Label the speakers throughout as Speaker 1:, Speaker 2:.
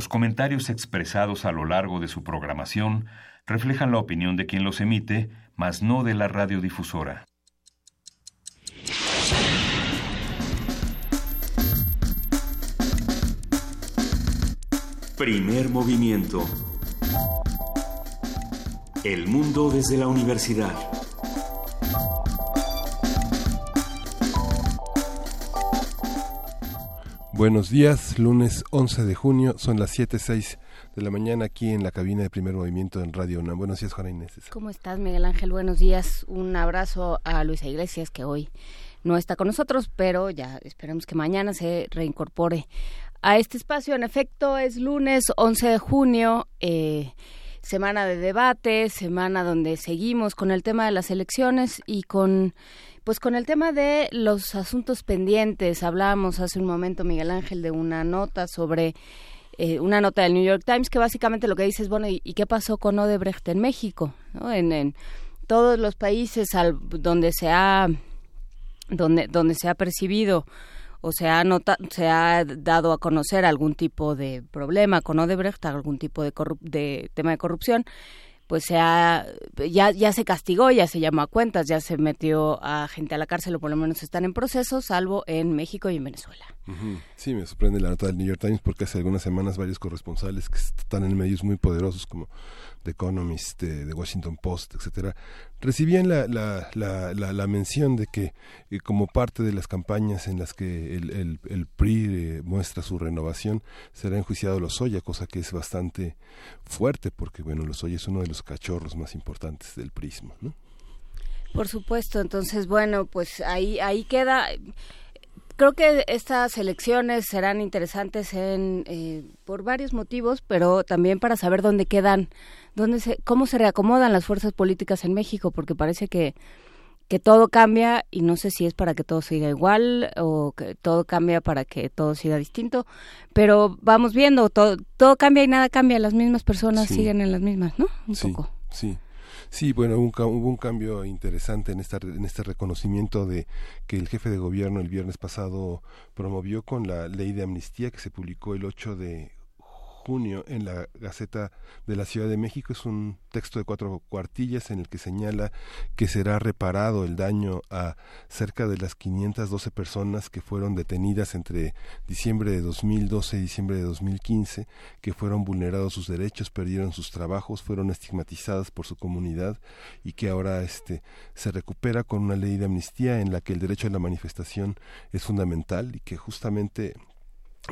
Speaker 1: Los comentarios expresados a lo largo de su programación reflejan la opinión de quien los emite, mas no de la radiodifusora.
Speaker 2: Primer movimiento. El mundo desde la universidad.
Speaker 3: Buenos días, lunes 11 de junio, son las 7.06 de la mañana aquí en la cabina de primer movimiento en Radio UNAM. Buenos días, Juana Inés.
Speaker 4: ¿Cómo estás, Miguel Ángel? Buenos días. Un abrazo a Luisa Iglesias, que hoy no está con nosotros, pero ya esperemos que mañana se reincorpore a este espacio. En efecto, es lunes 11 de junio. Eh, semana de debate, semana donde seguimos con el tema de las elecciones y con pues con el tema de los asuntos pendientes, hablábamos hace un momento, Miguel Ángel, de una nota sobre eh, una nota del New York Times que básicamente lo que dice es, bueno, ¿y, qué pasó con Odebrecht en México? En, todos los países al, donde se ha donde, donde se ha percibido o se ha, se ha dado a conocer algún tipo de problema con Odebrecht, algún tipo de, de tema de corrupción, pues se ha, ya, ya se castigó, ya se llamó a cuentas, ya se metió a gente a la cárcel o por lo menos están en proceso, salvo en México y en Venezuela.
Speaker 3: Sí, me sorprende la nota del New York Times porque hace algunas semanas varios corresponsales que están en medios muy poderosos como The Economist, The Washington Post, etcétera, recibían la, la, la, la, mención de que eh, como parte de las campañas en las que el, el, el PRI eh, muestra su renovación será enjuiciado Lozoya, cosa que es bastante fuerte porque bueno Lozoya es uno de los cachorros más importantes del prisma, ¿no?
Speaker 4: Por supuesto, entonces bueno, pues ahí ahí queda creo que estas elecciones serán interesantes en, eh, por varios motivos, pero también para saber dónde quedan, dónde se, cómo se reacomodan las fuerzas políticas en México, porque parece que, que todo cambia y no sé si es para que todo siga igual o que todo cambia para que todo siga distinto, pero vamos viendo, todo, todo cambia y nada cambia, las mismas personas siguen en las mismas, ¿no? Un poco.
Speaker 3: Sí. Sí, bueno, hubo un, cambio interesante en, esta, en este reconocimiento de que el jefe de gobierno el viernes pasado promovió con la ley de amnistía que se publicó el 8 de junio en la Gaceta de la Ciudad de México. Es un texto de cuatro cuartillas en el que señala que será reparado el daño a cerca de las 512 personas que fueron detenidas entre diciembre de 2012 y diciembre de 2015, que fueron vulnerados sus derechos, perdieron sus trabajos, fueron estigmatizadas por su comunidad y que ahora este se recupera con una ley de amnistía en la que el derecho a la manifestación es fundamental y que justamente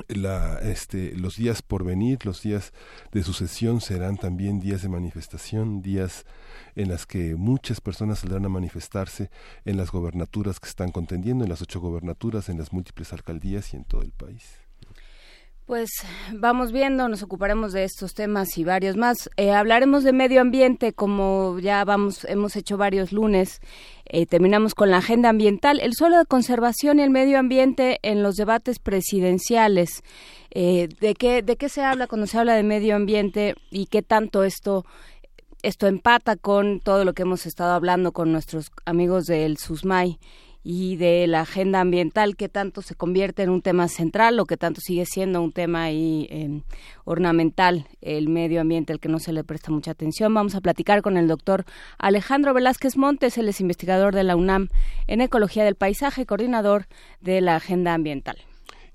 Speaker 3: la, este, los días por venir, los días de sucesión serán también días de manifestación, días en las que muchas personas saldrán a manifestarse en las gobernaturas que están contendiendo, en las ocho gobernaturas, en las múltiples alcaldías y en todo el país.
Speaker 4: Pues vamos viendo, nos ocuparemos de estos temas y varios más. Eh, hablaremos de medio ambiente, como ya vamos, hemos hecho varios lunes. Eh, terminamos con la agenda ambiental, el suelo de conservación y el medio ambiente en los debates presidenciales. Eh, ¿de, qué, ¿De qué se habla cuando se habla de medio ambiente y qué tanto esto esto empata con todo lo que hemos estado hablando con nuestros amigos del SUSMAI y de la agenda ambiental, que tanto se convierte en un tema central o que tanto sigue siendo un tema ahí, em, ornamental, el medio ambiente al que no se le presta mucha atención. Vamos a platicar con el doctor Alejandro Velázquez Montes, él es investigador de la UNAM en Ecología del Paisaje, coordinador de la agenda ambiental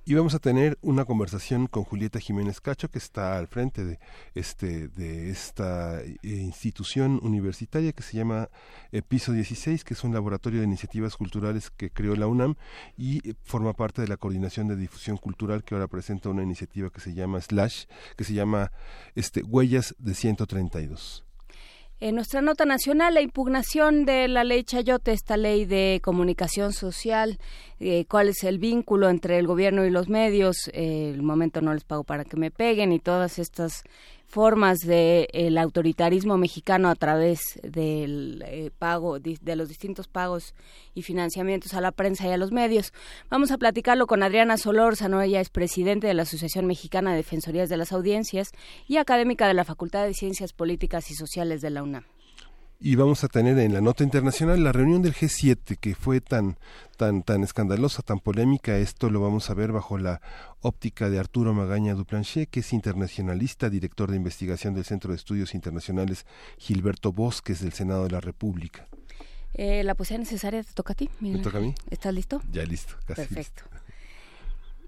Speaker 3: y vamos a tener una conversación con Julieta Jiménez Cacho que está al frente de este de esta eh, institución universitaria que se llama eh, Piso 16 que es un laboratorio de iniciativas culturales que creó la UNAM y forma parte de la coordinación de difusión cultural que ahora presenta una iniciativa que se llama Slash que se llama este Huellas de 132
Speaker 4: en nuestra nota nacional, la impugnación de la ley Chayote, esta ley de comunicación social, eh, cuál es el vínculo entre el gobierno y los medios, eh, el momento no les pago para que me peguen y todas estas formas del autoritarismo mexicano a través del eh, pago de los distintos pagos y financiamientos a la prensa y a los medios. Vamos a platicarlo con Adriana Solórzano, ella es presidente de la Asociación Mexicana de Defensorías de las Audiencias y académica de la Facultad de Ciencias Políticas y Sociales de la UNAM.
Speaker 3: Y vamos a tener en la nota internacional la reunión del G7 que fue tan tan tan escandalosa, tan polémica. Esto lo vamos a ver bajo la óptica de Arturo Magaña Duplanché, que es internacionalista, director de investigación del Centro de Estudios Internacionales Gilberto Bosques del Senado de la República.
Speaker 4: Eh, la poesía necesaria te toca a ti.
Speaker 3: ¿Me toca a mí?
Speaker 4: ¿Estás listo?
Speaker 3: Ya listo, casi
Speaker 4: Perfecto.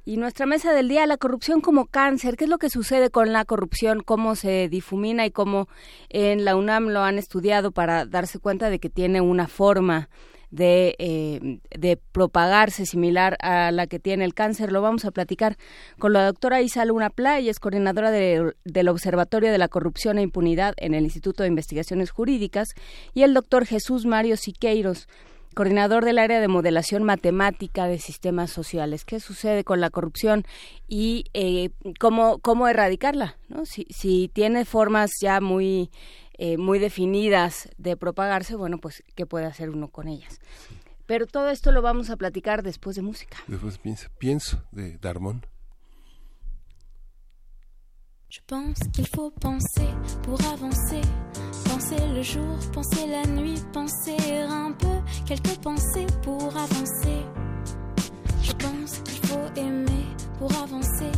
Speaker 4: Y nuestra mesa del día, la corrupción como cáncer. ¿Qué es lo que sucede con la corrupción? ¿Cómo se difumina y cómo en la UNAM lo han estudiado para darse cuenta de que tiene una forma de, eh, de propagarse similar a la que tiene el cáncer. Lo vamos a platicar con la doctora Isa Luna Play, es coordinadora del Observatorio de la Corrupción e Impunidad en el Instituto de Investigaciones Jurídicas, y el doctor Jesús Mario Siqueiros coordinador del área de modelación matemática de sistemas sociales. ¿Qué sucede con la corrupción y eh, cómo, cómo erradicarla? ¿no? Si, si tiene formas ya muy, eh, muy definidas de propagarse, bueno, pues, ¿qué puede hacer uno con ellas? Pero todo esto lo vamos a platicar después de música.
Speaker 3: Después pienso, pienso de Darmon.
Speaker 5: Je pense qu'il faut penser pour avancer. Penser le jour, penser la nuit, penser un peu, quelques pensées pour avancer. Je pense qu'il faut aimer pour avancer.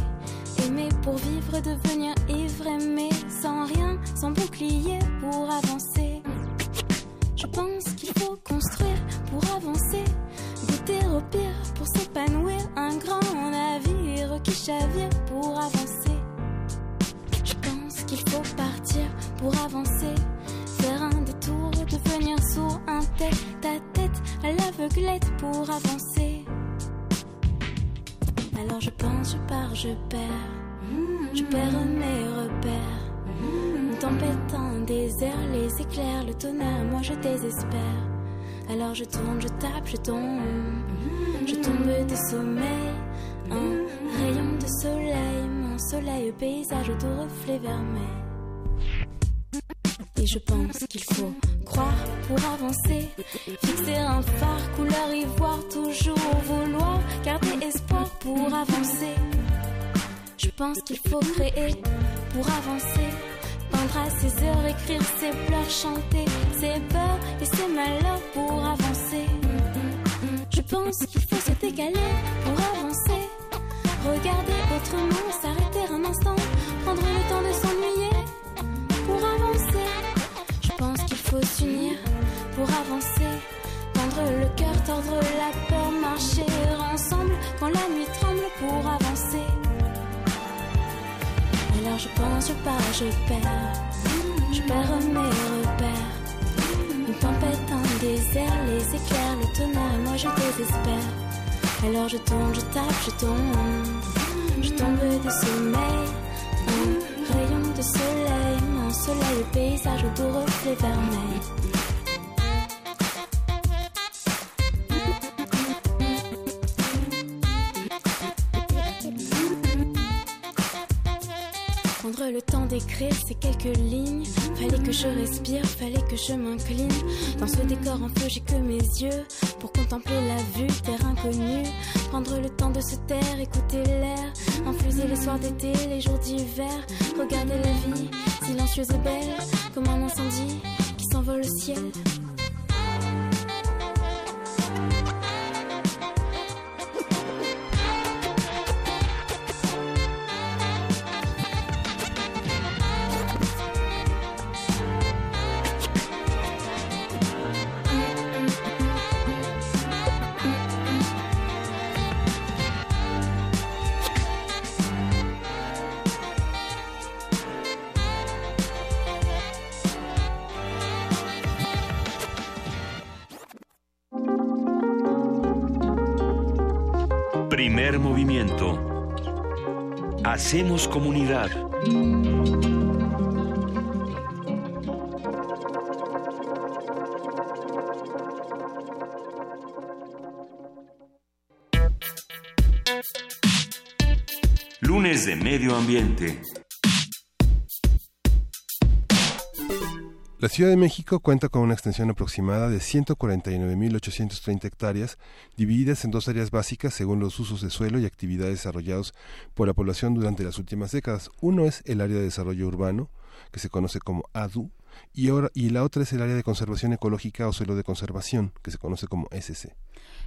Speaker 5: Aimer pour vivre, devenir ivre, aimer sans rien, sans bouclier pour avancer. Je pense qu'il faut construire pour avancer. Goûter au pire pour s'épanouir. Un grand navire qui chavire pour avancer qu'il faut partir pour avancer. Faire un détour, devenir sourd, un tête à tête à l'aveuglette pour avancer. Alors je pense, je pars, je perds. Je perds mes repères. Une tempête, un désert, les éclairs, le tonnerre, moi je désespère. Alors je tourne, je tape, je tombe. Je tombe des sommets. Un rayon de soleil, soleil, paysage de reflets vermeils. Et je pense qu'il faut croire pour avancer. Fixer un phare couleur ivoire, toujours vouloir garder espoir pour avancer. Je pense qu'il faut créer pour avancer. Peindre à ses heures, écrire ses pleurs, chanter ses peurs et ses malheurs pour avancer. Je pense qu'il faut se décaler pour avancer. Regarder autrement, s'arrêter un instant, prendre le temps de s'ennuyer pour avancer. Je pense qu'il faut s'unir pour avancer. Tendre le cœur, tordre la peur, marcher ensemble quand la nuit tremble pour avancer. Alors je pense, je pars, je perds. Je perds mes repères. Une tempête, un désert, les éclairs, le tonnerre, moi je désespère. Alors je tombe, je tape, je tombe. Je tombe de sommeil. Un rayon de soleil, mon soleil, le paysage au doux reflet vermeil. Prendre le temps d'écrire ces quelques lignes. Fallait que je respire, fallait que je m'incline. Dans ce décor en feu, j'ai que mes yeux pour contempler la vue, terre inconnue. Prendre le temps de se taire, écouter l'air. Infuser les soirs d'été, les jours d'hiver. Regarder la vie, silencieuse et belle, comme un incendie qui s'envole au ciel.
Speaker 1: Hacemos comunidad. Lunes de Medio Ambiente.
Speaker 3: La Ciudad de México cuenta con una extensión aproximada de 149.830 hectáreas, divididas en dos áreas básicas según los usos de suelo y actividades desarrollados por la población durante las últimas décadas. Uno es el área de desarrollo urbano, que se conoce como ADU, Y, y la otra es el área de conservación ecológica o suelo de conservación, que se conoce como SC.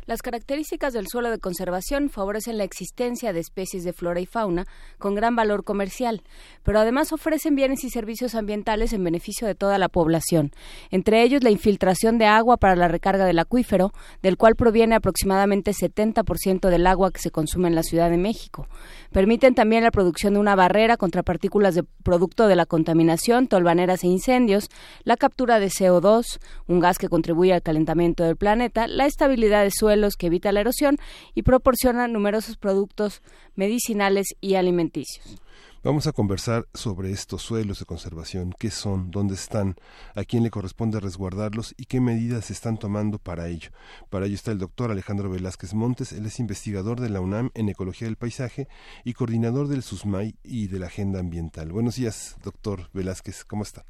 Speaker 4: Las características del suelo de conservación favorecen la existencia de especies de flora y fauna con gran valor comercial, pero además ofrecen bienes y servicios ambientales en beneficio de toda la población, entre ellos la infiltración de agua para la recarga del acuífero, del cual proviene aproximadamente 70% del agua que se consume en la Ciudad de México. Permiten también la producción de una barrera contra partículas de producto de la contaminación, tolvaneras e incendios, la captura de CO2, un gas que contribuye al calentamiento del planeta, la estabilidad de que evita la erosión y proporciona numerosos productos medicinales y alimenticios.
Speaker 3: Vamos a conversar sobre estos suelos de conservación, qué son, dónde están, a quién le corresponde resguardarlos y qué medidas se están tomando para ello. Para ello está el doctor Alejandro Velázquez Montes, él es investigador de la UNAM en Ecología del Paisaje y coordinador del SUSMAI y de la Agenda Ambiental. Buenos días, doctor Velázquez, ¿cómo está?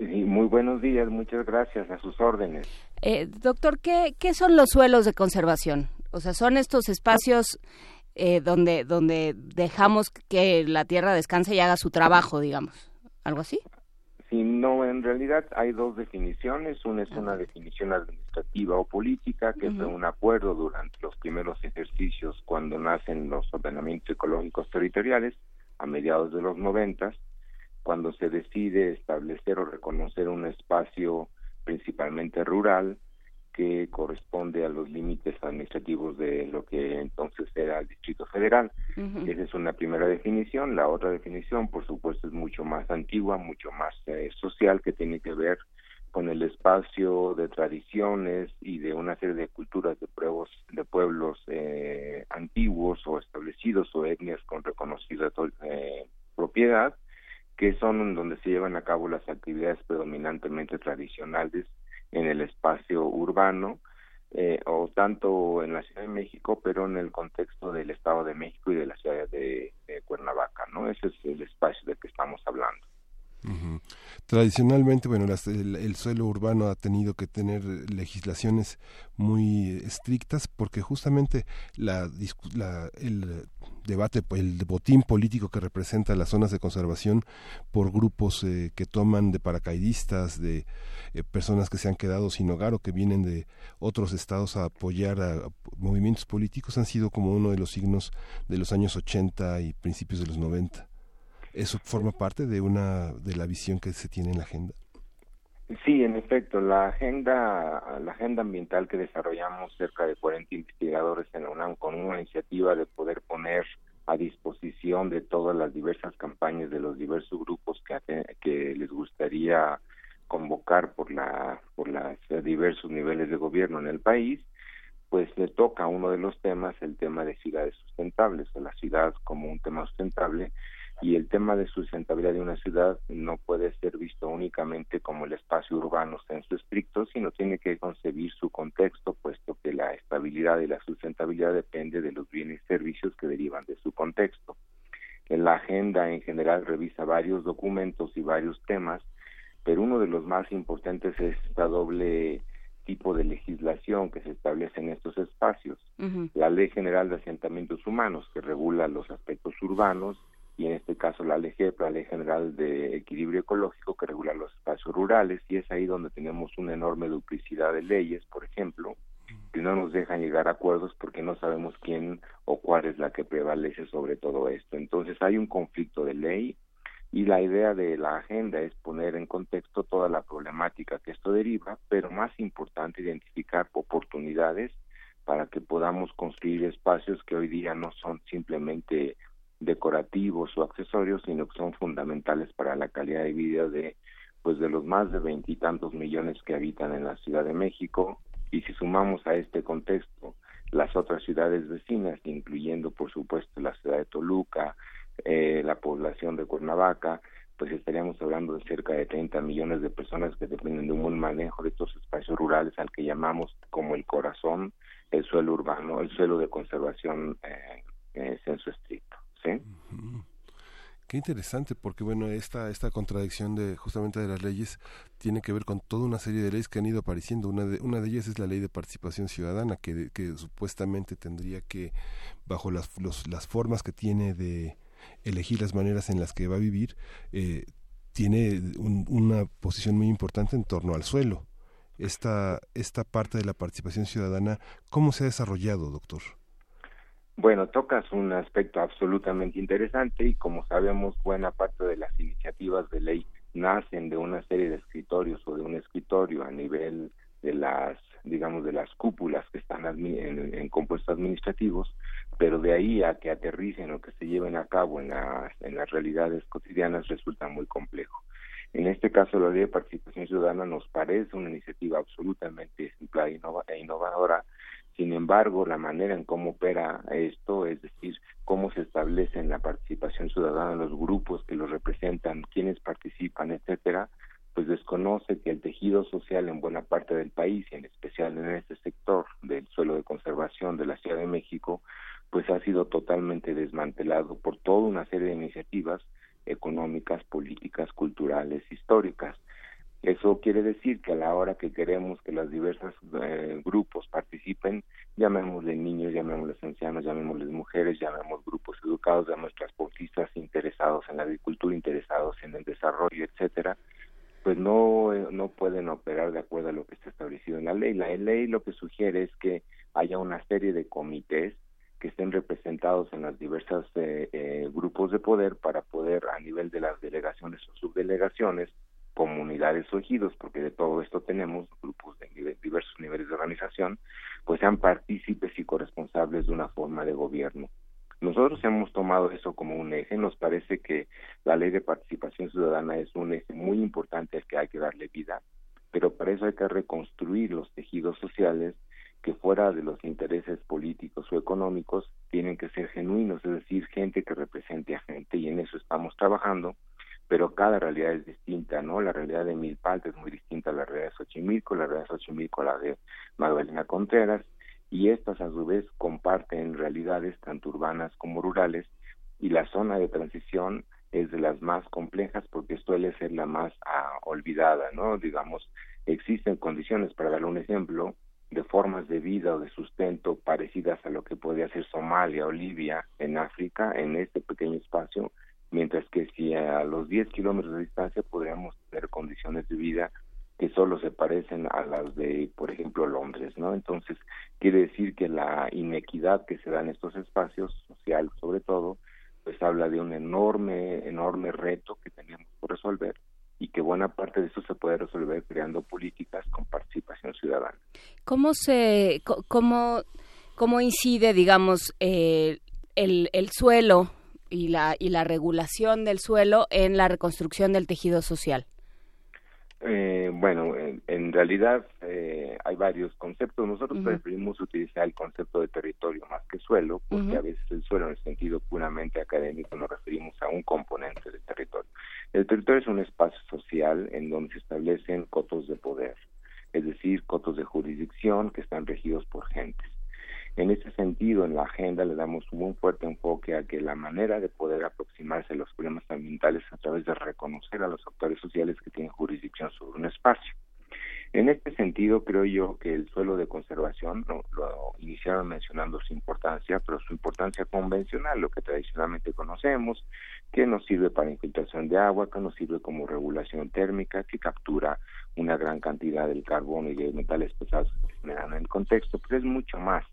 Speaker 6: Muy buenos días, muchas gracias, a sus órdenes.
Speaker 4: Eh, doctor, ¿qué, ¿qué son los suelos de conservación? O sea, son estos espacios eh, donde, donde dejamos que la tierra descanse y haga su trabajo, digamos. ¿Algo así?
Speaker 6: Sí, no, en realidad hay dos definiciones. Una es una definición administrativa o política, que fue un acuerdo durante los primeros ejercicios cuando nacen los ordenamientos ecológicos territoriales, a mediados de los noventas, cuando se decide establecer o reconocer un espacio principalmente rural que corresponde a los límites administrativos de lo que entonces era el Distrito Federal. Esa es una primera definición. La otra definición, por supuesto, es mucho más antigua, mucho más eh, social, que tiene que ver con el espacio de tradiciones y de una serie de culturas de pueblos, de pueblos eh, antiguos o establecidos o etnias con reconocida eh, propiedad, que son donde se llevan a cabo las actividades predominantemente tradicionales en el espacio urbano, eh, o tanto en la Ciudad de México, pero en el contexto del Estado de México y de la ciudad de, Cuernavaca, ¿no? Ese es el espacio del que estamos hablando.
Speaker 3: Tradicionalmente, bueno, el, suelo urbano ha tenido que tener legislaciones muy estrictas porque justamente la, el debate, el botín político que representa las zonas de conservación por grupos eh, que toman de paracaidistas, de eh, personas que se han quedado sin hogar o que vienen de otros estados a apoyar a, movimientos políticos han sido como uno de los signos de los años 80 y principios de los 90. ¿Eso forma parte de una de la visión que se tiene en la agenda?
Speaker 6: Sí, en efecto, la agenda, la agenda ambiental que desarrollamos cerca de 40 investigadores en la UNAM con una iniciativa de poder poner a disposición de todas las diversas campañas de los diversos grupos que, les gustaría convocar por la por los diversos niveles de gobierno en el país, pues le toca uno de los temas el tema de ciudades sustentables, o la ciudad como un tema sustentable y el tema de sustentabilidad de una ciudad no puede ser visto únicamente como el espacio urbano censo estricto, sino tiene que concebir su contexto, puesto que la estabilidad y la sustentabilidad depende de los bienes y servicios que derivan de su contexto. La agenda en general revisa varios documentos y varios temas, pero uno de los más importantes es esta doble tipo de legislación que se establece en estos espacios. La Ley General de Asentamientos Humanos, que regula los aspectos urbanos, y en este caso la la Ley General de Equilibrio Ecológico, que regula los espacios rurales, y es ahí donde tenemos una enorme duplicidad de leyes, por ejemplo, que no nos dejan llegar a acuerdos porque no sabemos quién o cuál es la que prevalece sobre todo esto. Entonces hay un conflicto de ley y la idea de la agenda es poner en contexto toda la problemática que esto deriva, pero más importante identificar oportunidades para que podamos construir espacios que hoy día no son simplemente decorativos o accesorios, sino que son fundamentales para la calidad de vida de pues de los más de veintitantos millones que habitan en la Ciudad de México y si sumamos a este contexto las otras ciudades vecinas, incluyendo por supuesto la ciudad de Toluca, eh, la población de Cuernavaca, pues estaríamos hablando de cerca de 30 millones de personas que dependen de un buen manejo de estos espacios rurales al que llamamos como el corazón, el suelo urbano, el suelo de conservación eh, censo estricto. ¿Sí?
Speaker 3: Qué interesante, porque bueno, esta, esta contradicción de justamente de las leyes tiene que ver con toda una serie de leyes que han ido apareciendo. Una de, una de ellas es la ley de participación ciudadana, que, que supuestamente tendría que, bajo las, las formas que tiene de elegir las maneras en las que va a vivir, eh,
Speaker 7: tiene una posición muy importante en torno al suelo. Esta, esta parte de la participación ciudadana, ¿cómo se ha desarrollado, doctor?
Speaker 6: Bueno, tocas un aspecto absolutamente interesante y como sabemos, buena parte de las iniciativas de ley nacen de una serie de escritorios o de un escritorio a nivel de las digamos de las cúpulas que están en, en, compuestos administrativos pero de ahí a que aterricen o que se lleven a cabo en las en las realidades cotidianas resulta muy complejo. En este caso la ley de participación ciudadana nos parece una iniciativa absolutamente ejemplar e innovadora sin embargo, la manera en cómo opera esto, es decir, cómo se establece la participación ciudadana, los grupos que los representan, quiénes participan, etcétera, pues desconoce que el tejido social en buena parte del país y en especial en este sector del suelo de conservación de la Ciudad de México, pues ha sido totalmente desmantelado por toda una serie de iniciativas económicas, políticas, culturales, históricas. Eso quiere decir que a la hora que queremos que los diversos eh, grupos participen, llamémosle niños, llamémosle ancianos, llamémosle mujeres, llamemos grupos educados, llamemos transportistas interesados en la agricultura, interesados en el desarrollo, etcétera, pues no, no pueden operar de acuerdo a lo que está establecido en la ley. La ley lo que sugiere es que haya una serie de comités que estén representados en las diversas eh, eh, grupos de poder para poder a nivel de las delegaciones o subdelegaciones comunidades o ejidos, porque de todo esto tenemos grupos de diversos niveles de organización, pues sean partícipes y corresponsables de una forma de gobierno. Nosotros hemos tomado eso como un eje, nos parece que la ley de participación ciudadana es un eje muy importante al que hay que darle vida, pero para eso hay que reconstruir los tejidos sociales que fuera de los intereses políticos o económicos tienen que ser genuinos, es decir, gente que represente a gente y en eso estamos trabajando pero cada realidad es distinta, ¿no? La realidad de Milpalta es muy distinta a la realidad de Xochimilco, la realidad de Xochimilco a la de Magdalena Contreras, y estas a su vez comparten realidades tanto urbanas como rurales, y la zona de transición es de las más complejas porque suele ser la más ah, olvidada, ¿no? Digamos, existen condiciones, para dar un ejemplo, de formas de vida o de sustento parecidas a lo que podría ser Somalia o Libia en África, en este pequeño espacio, mientras que si a los 10 kilómetros de distancia podríamos tener condiciones de vida que solo se parecen a las de, por ejemplo, Londres, ¿no? Entonces, quiere decir que la inequidad que se da en estos espacios, social sobre todo, pues habla de un enorme, enorme reto que tenemos por resolver y que buena parte de eso se puede resolver creando políticas con participación ciudadana.
Speaker 8: ¿Cómo se, cómo, cómo incide, digamos, eh, el, el suelo y la, y la regulación del suelo en la reconstrucción del tejido social?
Speaker 6: Eh, bueno, en, realidad eh, hay varios conceptos. Nosotros preferimos utilizar el concepto de territorio más que suelo, porque a veces el suelo en el sentido puramente académico nos referimos a un componente del territorio. El territorio es un espacio social en donde se establecen cotos de poder, es decir, cotos de jurisdicción que están regidos por gentes. En ese sentido, en la agenda le damos un fuerte enfoque a que la manera de poder aproximarse a los problemas ambientales es a través de reconocer a los actores sociales que tienen jurisdicción sobre un espacio. En este sentido, creo yo que el suelo de conservación, lo, lo, iniciaron mencionando su importancia, pero su importancia convencional, lo que tradicionalmente conocemos, que nos sirve para infiltración de agua, que nos sirve como regulación térmica, que captura una gran cantidad del carbono y de metales pesados que se generan en el contexto, pero es mucho más.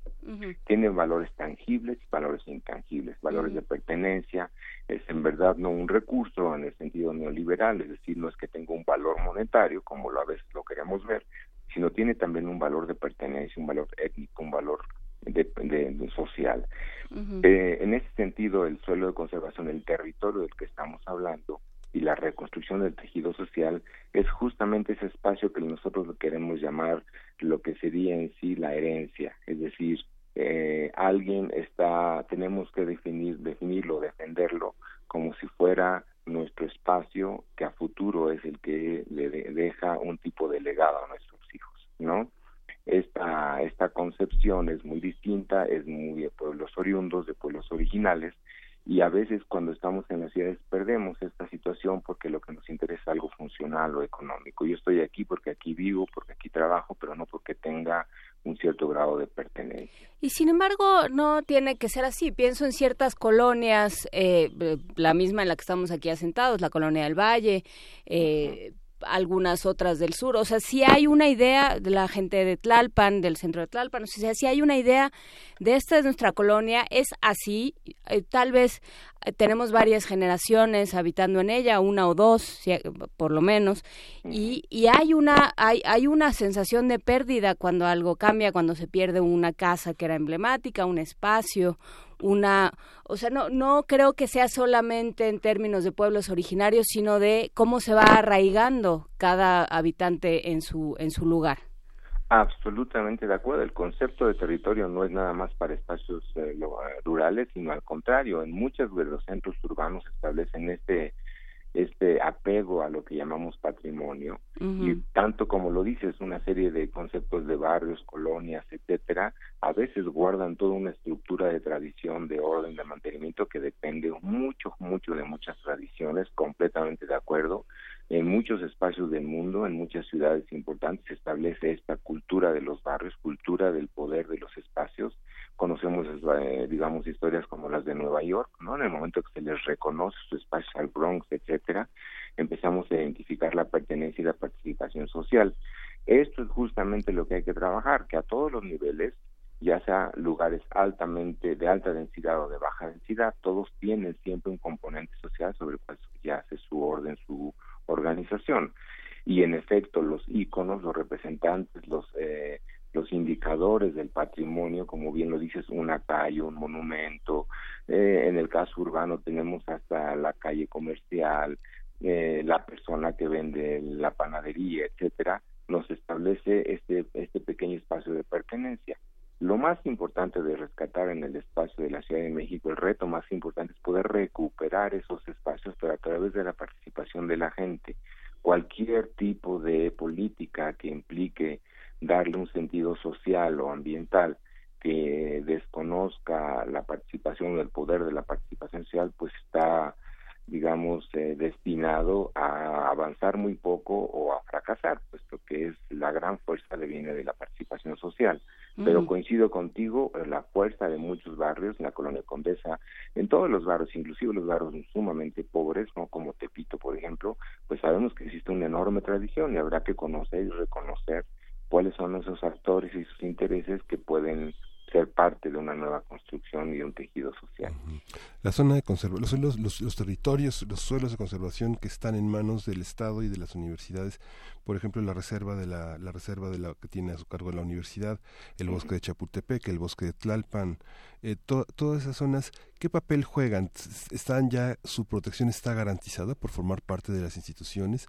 Speaker 6: Tiene valores tangibles y valores intangibles, valores de pertenencia, es en verdad no un recurso en el sentido neoliberal, es decir, no es que tenga un valor monetario, como lo a veces lo queremos ver, sino tiene también un valor de pertenencia, un valor étnico, un valor de, social. Eh, en ese sentido, el suelo de conservación, el territorio del que estamos hablando y la reconstrucción del tejido social es justamente ese espacio que nosotros queremos llamar lo que sería en sí la herencia, es decir, eh, alguien está, tenemos que definir, definirlo, defenderlo como si fuera nuestro espacio que a futuro es el que le deja un tipo de legado a nuestros hijos, ¿no? Esta, esta concepción es muy distinta, es muy de pueblos oriundos, de pueblos originales, y a veces cuando estamos en las ciudades perdemos esta situación porque lo que nos interesa es algo funcional o económico. Yo estoy aquí porque aquí vivo, porque aquí trabajo, pero no porque tenga un cierto grado de pertenencia.
Speaker 4: Y sin embargo, no tiene que ser así. Pienso en ciertas colonias, eh, la misma en la que estamos aquí asentados, la colonia del Valle, eh, algunas otras del sur. O sea, si hay una idea de la gente de Tlalpan, del centro de Tlalpan, o sea, si hay una idea de esta es nuestra colonia, es así, eh, tal vez eh, tenemos varias generaciones habitando en ella, una o dos, por lo menos, y, y hay una hay, hay una sensación de pérdida cuando algo cambia, cuando se pierde una casa que era emblemática, un espacio, una, o sea, no, no creo que sea solamente en términos de pueblos originarios, sino de cómo se va arraigando cada habitante en su, en su lugar.
Speaker 6: Absolutamente de acuerdo. El concepto de territorio no es nada más para espacios eh, rurales, sino al contrario. En muchos de los centros urbanos establecen este este apego a lo que llamamos patrimonio y tanto como lo dices una serie de conceptos de barrios colonias etcétera a veces guardan toda una estructura de tradición de orden de mantenimiento que depende mucho mucho de muchas tradiciones completamente de acuerdo en muchos espacios del mundo, en muchas ciudades importantes, se establece esta cultura de los barrios, cultura del poder de los espacios. Conocemos, eh, digamos, historias como las de Nueva York, ¿no? En el momento que se les reconoce su espacio al Bronx, etcétera, empezamos a identificar la pertenencia y la participación social. Esto es justamente lo que hay que trabajar, que a todos los niveles ya sea lugares altamente de alta densidad o de baja densidad, todos tienen siempre un componente social sobre el cual ya hace su orden, su organización. Y en efecto, los íconos, los representantes, los, eh, los indicadores del patrimonio, como bien lo dices, una calle, un monumento, eh, en el caso urbano tenemos hasta la calle comercial, eh, la persona que vende la panadería, etcétera, nos establece este, este pequeño espacio de pertenencia. Lo más importante de rescatar en el espacio de la Ciudad de México, el reto más importante es poder recuperar esos espacios, pero a través de la participación de la gente. Cualquier tipo de política que implique darle un sentido social o ambiental que desconozca la participación, el poder de la participación social, pues está digamos, eh, destinado a avanzar muy poco o a fracasar, puesto que es la gran fuerza que viene de la participación social. Pero coincido contigo, la fuerza de muchos barrios, en la colonia Condesa, en todos los barrios, inclusive los barrios sumamente pobres, no como Tepito, por ejemplo, pues sabemos que existe una enorme tradición y habrá que conocer y reconocer cuáles son esos actores y sus intereses que pueden ser parte de una nueva construcción y de un tejido social.
Speaker 3: La zona de conservación, los, los, territorios, los suelos de conservación que están en manos del Estado y de las universidades, por ejemplo, la reserva de la, la reserva de la que tiene a su cargo la universidad, el bosque de Chapultepec, el bosque de Tlalpan, eh, todas esas zonas, ¿qué papel juegan? ¿Están ya, su protección está garantizada por formar parte de las instituciones?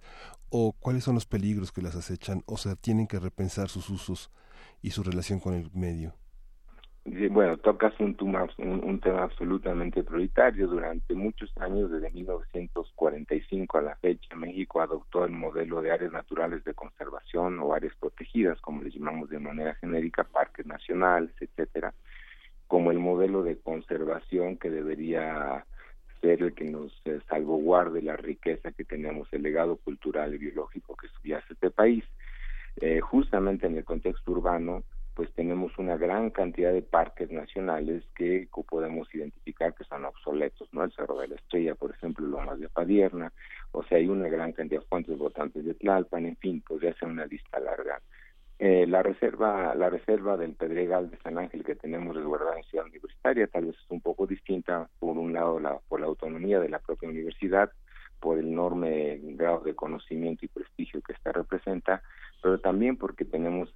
Speaker 3: ¿O cuáles son los peligros que las acechan? O sea, tienen que repensar sus usos y su relación con el medio
Speaker 6: bueno, tocas un, un, tema absolutamente prioritario. Durante muchos años, desde 1945 a la fecha, México adoptó el modelo de áreas naturales de conservación o áreas protegidas, como le llamamos de manera genérica, parques nacionales, etcétera, como el modelo de conservación que debería ser el que nos eh, salvaguarde la riqueza que tenemos, el legado cultural y biológico que subyace este país. Eh, justamente en el contexto urbano, pues tenemos una gran cantidad de parques nacionales que podemos identificar que son obsoletos, ¿no? El Cerro de la Estrella, por ejemplo, Lomas de Padierna, o sea, hay una gran cantidad de fuentes votantes de Tlalpan, en fin, podría ser una lista larga. Eh, la reserva la reserva del Pedregal de San Ángel que tenemos resguardada en Ciudad Universitaria tal vez es un poco distinta, por un lado la, por la autonomía de la propia universidad, por el enorme grado de conocimiento y prestigio que esta representa, pero también porque tenemos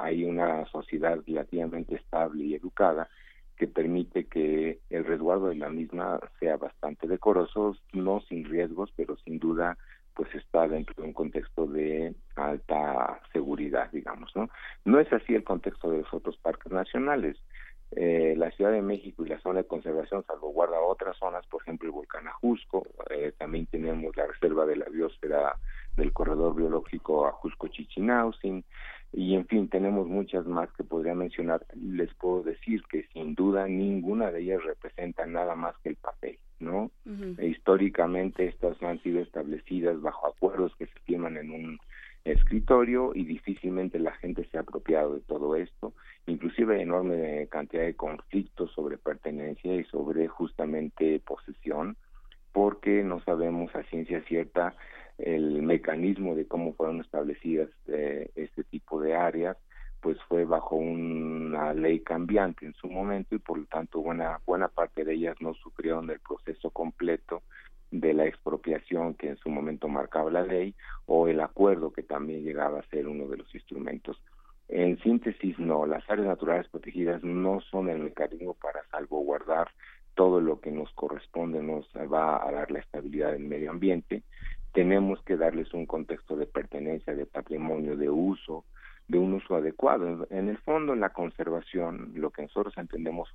Speaker 6: ahí una sociedad relativamente estable y educada que permite que el resguardo de la misma sea bastante decoroso, no sin riesgos, pero sin duda pues está dentro de un contexto de alta seguridad, digamos, ¿no? No es así el contexto de los otros parques nacionales. Eh, la Ciudad de México y la zona de conservación salvaguarda otras zonas, por ejemplo el volcán Ajusco, eh, también tenemos la reserva de la biosfera del corredor biológico Ajusco-Chichinautzin, y en fin, tenemos muchas más que podría mencionar. Les puedo decir que sin duda ninguna de ellas representa nada más que el papel, ¿no? e históricamente estas han sido establecidas bajo acuerdos que se firman en un escritorio y difícilmente la gente se ha apropiado de todo esto. Inclusive hay enorme cantidad de conflictos sobre pertenencia y sobre justamente posesión, porque no sabemos a ciencia cierta el mecanismo de cómo fueron establecidas eh, este tipo de áreas pues fue bajo una ley cambiante en su momento y por lo tanto buena buena parte de ellas no sufrieron el proceso completo de la expropiación que en su momento marcaba la ley o el acuerdo que también llegaba a ser uno de los instrumentos. En síntesis, no, las áreas naturales protegidas no son el mecanismo para salvaguardar todo lo que nos corresponde, nos va a dar la estabilidad del medio ambiente. Tenemos que darles un contexto de pertenencia, de patrimonio, de uso, de un uso adecuado. En el fondo, la conservación, lo que nosotros entendemos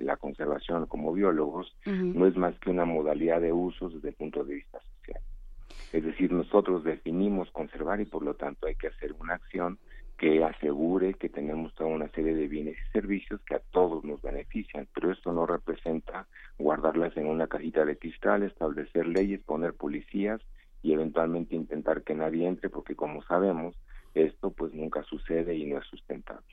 Speaker 6: la conservación como biólogos, no es más que una modalidad de usos desde el punto de vista social. Es decir, nosotros definimos conservar y por lo tanto hay que hacer una acción que asegure que tenemos toda una serie de bienes y servicios que a todos nos benefician, pero esto no representa guardarlas en una cajita de cristal, establecer leyes, poner policías y eventualmente intentar que nadie entre, porque como sabemos, esto pues nunca sucede y no es sustentable.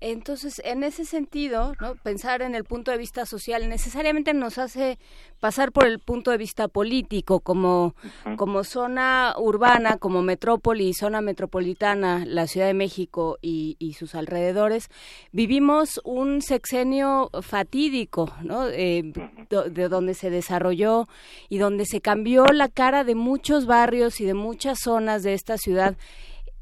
Speaker 4: Entonces, en ese sentido, ¿no? pensar en el punto de vista social necesariamente nos hace pasar por el punto de vista político, como, como zona urbana, como metrópoli, zona metropolitana, la Ciudad de México y, sus alrededores, vivimos un sexenio fatídico, ¿no? Eh, de donde se desarrolló y donde se cambió la cara de muchos barrios y de muchas zonas de esta ciudad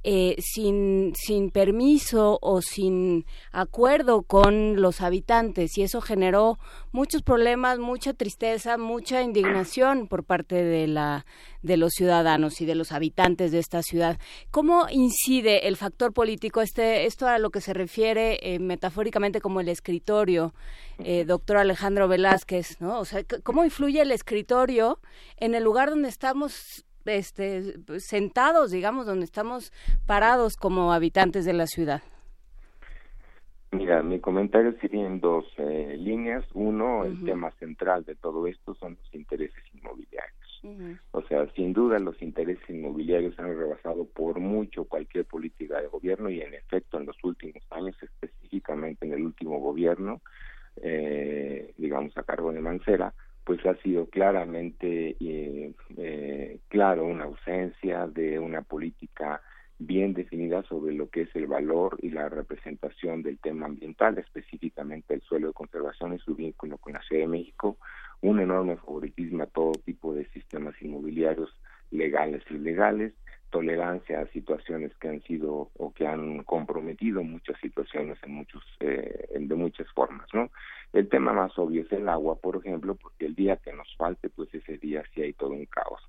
Speaker 4: eh, sin, sin permiso o sin acuerdo con los habitantes y eso generó muchos problemas, mucha tristeza, mucha indignación por parte de la de los ciudadanos y de los habitantes de esta ciudad. ¿Cómo incide el factor político este esto a lo que se refiere eh, metafóricamente como el escritorio, eh, doctor Alejandro Velázquez, ¿no? O sea, ¿cómo influye el escritorio en el lugar donde estamos este, sentados, digamos, donde estamos parados como habitantes de la ciudad?
Speaker 6: Mira, mi comentario sería en dos eh, líneas. Uno, el tema central de todo esto son los intereses inmobiliarios. O sea, sin duda los intereses inmobiliarios han rebasado por mucho cualquier política de gobierno y en efecto en los últimos años, específicamente en el último gobierno, eh, digamos a cargo de Mancera, pues ha sido claramente eh, eh, claro una ausencia de una política bien definida sobre lo que es el valor y la representación del tema ambiental, específicamente el suelo de conservación y su vínculo con la Ciudad de México, un enorme favoritismo a todo tipo de sistemas inmobiliarios legales y ilegales, tolerancia a situaciones que han sido o que han comprometido muchas situaciones en muchos eh, de muchas formas no el tema más obvio es el agua por ejemplo porque el día que nos falte pues ese día sí hay todo un caos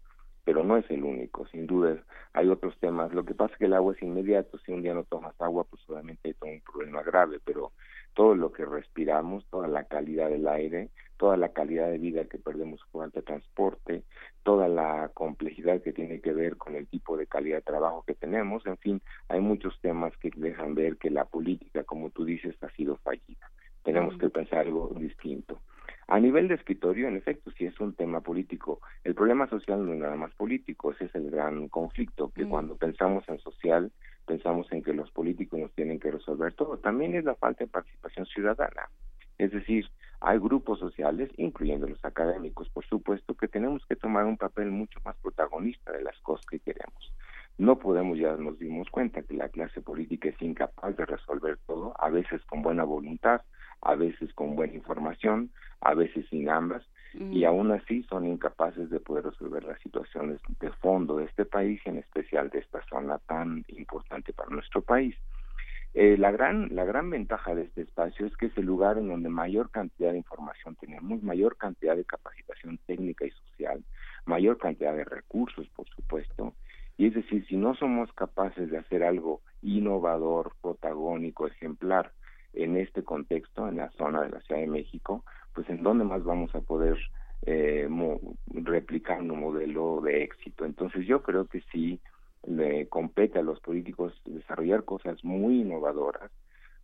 Speaker 6: pero no es el único sin duda hay otros temas. Lo que pasa es que el agua es inmediato si un día no tomas agua pues obviamente hay todo un problema grave pero todo lo que respiramos toda la calidad del aire toda la calidad de vida que perdemos falta de transporte, toda la complejidad que tiene que ver con el tipo de calidad de trabajo que tenemos, en fin, hay muchos temas que dejan ver que la política, como tú dices, ha sido fallida. Tenemos que pensar algo distinto. A nivel de escritorio, en efecto, sí es un tema político. El problema social no es nada más político, ese es el gran conflicto, que cuando pensamos en social, pensamos en que los políticos nos tienen que resolver todo. También es la falta de participación ciudadana. Es decir, hay grupos sociales, incluyendo los académicos, por supuesto, que tenemos que tomar un papel mucho más protagonista de las cosas que queremos. No podemos, ya nos dimos cuenta que la clase política es incapaz de resolver todo, a veces con buena voluntad, a veces con buena información, a veces sin ambas, y aún así son incapaces de poder resolver las situaciones de fondo de este país y en especial de esta zona tan importante para nuestro país. Eh, la, gran, la gran ventaja de este espacio es que es el lugar en donde mayor cantidad de información tenemos, mayor cantidad de capacitación técnica y social, mayor cantidad de recursos, por supuesto. Y es decir, si no somos capaces de hacer algo innovador, protagónico, ejemplar en este contexto, en la zona de la Ciudad de México, pues en dónde más vamos a poder eh, replicar un modelo de éxito. Entonces yo creo que sí, le compete a los políticos desarrollar cosas muy innovadoras,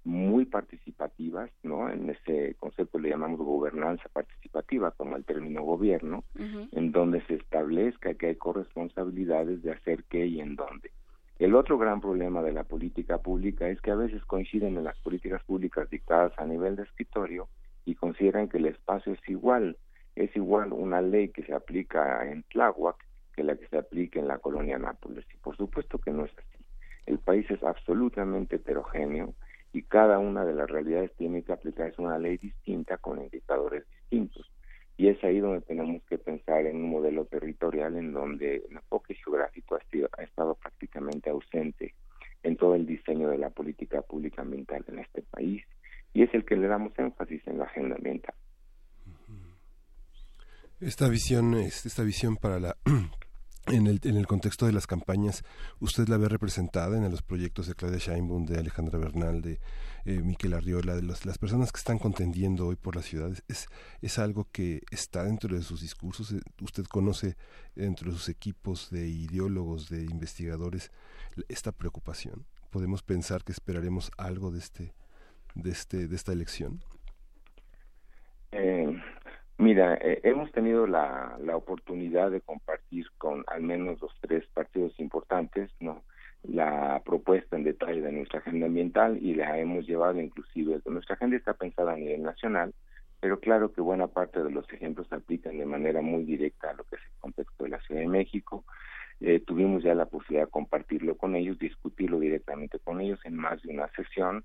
Speaker 6: muy participativas, ¿no? En ese concepto le llamamos gobernanza participativa, como el término gobierno, en donde se establezca que hay corresponsabilidades de hacer qué y en dónde. El otro gran problema de la política pública es que a veces coinciden en las políticas públicas dictadas a nivel de escritorio y consideran que el espacio es igual, es igual una ley que se aplica en Tláhuac que la que se aplica en la colonia Nápoles. Y por supuesto que no es así. El país es absolutamente heterogéneo y cada una de las realidades tiene que aplicarse una ley distinta con indicadores distintos. Y es ahí donde tenemos que pensar en un modelo territorial en donde el enfoque geográfico ha, estado prácticamente ausente en todo el diseño de la política pública ambiental en este país y es el que le damos énfasis en la agenda ambiental.
Speaker 7: Esta visión, esta visión para la en el, en el contexto de las campañas, usted la ve representada en los proyectos de Claudia Sheinbaum, de Alejandra Bernal, de eh, Miquel Arriola, de las personas que están contendiendo hoy por las ciudades, es, es algo que está dentro de sus discursos. Eh, usted conoce dentro de sus equipos de ideólogos, de investigadores, esta preocupación. ¿Podemos pensar que esperaremos algo de, este, de, este, de esta elección?
Speaker 6: Eh, Mira, eh, hemos tenido la, la oportunidad de compartir con al menos los tres partidos importantes, ¿no? La propuesta en detalle de nuestra agenda ambiental y la hemos llevado inclusive, nuestra agenda está pensada a nivel nacional, pero claro que buena parte de los ejemplos se aplican de manera muy directa a lo que es el contexto de la Ciudad de México. Eh, tuvimos ya la posibilidad de compartirlo con ellos, discutirlo directamente con ellos en más de una sesión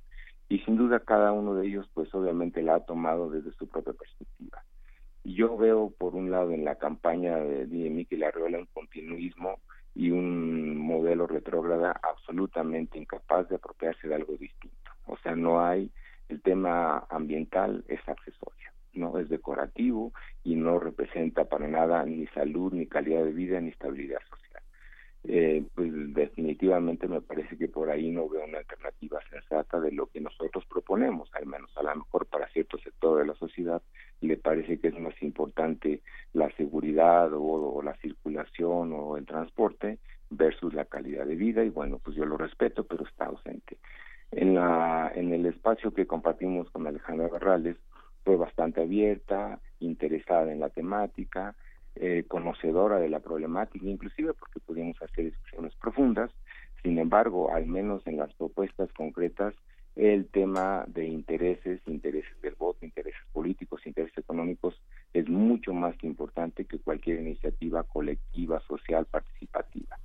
Speaker 6: y sin duda cada uno de ellos pues obviamente la ha tomado desde su propia perspectiva. Yo veo, por un lado, en la campaña de, de Miquel Arriola un continuismo y un modelo retrógrada absolutamente incapaz de apropiarse de algo distinto. O sea, no hay, el tema ambiental es accesorio, no es decorativo y no representa para nada ni salud, ni calidad de vida, ni estabilidad social eh, pues definitivamente me parece que por ahí no veo una alternativa sensata de lo que nosotros proponemos, al menos a lo mejor para cierto sector de la sociedad le parece que es más importante la seguridad o, la circulación o el transporte versus la calidad de vida y bueno, pues yo lo respeto, pero está ausente. En, la, en el espacio que compartimos con Alejandra Barrales fue bastante abierta, interesada en la temática, eh, conocedora de la problemática, inclusive porque pudimos hacer discusiones profundas. Sin embargo, al menos en las propuestas concretas, el tema de intereses, intereses del voto, intereses políticos, intereses económicos, es mucho más importante que cualquier iniciativa colectiva, social, participativa.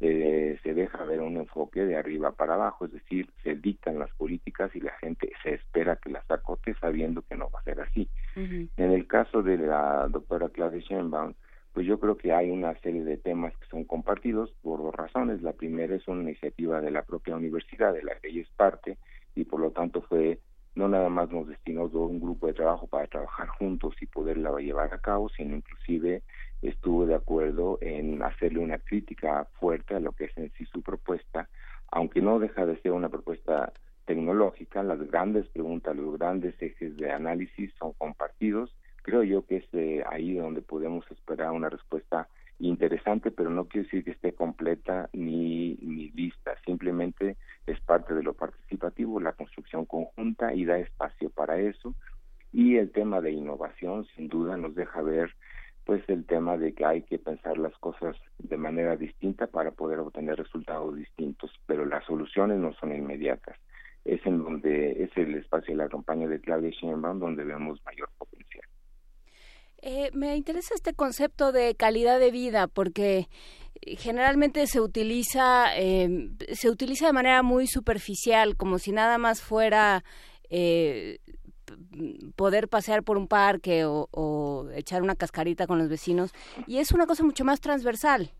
Speaker 6: Eh, se deja ver un enfoque de arriba para abajo, es decir, se dictan las políticas y la gente se espera que las acote sabiendo que no va a ser así. En el caso de la doctora Claudia Sheinbaum, pues yo creo que hay una serie de temas que son compartidos por dos razones. La primera es una iniciativa de la propia universidad, de la que ella es parte, y por lo tanto fue no nada más nos destinó un grupo de trabajo para trabajar juntos y poderla llevar a cabo, sino inclusive estuvo de acuerdo en hacerle una crítica fuerte a lo que es en sí su propuesta, aunque no deja de ser una propuesta tecnológica, las grandes preguntas, los grandes ejes de análisis son compartidos. Creo yo que es eh, ahí donde podemos esperar una respuesta interesante, pero no quiere decir que esté completa ni, ni lista, simplemente es parte de lo participativo, la construcción conjunta y da espacio para eso. Y el tema de innovación, sin duda, nos deja ver pues el tema de que hay que pensar las cosas de manera distinta para poder obtener resultados distintos, pero las soluciones no son inmediatas. Es en donde es el espacio de la campaña de Claudia Sheinbaum donde vemos mayor potencial.
Speaker 8: Eh, me interesa este concepto de calidad de vida porque generalmente se utiliza em, se utiliza de manera muy superficial como si nada más fuera eh, poder pasear por un parque o, echar una cascarita con los vecinos y es una cosa mucho más transversal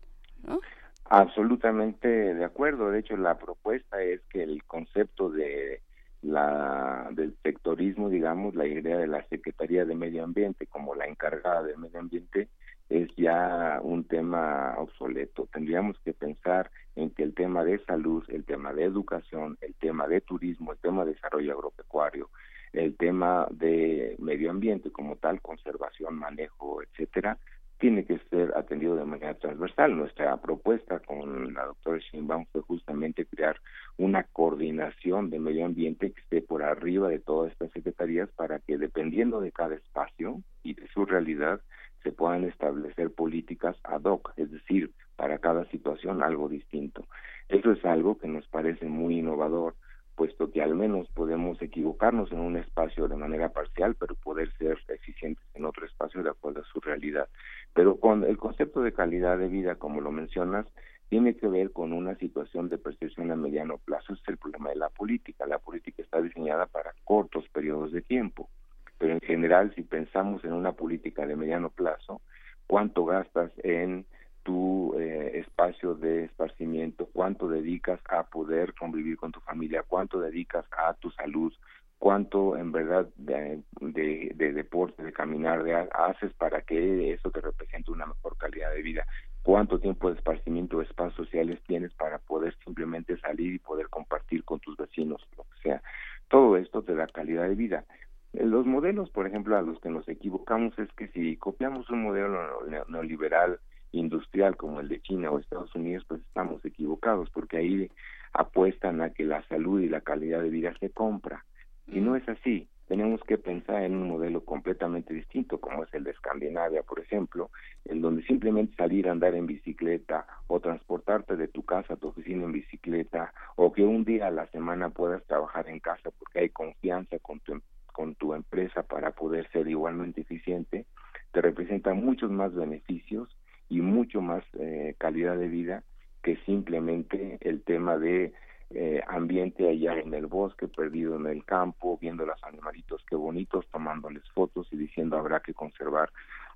Speaker 8: ¿no?
Speaker 6: absolutamente de acuerdo de hecho la propuesta es que el concepto de la del sectorismo, digamos, la idea de la Secretaría de Medio Ambiente como la encargada de medio ambiente es ya un tema obsoleto. Tendríamos que pensar en que el tema de salud, el tema de educación, el tema de turismo, el tema de desarrollo agropecuario, el tema de medio ambiente como tal, conservación, manejo, etcétera, tiene que ser atendido de manera transversal. Nuestra propuesta con la doctora Sheinbaum fue justamente crear una coordinación de medio ambiente que esté por arriba de todas estas secretarías para que dependiendo de cada espacio y de su realidad se puedan establecer políticas ad hoc, es decir, para cada situación algo distinto. Eso es algo que nos parece muy innovador, puesto que al menos podemos equivocarnos en un espacio de manera parcial, pero poder ser eficientes en otro espacio de acuerdo a su realidad. Pero con el concepto de calidad de vida, como lo mencionas, tiene que ver con una situación de percepción a mediano plazo. es el problema de la política. La política está diseñada para cortos periodos de tiempo. Pero en general, si pensamos en una política de mediano plazo, ¿cuánto gastas en tu eh, espacio de esparcimiento? ¿Cuánto dedicas a poder convivir con tu familia? ¿Cuánto dedicas a tu salud? cuánto en verdad de, de, deporte, de caminar, de, haces para que eso te represente una mejor calidad de vida, cuánto tiempo de esparcimiento o espacios sociales tienes para poder simplemente salir y poder compartir con tus vecinos, lo que sea. Todo esto te da calidad de vida. Los modelos, por ejemplo, a los que nos equivocamos es que si copiamos un modelo neoliberal industrial como el de China o Estados Unidos, pues estamos equivocados porque ahí apuestan a que la salud y la calidad de vida se compra y no es así. Tenemos que pensar en un modelo completamente distinto, como es el de Escandinavia, por ejemplo, en donde simplemente salir a andar en bicicleta o transportarte de tu casa a tu oficina en bicicleta o que un día a la semana puedas trabajar en casa porque hay confianza con tu, con tu empresa para poder ser igualmente eficiente, te representa muchos más beneficios y mucho más eh, calidad de vida que simplemente el tema de eh, ambiente allá en el bosque, perdido en el campo, viendo los animalitos qué bonitos, tomándoles fotos y diciendo habrá que conservar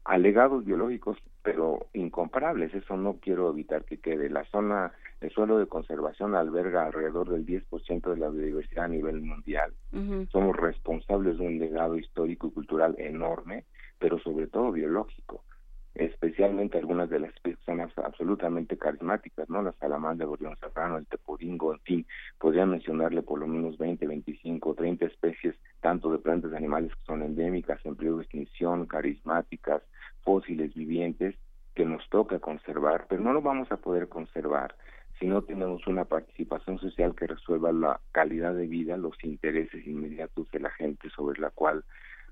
Speaker 6: alegados biológicos, pero incomparables. Eso no quiero evitar que quede. La zona, el suelo de conservación alberga alrededor del 10% de la biodiversidad a nivel mundial. Somos responsables de un legado histórico y cultural enorme, pero sobre todo biológico especialmente algunas de las son absolutamente carismáticas, ¿no? La salamandra, gorrión serrano, el teporingo, en fin, podría mencionarle por lo menos 20, 25, 30 especies, tanto de plantas y animales que son endémicas, en periodo de extinción, carismáticas, fósiles, vivientes, que nos toca conservar, pero no lo vamos a poder conservar si no tenemos una participación social que resuelva la calidad de vida, los intereses inmediatos de la gente sobre la cual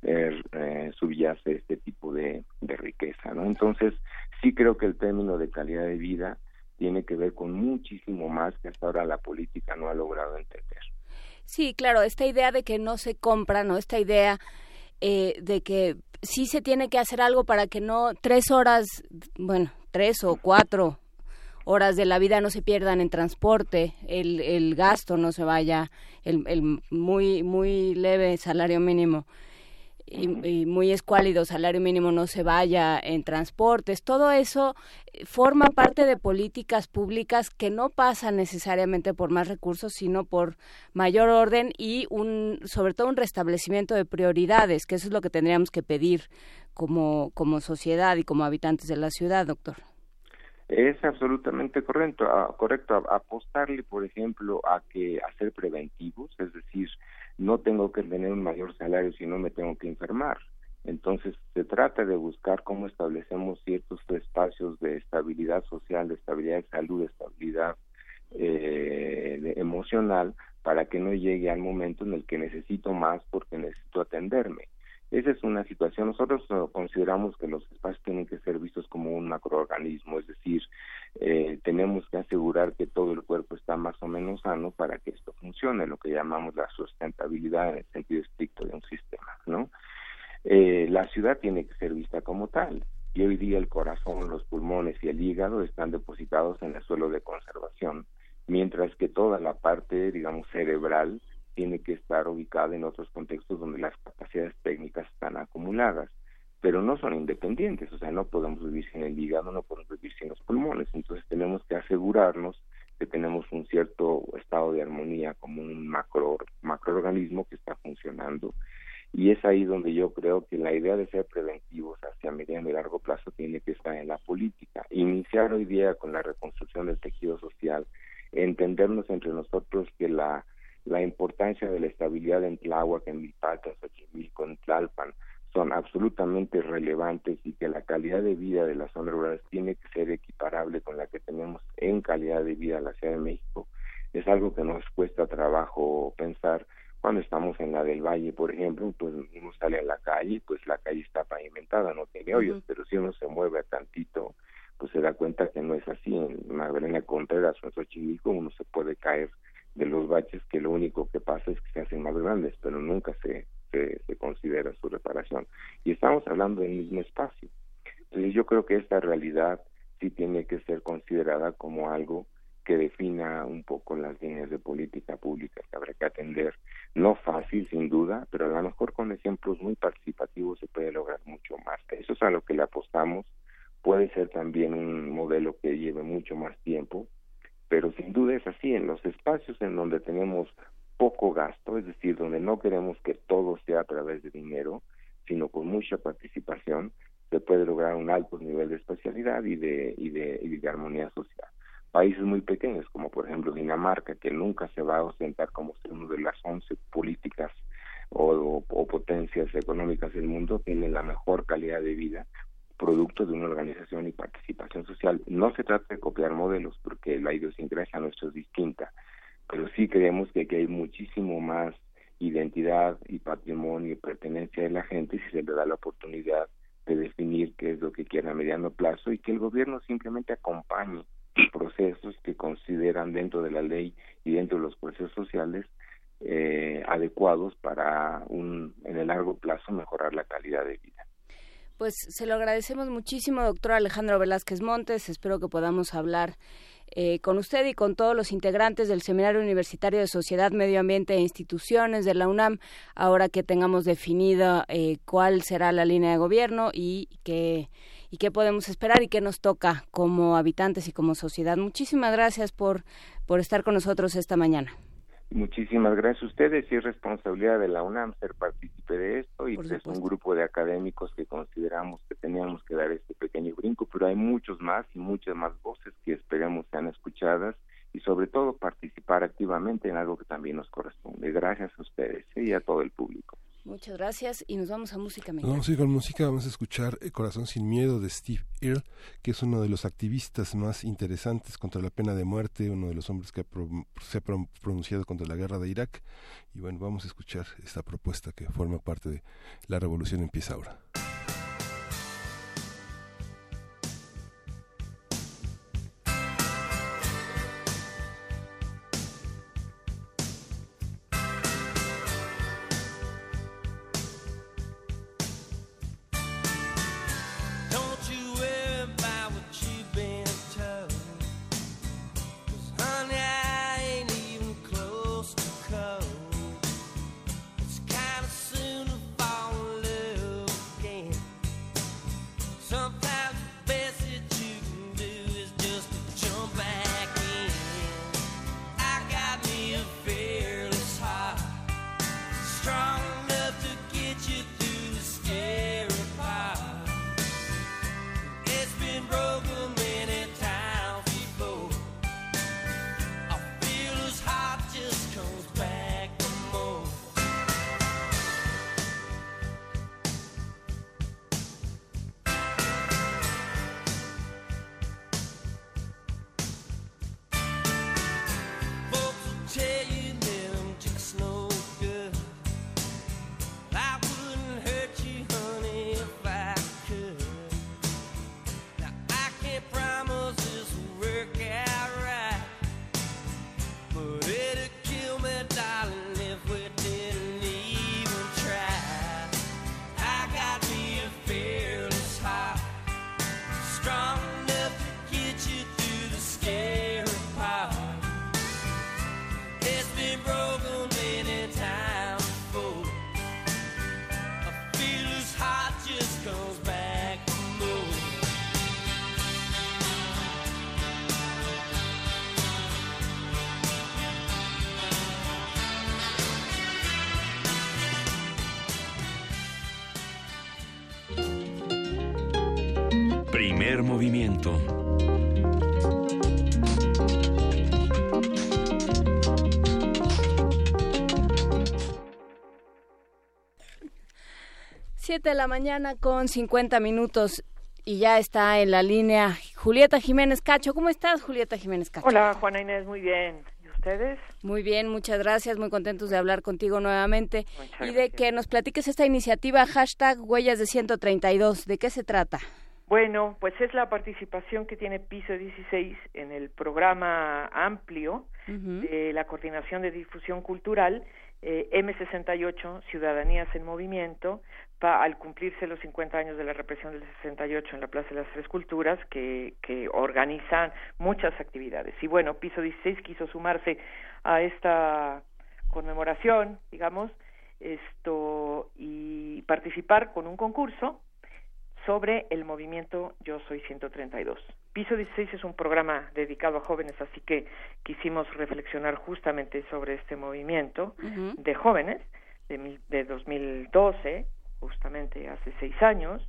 Speaker 6: eh, subyace este tipo de, riqueza, ¿no? Entonces, sí creo que el término de calidad de vida tiene que ver con muchísimo más que hasta ahora la política no ha logrado entender.
Speaker 8: Sí, claro, esta idea de que no se compra, ¿no? Esta idea eh, de que sí se tiene que hacer algo para que no tres horas, bueno, tres o cuatro horas de la vida no se pierdan en transporte, el, el gasto no se vaya, el, el muy, muy leve salario mínimo y, muy escuálido, salario mínimo no se vaya en transportes, todo eso eh, forma parte de políticas públicas que no pasan necesariamente por más recursos, sino por mayor orden y un, sobre todo un restablecimiento de prioridades, que eso es lo que tendríamos que pedir como, como sociedad y como habitantes de la ciudad, doctor.
Speaker 6: Es absolutamente correcto, correcto apostarle, por ejemplo, a que a ser preventivos, es decir, no tengo que tener un mayor salario si no me tengo que enfermar. Entonces se trata de buscar cómo establecemos ciertos espacios de estabilidad social, de estabilidad de salud, de estabilidad eh, emocional para que no llegue al momento en el que necesito más porque necesito atenderme. Esa es una situación. Nosotros eh, consideramos que los espacios tienen que ser vistos como un macroorganismo, es decir, eh, tenemos que asegurar que todo el cuerpo está más o menos sano para que esto funcione, lo que llamamos la sustentabilidad en el sentido estricto de un sistema, ¿no? Eh, la ciudad tiene que ser vista como tal y hoy día el corazón, los pulmones y el hígado están depositados en el suelo de conservación, mientras que toda la parte, digamos, cerebral tiene que estar ubicada en otros contextos donde las capacidades técnicas están acumuladas, pero no son independientes, o sea, no podemos vivir sin el hígado, no podemos vivir sin los pulmones, entonces tenemos que asegurarnos que tenemos un cierto estado de armonía como un macro macroorganismo que está funcionando y es ahí donde yo creo que la idea de ser preventivos hacia mediano y largo plazo tiene que estar en la política. Iniciar hoy día con la reconstrucción del tejido social, entendernos entre nosotros que la la importancia de la estabilidad en Tláhuac, en Milpalta, en Xochimilco, en Tlalpan, son absolutamente relevantes y que la calidad de vida de las zonas rurales tiene que ser equiparable con la que tenemos en calidad de vida en la Ciudad de México. Es algo que nos cuesta trabajo pensar cuando estamos en la del Valle, por ejemplo, pues uno sale a la calle, pues la calle está pavimentada, no tiene hoyos, pero si uno se mueve tantito pues se da cuenta que no es así. En Magdalena Contreras o en Xochimilco uno se puede caer de los baches que lo único que pasa es que se hacen más grandes, pero nunca se, se, considera su reparación. Y estamos hablando del mismo espacio. Entonces yo creo que esta realidad sí tiene que ser considerada como algo que defina un poco las líneas de política pública que habrá que atender. No fácil, sin duda, pero a lo mejor con ejemplos muy participativos se puede lograr mucho más. Eso es a lo que le apostamos. Puede ser también un modelo que lleve mucho más tiempo, pero sin duda es así. En los espacios en donde tenemos poco gasto, es decir, donde no queremos que todo sea a través de dinero, sino con mucha participación, se puede lograr un alto nivel de especialidad y de, y de, y de armonía social países muy pequeños, como por ejemplo Dinamarca, que nunca se va a ostentar como uno de las once políticas o, potencias económicas del mundo, tiene la mejor calidad de vida, producto de una organización y participación social. No se trata de copiar modelos, porque la idiosincrasia nuestra es distinta, pero sí creemos que aquí hay muchísimo más identidad y patrimonio y pertenencia de la gente si se le da la oportunidad de definir qué es lo que quiere a mediano plazo y que el gobierno simplemente acompañe procesos que consideran dentro de la ley y dentro de los procesos sociales eh, adecuados para un, en el largo plazo mejorar la calidad de vida.
Speaker 4: Pues se lo agradecemos muchísimo, doctor Alejandro Velázquez Montes. Espero que podamos hablar eh, con usted y con todos los integrantes del Seminario Universitario de Sociedad, Medio Ambiente e Instituciones de la UNAM, ahora que tengamos definida eh, cuál será la línea de gobierno y que y qué podemos esperar y qué nos toca como habitantes y como sociedad. Muchísimas gracias por, por estar con nosotros esta mañana.
Speaker 6: Muchísimas gracias a ustedes y es responsabilidad de la UNAM ser partícipe de esto y es un grupo de académicos que consideramos que teníamos que dar este pequeño brinco, pero hay muchos más y muchas más voces que esperemos sean escuchadas y sobre todo participar activamente en algo que también nos corresponde. Gracias a ustedes y a todo el público.
Speaker 4: Muchas gracias y nos vamos a música
Speaker 7: mexicana. Vamos a ir con música, vamos a escuchar Corazón sin miedo de Steve Earle, que es uno de los activistas más interesantes contra la pena de muerte, uno de los hombres que se ha pronunciado contra la guerra de Irak. Y bueno, vamos a escuchar esta propuesta que forma parte de La Revolución empieza ahora.
Speaker 1: Movimiento.
Speaker 4: Siete de la mañana con 50 minutos y ya está en la línea Julieta Jiménez Cacho. ¿Cómo estás, Julieta Jiménez Cacho?
Speaker 9: Hola, Juana Inés, muy bien. ¿Y ustedes?
Speaker 4: Muy bien, muchas gracias. Muy contentos de hablar contigo nuevamente y de que nos platiques esta iniciativa hashtag Huellas de 132. ¿De qué se trata?
Speaker 9: Bueno, pues es la participación que tiene Piso 16 en el programa amplio de la Coordinación de Difusión Cultural eh, M68, Ciudadanías en Movimiento, al cumplirse los 50 años de la represión del 68 en la Plaza de las Tres Culturas, que, que organizan muchas actividades. Y bueno, Piso 16 quiso sumarse a esta conmemoración, digamos, esto y participar con un concurso sobre el movimiento Yo Soy 132. Piso 16 es un programa dedicado a jóvenes, así que quisimos reflexionar justamente sobre este movimiento de jóvenes de, de 2012, justamente hace seis años,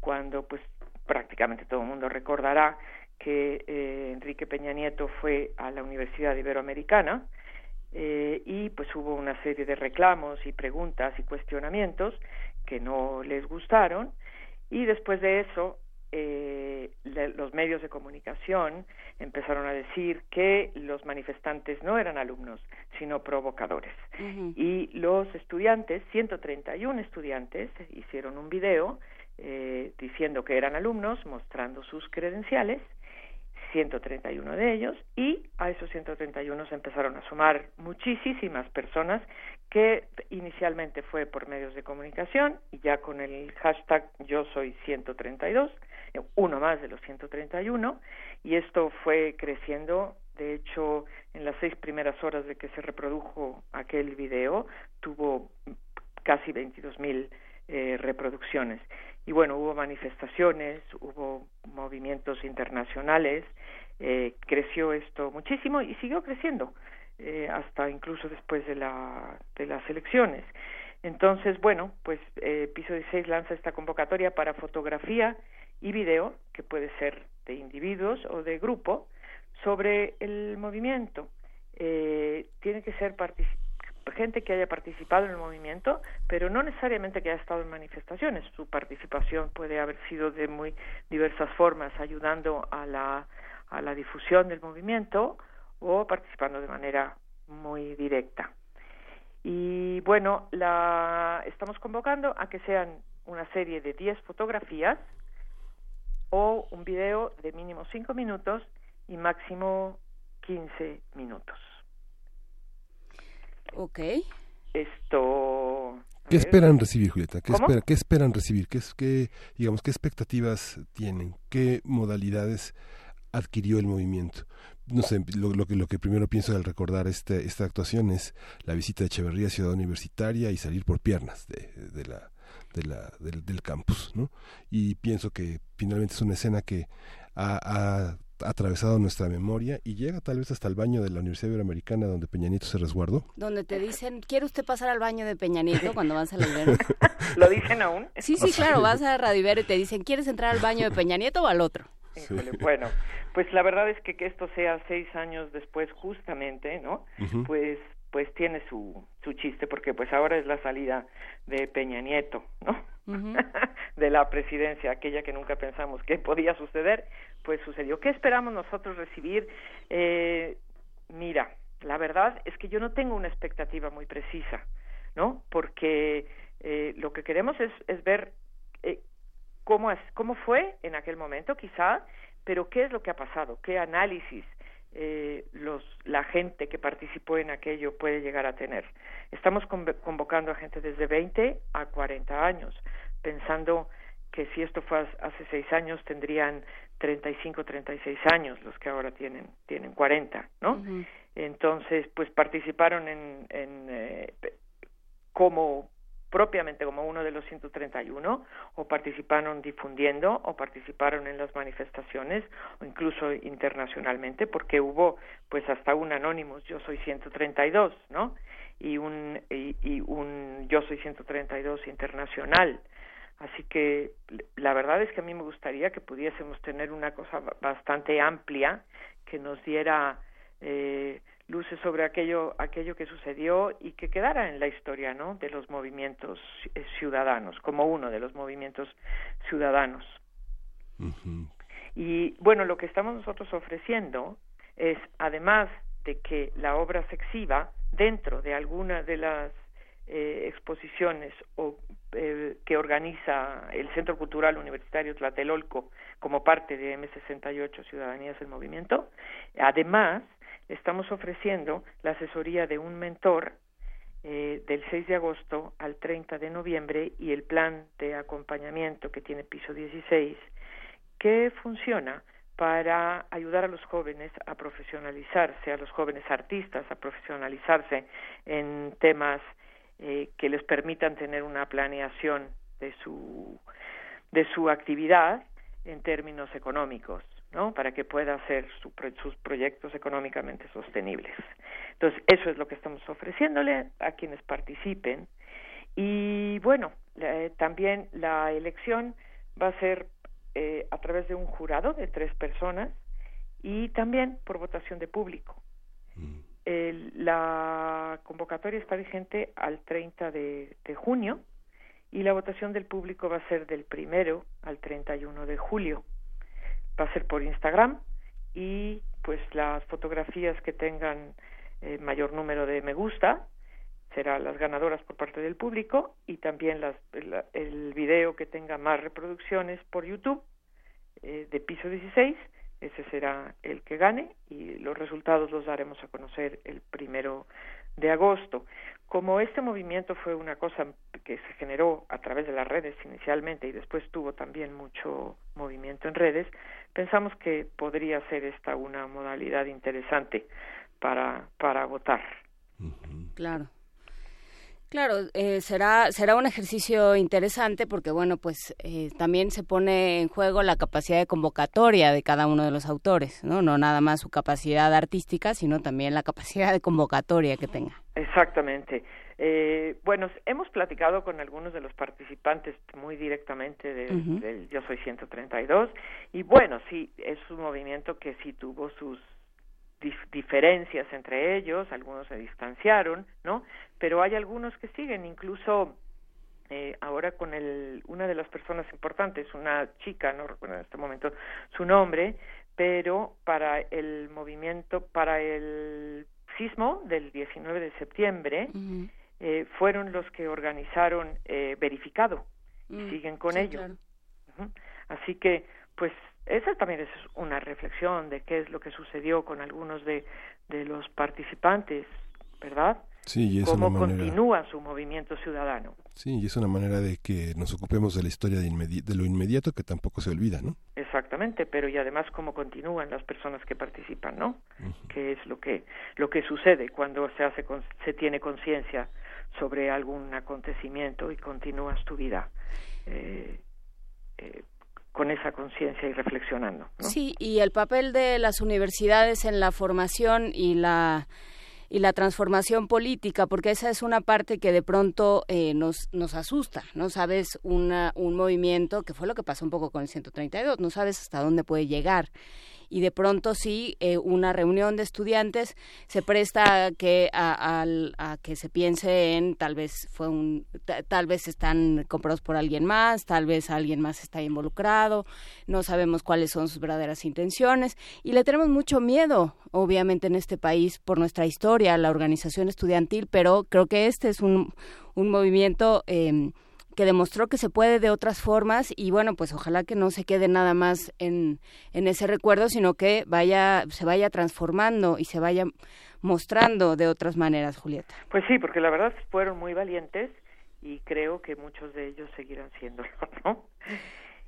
Speaker 9: cuando pues prácticamente todo el mundo recordará que eh, Enrique Peña Nieto fue a la Universidad Iberoamericana eh, y pues hubo una serie de reclamos y preguntas y cuestionamientos que no les gustaron y después de eso eh, los medios de comunicación empezaron a decir que los manifestantes no eran alumnos, sino provocadores. Y los estudiantes, 131 estudiantes, hicieron un video eh, diciendo que eran alumnos, mostrando sus credenciales, 131 de ellos, y a esos 131 se empezaron a sumar muchísimas personas que inicialmente fue por medios de comunicación y ya con el hashtag yo soy 132 uno más de los 131, y esto fue creciendo. De hecho, en las seis primeras horas de que se reprodujo aquel video, tuvo casi 22 mil eh, reproducciones. Y bueno, hubo manifestaciones, hubo movimientos internacionales, eh, creció esto muchísimo y siguió creciendo eh, hasta incluso después de, la, de las elecciones. Entonces, bueno, pues eh, Piso 16 lanza esta convocatoria para fotografía y video, que puede ser de individuos o de grupo, sobre el movimiento. Eh, tiene que ser gente que haya participado en el movimiento, pero no necesariamente que haya estado en manifestaciones. Su participación puede haber sido de muy diversas formas, ayudando a la, a la difusión del movimiento o participando de manera muy directa. Y bueno, la estamos convocando a que sean una serie de 10 fotografías o un video de mínimo 5 minutos y máximo 15 minutos.
Speaker 8: Ok.
Speaker 9: Esto...
Speaker 7: ¿Qué esperan recibir, Julieta? ¿Qué, ¿Qué esperan recibir? ¿Qué, qué, digamos, ¿Qué expectativas tienen? ¿Qué modalidades adquirió el movimiento? No sé, lo, que, lo que primero pienso al recordar este, esta actuación es la visita de Echeverría a Ciudad Universitaria y salir por piernas de, de la, de la, del, del, campus, ¿no? Y pienso que finalmente es una escena que ha, atravesado nuestra memoria y llega tal vez hasta el baño de la Universidad Iberoamericana donde Peña Nieto se resguardó.
Speaker 8: Donde te dicen, ¿quiere usted pasar al baño de Peña Nieto cuando vas a la
Speaker 9: ¿Lo dicen aún?
Speaker 8: Sí, sí, claro, vas a Radio y te dicen, ¿quieres entrar al baño de Peña Nieto o al otro?
Speaker 9: bueno, pues la verdad es que que esto sea seis años después justamente, ¿no? Pues pues tiene su, su chiste porque pues ahora es la salida de Peña Nieto, ¿no? de la presidencia, aquella que nunca pensamos que podía suceder, pues sucedió. ¿Qué esperamos nosotros recibir? Eh, mira, la verdad es que yo no tengo una expectativa muy precisa, ¿no? Porque eh, lo que queremos es, es ver eh, cómo, es, cómo fue en aquel momento, quizá, pero qué es lo que ha pasado, qué análisis eh, los, la gente que participó en aquello puede llegar a tener. Estamos convocando a gente desde 20 a 40 años, pensando que si esto fue hace seis años tendrían 35, 36 años los que ahora tienen tienen 40, ¿no? Entonces, pues participaron en, en eh, como propiamente como uno de los 131 o participaron difundiendo o participaron en las manifestaciones o incluso internacionalmente porque hubo pues hasta un Anonymous yo soy 132 no y un y, y un yo soy 132 internacional. Así que la verdad es que a mí me gustaría que pudiésemos tener una cosa bastante amplia que nos diera eh, luces sobre aquello aquello que sucedió y que quedara en la historia no de los movimientos eh, ciudadanos como uno de los movimientos ciudadanos y bueno lo que estamos nosotros ofreciendo es además de que la obra se exhiba dentro de alguna de las eh, exposiciones o, eh, que organiza el Centro Cultural Universitario Tlatelolco como parte de M68 Ciudadanías del Movimiento. Además, estamos ofreciendo la asesoría de un mentor eh, del 6 de agosto al 30 de noviembre y el plan de acompañamiento que tiene piso 16 que funciona para ayudar a los jóvenes a profesionalizarse, a los jóvenes artistas a profesionalizarse en temas eh, que les permitan tener una planeación de su de su actividad en términos económicos, ¿no? Para que pueda hacer sus proyectos económicamente sostenibles. Entonces, eso es lo que estamos ofreciéndole a quienes participen. Y bueno, también la elección va a ser eh, a través de un jurado de tres personas y también por votación de público. Mm. la convocatoria está vigente al 30 de, de junio y la votación del público va a ser del primero al 31 de julio. Va a ser por Instagram y pues las fotografías que tengan eh, mayor número de me gusta serán las ganadoras por parte del público y también las, el, video que tenga más reproducciones por YouTube eh, de piso 16 ese será el que gane y los resultados los daremos a conocer el primero de agosto. Como este movimiento fue una cosa que se generó a través de las redes inicialmente y después tuvo también mucho movimiento en redes, pensamos que podría ser esta una modalidad interesante para, para votar.
Speaker 4: Claro. Claro, eh, será será un ejercicio interesante porque bueno, pues eh, también se pone en juego la capacidad de convocatoria de cada uno de los autores, no no nada más su capacidad artística, sino también la capacidad de convocatoria que tenga.
Speaker 9: Exactamente. Eh, bueno, hemos platicado con algunos de los participantes muy directamente del Yo Soy 132 y bueno, sí, es un movimiento que sí tuvo sus diferencias entre ellos, algunos se distanciaron, ¿no? Pero hay algunos que siguen, incluso eh, ahora con el, una de las personas importantes, una chica, no recuerdo en este momento su nombre, pero para el movimiento, para el sismo del 19 de septiembre, eh, fueron los que organizaron eh, Verificado y mm, siguen con ello. Así que, pues, esa también es una reflexión de qué es lo que sucedió con algunos de, de los participantes, ¿verdad?
Speaker 3: Sí, y es
Speaker 9: Cómo
Speaker 3: una
Speaker 9: manera... continúa su movimiento ciudadano.
Speaker 3: Sí, y es una manera de que nos ocupemos de la historia de, de, lo inmediato que tampoco se olvida, ¿no?
Speaker 9: Exactamente, pero y además cómo continúan las personas que participan, ¿no? Que es lo que lo que sucede cuando se hace se tiene conciencia sobre algún acontecimiento y continúas tu vida. Eh, eh, con esa conciencia y reflexionando.
Speaker 4: Sí, y el papel de las universidades en la formación y la y la transformación política, porque esa es una parte que de pronto eh, nos, nos asusta, no sabes una, un movimiento, que fue lo que pasó un poco con el 132, no sabes hasta dónde puede llegar y de pronto sí eh, una reunión de estudiantes se presta a que a, que se piense en tal vez fue un tal vez están comprados por alguien más tal vez alguien más está involucrado no sabemos cuáles son sus verdaderas intenciones y le tenemos mucho miedo obviamente en este país por nuestra historia la organización estudiantil pero creo que este es un un movimiento eh, que demostró que se puede de otras formas y bueno, pues ojalá que no se quede nada más en, en ese recuerdo, sino que vaya se vaya transformando y se vaya mostrando de otras maneras, Julieta.
Speaker 9: Pues sí, porque la verdad fueron muy valientes y creo que muchos de ellos seguirán siéndolo, ¿no?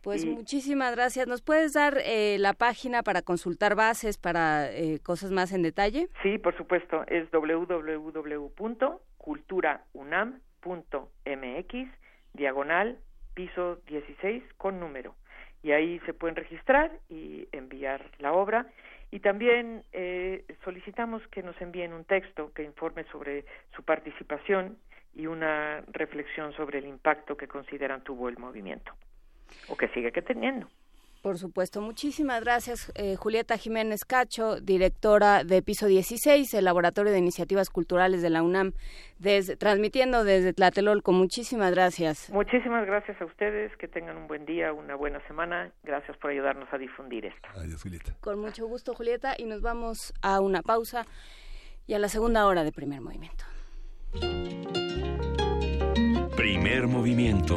Speaker 4: Pues muchísimas gracias. ¿Nos puedes dar eh, la página para consultar bases, para eh, cosas más en detalle?
Speaker 9: Sí, por supuesto. Es www.culturaunam.mx diagonal piso 16 con número. Y ahí se pueden registrar y enviar la obra. Y también eh, solicitamos que nos envíen un texto que informe sobre su participación y una reflexión sobre el impacto que consideran tuvo el movimiento o que sigue que teniendo.
Speaker 4: Por supuesto, muchísimas gracias eh, Julieta Jiménez Cacho, directora de Piso 16, el Laboratorio de Iniciativas Culturales de la UNAM, transmitiendo desde Tlatelolco. Muchísimas gracias.
Speaker 9: Muchísimas gracias a ustedes, que tengan un buen día, una buena semana. Gracias por ayudarnos a difundir esto.
Speaker 3: Adiós, Julieta.
Speaker 4: Con mucho gusto, Julieta, y nos vamos a una pausa y a la segunda hora de primer movimiento.
Speaker 1: Primer movimiento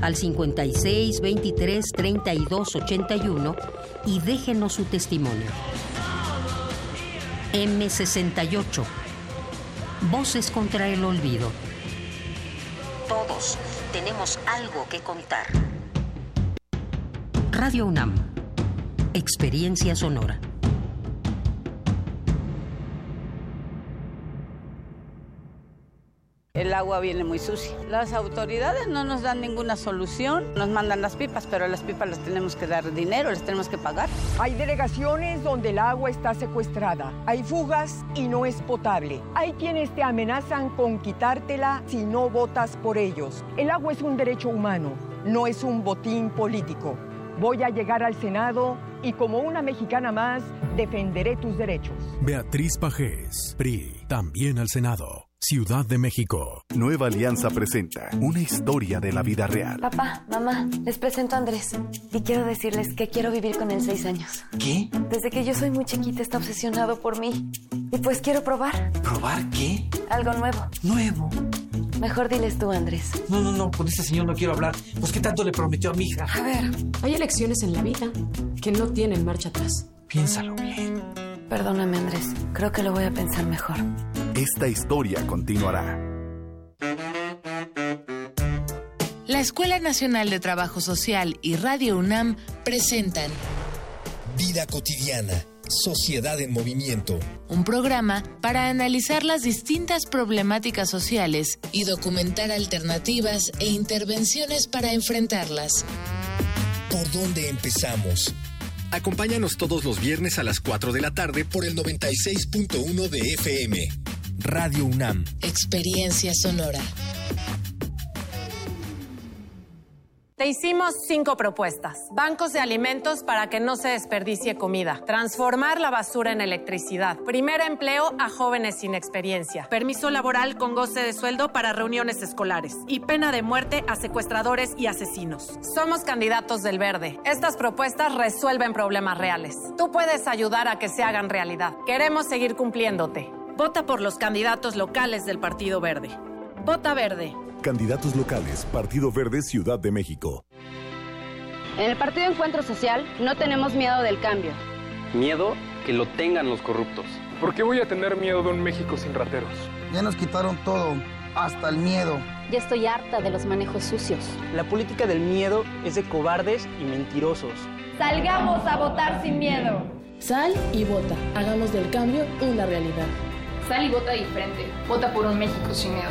Speaker 10: al 56 23 32 81 y déjenos su testimonio. M68. Voces contra el olvido. Todos tenemos algo que contar. Radio UNAM. Experiencia sonora.
Speaker 11: El agua viene muy sucia. Las autoridades no nos dan ninguna solución. Nos mandan las pipas, pero a las pipas les tenemos que dar dinero, les tenemos que pagar.
Speaker 12: Hay delegaciones donde el agua está secuestrada. Hay fugas y no es potable. Hay quienes te amenazan con quitártela si no votas por ellos. El agua es un derecho humano, no es un botín político. Voy a llegar al Senado y como una mexicana más, defenderé tus derechos.
Speaker 13: Beatriz Pajés, PRI, también al Senado. Ciudad de México.
Speaker 14: Nueva Alianza presenta una historia de la vida real.
Speaker 15: Papá, mamá, les presento a Andrés. Y quiero decirles que quiero vivir con él seis años.
Speaker 16: ¿Qué?
Speaker 15: Desde que yo soy muy chiquita está obsesionado por mí. Y pues quiero probar.
Speaker 16: ¿Probar qué?
Speaker 15: Algo nuevo.
Speaker 16: ¿Nuevo?
Speaker 15: Mejor diles tú, Andrés.
Speaker 16: No, no, no, con ese señor no quiero hablar. Pues qué tanto le prometió a mi hija.
Speaker 17: A ver, hay elecciones en la vida que no tienen marcha atrás.
Speaker 16: Piénsalo bien.
Speaker 15: Perdóname, Andrés. Creo que lo voy a pensar mejor.
Speaker 14: Esta historia continuará.
Speaker 18: La Escuela Nacional de Trabajo Social y Radio UNAM presentan
Speaker 19: Vida cotidiana, Sociedad en Movimiento.
Speaker 18: Un programa para analizar las distintas problemáticas sociales y documentar alternativas e intervenciones para enfrentarlas.
Speaker 19: ¿Por dónde empezamos? Acompáñanos todos los viernes a las 4 de la tarde por el 96.1 de FM. Radio UNAM.
Speaker 18: Experiencia sonora.
Speaker 20: Te hicimos cinco propuestas. Bancos de alimentos para que no se desperdicie comida. Transformar la basura en electricidad. Primer empleo a jóvenes sin experiencia. Permiso laboral con goce de sueldo para reuniones escolares. Y pena de muerte a secuestradores y asesinos. Somos candidatos del verde. Estas propuestas resuelven problemas reales. Tú puedes ayudar a que se hagan realidad. Queremos seguir cumpliéndote. Vota por los candidatos locales del Partido Verde. Vota verde.
Speaker 14: Candidatos locales, Partido Verde Ciudad de México.
Speaker 21: En el Partido Encuentro Social no tenemos miedo del cambio.
Speaker 22: Miedo que lo tengan los corruptos.
Speaker 23: ¿Por qué voy a tener miedo de un México sin rateros?
Speaker 24: Ya nos quitaron todo, hasta el miedo.
Speaker 21: Ya estoy harta de los manejos sucios.
Speaker 22: La política del miedo es de cobardes y mentirosos.
Speaker 21: Salgamos a votar sin miedo.
Speaker 17: Sal y vota. Hagamos del cambio una realidad.
Speaker 21: Sal y vota diferente. Vota por un México sin miedo.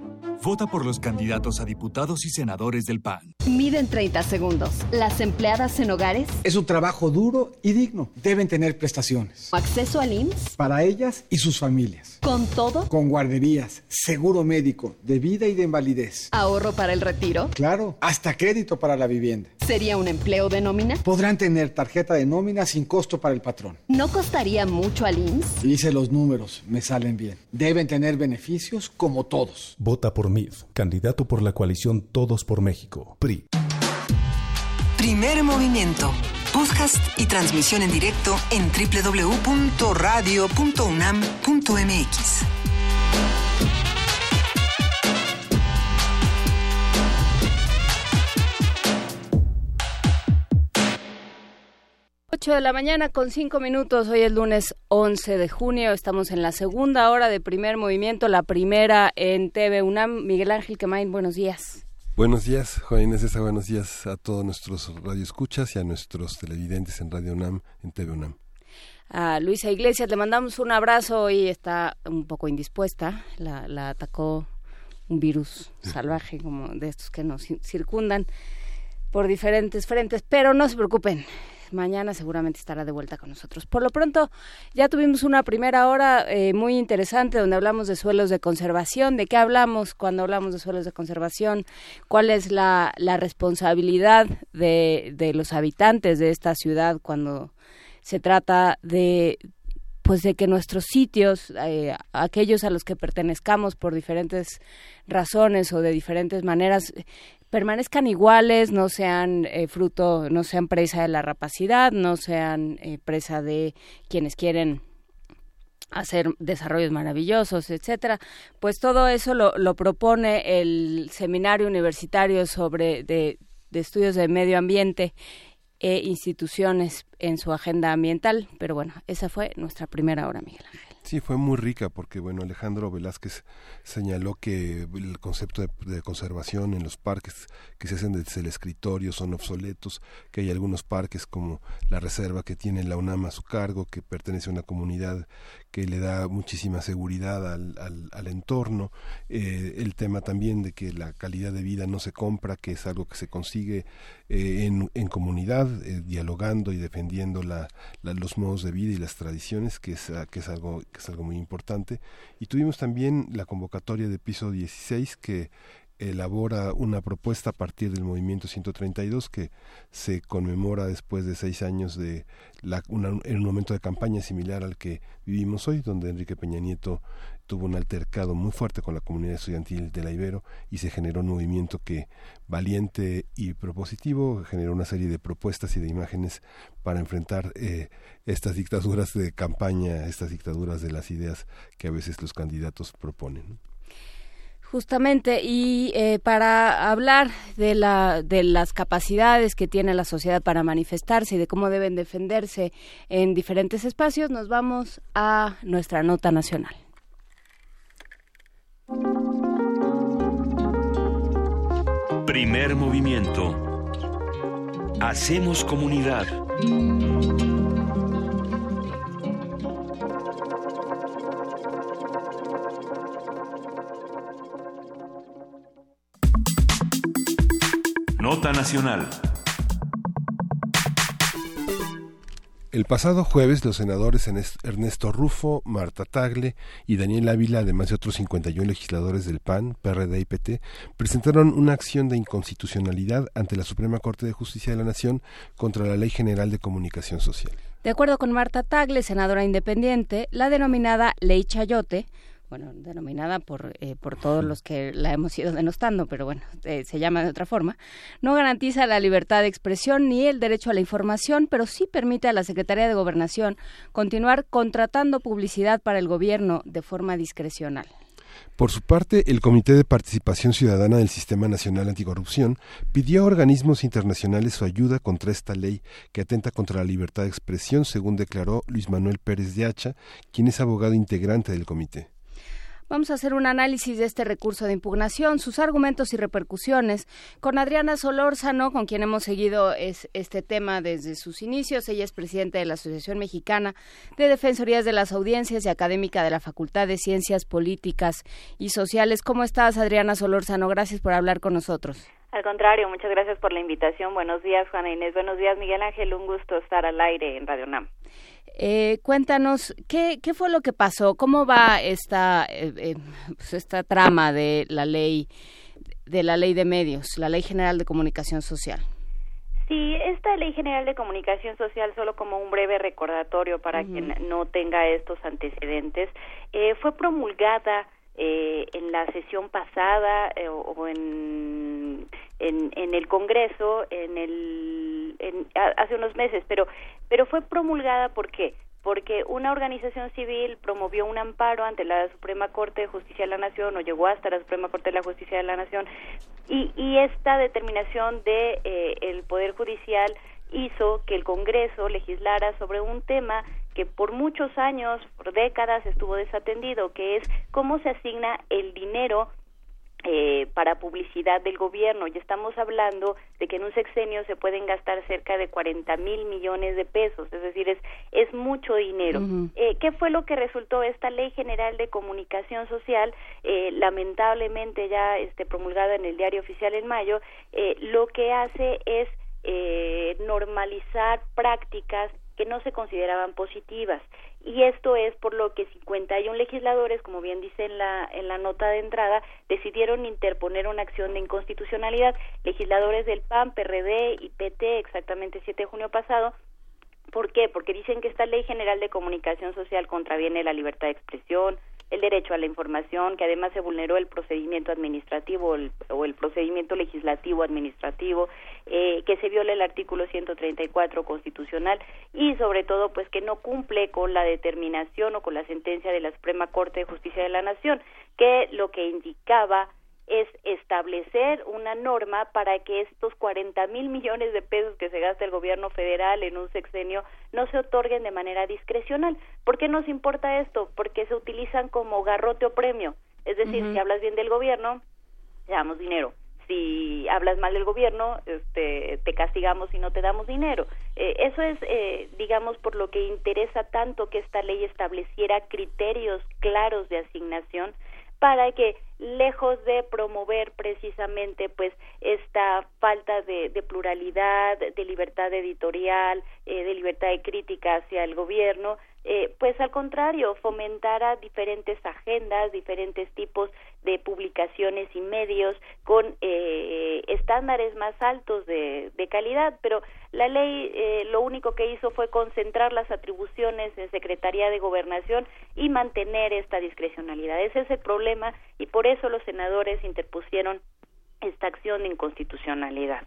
Speaker 13: Vota por los candidatos a diputados y senadores del PAN.
Speaker 21: Miden 30 segundos. Las empleadas en hogares.
Speaker 25: Es un trabajo duro y digno. Deben tener prestaciones.
Speaker 21: Acceso al IMSS.
Speaker 25: Para ellas y sus familias.
Speaker 21: ¿Con todo?
Speaker 25: Con guarderías, seguro médico, de vida y de invalidez.
Speaker 21: ¿Ahorro para el retiro?
Speaker 25: Claro, hasta crédito para la vivienda.
Speaker 21: ¿Sería un empleo de nómina?
Speaker 25: Podrán tener tarjeta de nómina sin costo para el patrón.
Speaker 21: ¿No costaría mucho al IMSS?
Speaker 25: Hice los números, me salen bien. Deben tener beneficios como todos.
Speaker 26: Vota por MID, candidato por la coalición Todos por México, PRI.
Speaker 27: Primer movimiento.
Speaker 28: Podcast y transmisión en directo en www.radio.unam.mx.
Speaker 4: 8 de la mañana con 5 minutos. Hoy es lunes 11 de junio. Estamos en la segunda hora de primer movimiento, la primera en TV UNAM. Miguel Ángel Quemain, buenos días.
Speaker 3: Buenos días, Juan Inés Esa, buenos días a todos nuestros radioescuchas y a nuestros televidentes en Radio UNAM, en TV UNAM.
Speaker 4: A Luisa Iglesias le mandamos un abrazo y está un poco indispuesta. La, la atacó un virus salvaje como de estos que nos circundan por diferentes frentes, pero no se preocupen, mañana seguramente estará de vuelta con nosotros. Por lo pronto, ya tuvimos una primera hora eh, muy interesante donde hablamos de suelos de conservación. ¿De qué hablamos cuando hablamos de suelos de conservación? ¿Cuál es la, responsabilidad de, de los habitantes de esta ciudad cuando se trata de pues de que nuestros sitios, eh, aquellos a los que pertenezcamos por diferentes razones o de diferentes maneras, permanezcan iguales, no sean eh, fruto, no sean presa de la rapacidad, no sean eh, presa de quienes quieren hacer desarrollos maravillosos, etcétera. Pues todo eso lo, lo propone el seminario universitario sobre de, de estudios de medio ambiente e instituciones en su agenda ambiental. Pero bueno, esa fue nuestra primera hora, Miguel Ángel.
Speaker 3: Sí, fue muy rica porque, bueno, Alejandro Velázquez señaló que el concepto de, conservación en los parques que se hacen desde el escritorio son obsoletos, que hay algunos parques como la reserva que tiene la UNAM a su cargo, que pertenece a una comunidad que le da muchísima seguridad al, al, entorno, eh, el tema también de que la calidad de vida no se compra, que es algo que se consigue eh, en, en, comunidad, eh, dialogando y defendiendo la, los modos de vida y las tradiciones, que es, que es algo que es algo muy importante. Y tuvimos también la convocatoria de piso 16 que elabora una propuesta a partir del movimiento 132 que se conmemora después de seis años de la, en un momento de campaña similar al que vivimos hoy, donde Enrique Peña Nieto tuvo un altercado muy fuerte con la comunidad estudiantil de la Ibero y se generó un movimiento que valiente y propositivo generó una serie de propuestas y de imágenes para enfrentar eh, estas dictaduras de campaña, estas dictaduras de las ideas que a veces los candidatos proponen.
Speaker 4: Justamente, y eh, para hablar de, la, de las capacidades que tiene la sociedad para manifestarse y de cómo deben defenderse en diferentes espacios, nos vamos a nuestra nota nacional.
Speaker 1: Primer movimiento. Hacemos comunidad. Nota Nacional.
Speaker 3: El pasado jueves, los senadores Ernesto Rufo, Marta Tagle y Daniel Ávila, además de otros 51 legisladores del PAN, PRD y PT, presentaron una acción de inconstitucionalidad ante la Suprema Corte de Justicia de la Nación contra la Ley General de Comunicación Social.
Speaker 4: De acuerdo con Marta Tagle, senadora independiente, la denominada Ley Chayote bueno, denominada por, eh, por todos los que la hemos ido denostando, pero bueno, eh, se llama de otra forma, no garantiza la libertad de expresión ni el derecho a la información, pero sí permite a la Secretaría de Gobernación continuar contratando publicidad para el gobierno de forma discrecional.
Speaker 3: Por su parte, el Comité de Participación Ciudadana del Sistema Nacional Anticorrupción pidió a organismos internacionales su ayuda contra esta ley que atenta contra la libertad de expresión, según declaró Luis Manuel Pérez de Hacha, quien es abogado integrante del comité.
Speaker 4: Vamos a hacer un análisis de este recurso de impugnación, sus argumentos y repercusiones con Adriana Solórzano, con quien hemos seguido este tema desde sus inicios. Ella es presidenta de la Asociación Mexicana de Defensorías de las Audiencias y académica de la Facultad de Ciencias Políticas y Sociales. ¿Cómo estás, Adriana Solórzano? Gracias por hablar con nosotros.
Speaker 29: Al contrario, muchas gracias por la invitación. Buenos días, Juana Inés. Buenos días, Miguel Ángel. Un gusto estar al aire en Radio NAM.
Speaker 4: Eh, cuéntanos, ¿qué, ¿qué fue lo que pasó? ¿Cómo va esta, eh, eh, pues esta trama de la ley de la ley de medios, la ley general de comunicación social?
Speaker 29: Sí, esta ley general de comunicación social, solo como un breve recordatorio para quien no tenga estos antecedentes, eh, fue promulgada eh, en la sesión pasada eh, o, en, en, en, el Congreso en el hace unos meses, pero, pero fue promulgada ¿por qué? porque una organización civil promovió un amparo ante la Suprema Corte de Justicia de la Nación o llegó hasta la Suprema Corte de la Justicia de la Nación y, y esta determinación de eh, el Poder Judicial hizo que el Congreso legislara sobre un tema que por muchos años, por décadas estuvo desatendido, que es cómo se asigna el dinero eh, para publicidad del gobierno. Y estamos hablando de que en un sexenio se pueden gastar cerca de 40 mil millones de pesos, es decir, es, es mucho dinero. eh, ¿Qué fue lo que resultó esta Ley General de Comunicación Social, eh, lamentablemente ya este, promulgada en el Diario Oficial en mayo? Eh, lo que hace es eh, normalizar prácticas que no se consideraban positivas y esto es por lo que 51 legisladores, como bien dice en la en la nota de entrada, decidieron interponer una acción de inconstitucionalidad. Legisladores del PAN, PRD y PT, exactamente el 7 de junio pasado, ¿Por qué? Porque dicen que esta Ley General de Comunicación Social contraviene la libertad de expresión, el derecho a la información, que además se vulneró el procedimiento administrativo o el, o el procedimiento legislativo administrativo, eh, que se viola el artículo 134 constitucional y sobre todo pues que no cumple con la determinación o con la sentencia de la Suprema Corte de Justicia de la Nación, que lo que indicaba es establecer una norma para que estos 40 mil millones de pesos que se gasta el gobierno federal en un sexenio no se otorguen de manera discrecional. ¿Por qué nos importa esto? Porque se utilizan como garrote o premio. Es decir, si hablas bien del gobierno, te damos dinero. Si hablas mal del gobierno, este, te castigamos y no te damos dinero. Eh, eso es, eh, digamos, por lo que interesa tanto que esta ley estableciera criterios claros de asignación para que lejos de promover precisamente pues esta falta de, de pluralidad, de libertad editorial, eh, de libertad de crítica hacia el gobierno, eh, pues al contrario, fomentara diferentes agendas, diferentes tipos de publicaciones y medios con eh, estándares más altos de, calidad, pero la ley eh, lo único que hizo fue concentrar las atribuciones en Secretaría de Gobernación y mantener esta discrecionalidad. Ese es el problema y por eso los senadores interpusieron esta acción de inconstitucionalidad.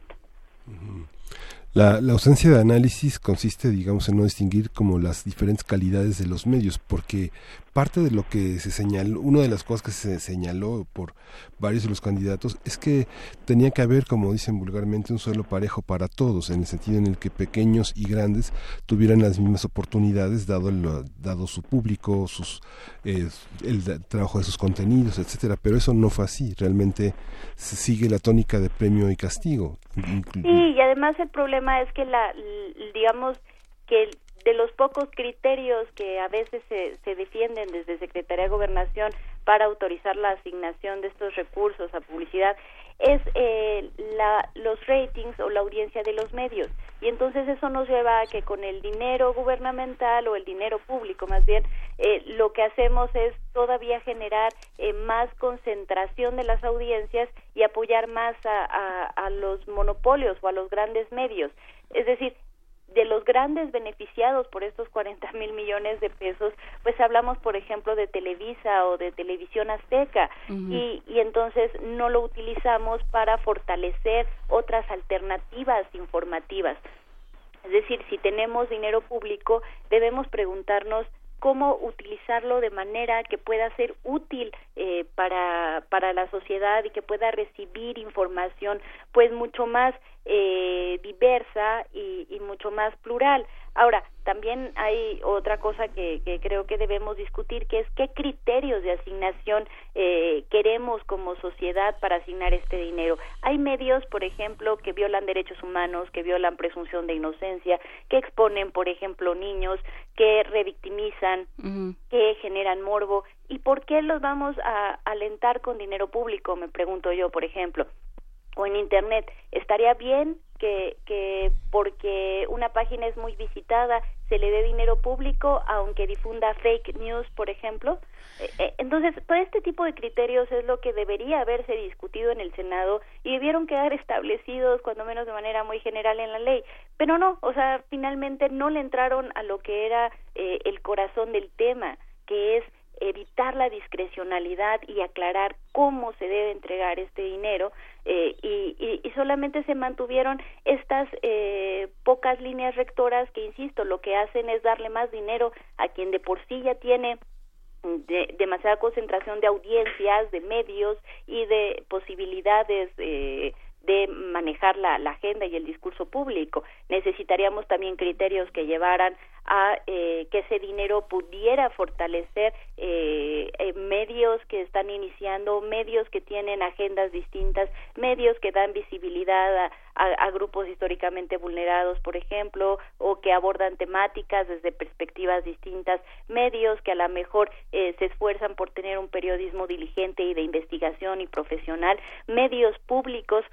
Speaker 3: La, la, ausencia de análisis consiste, digamos, en no distinguir como las diferentes calidades de los medios, porque parte de lo que se señaló, una de las cosas que se señaló por varios de los candidatos es que tenía que haber, como dicen vulgarmente, un suelo parejo para todos, en el sentido en el que pequeños y grandes tuvieran las mismas oportunidades, dado, dado su público, sus, eh, el trabajo de sus contenidos, etcétera. Pero eso no fue así, realmente se sigue la tónica de premio y castigo.
Speaker 29: Sí, y además el problema es que la, digamos, que de los pocos criterios que a veces se, se defienden desde Secretaría de Gobernación para autorizar la asignación de estos recursos a publicidad es eh, la, los ratings o la audiencia de los medios. Y entonces eso nos lleva a que con el dinero gubernamental o el dinero público más bien, eh, lo que hacemos es todavía generar eh, más concentración de las audiencias y apoyar más a, a, a los monopolios o a los grandes medios. Es decir, de los grandes beneficiados por estos 40 mil millones de pesos, pues hablamos, por ejemplo, de Televisa o de Televisión Azteca, uh -huh. y, y entonces no lo utilizamos para fortalecer otras alternativas informativas. Es decir, si tenemos dinero público, debemos preguntarnos cómo utilizarlo de manera que pueda ser útil eh, para, para la sociedad y que pueda recibir información pues mucho más eh, diversa y, y, mucho más plural. Ahora, también hay otra cosa que, que, creo que debemos discutir, que es qué criterios de asignación eh, queremos como sociedad para asignar este dinero. Hay medios, por ejemplo, que violan derechos humanos, que violan presunción de inocencia, que exponen, por ejemplo, niños, que revictimizan, uh -huh. que generan morbo. ¿Y por qué los vamos a alentar con dinero público? Me pregunto yo, por ejemplo o en internet. Estaría bien que, que porque una página es muy visitada se le dé dinero público aunque difunda fake news por ejemplo. Eh, entonces todo este tipo de criterios es lo que debería haberse discutido en el senado y debieron quedar establecidos cuando menos de manera muy general en la ley. Pero no o sea finalmente no le entraron a lo que era eh, el corazón del tema que es evitar la discrecionalidad y aclarar cómo se debe entregar este dinero eh, y, y, solamente se mantuvieron estas eh, pocas líneas rectoras que, insisto, lo que hacen es darle más dinero a quien de por sí ya tiene de, demasiada concentración de audiencias, de medios y de posibilidades eh, de manejar la, agenda y el discurso público. Necesitaríamos también criterios que llevaran a eh, que ese dinero pudiera fortalecer eh, eh, medios que están iniciando, medios que tienen agendas distintas, medios que dan visibilidad a, a, grupos históricamente vulnerados, por ejemplo, o que abordan temáticas desde perspectivas distintas, medios que a lo mejor se esfuerzan por tener un periodismo diligente y de investigación y profesional, medios públicos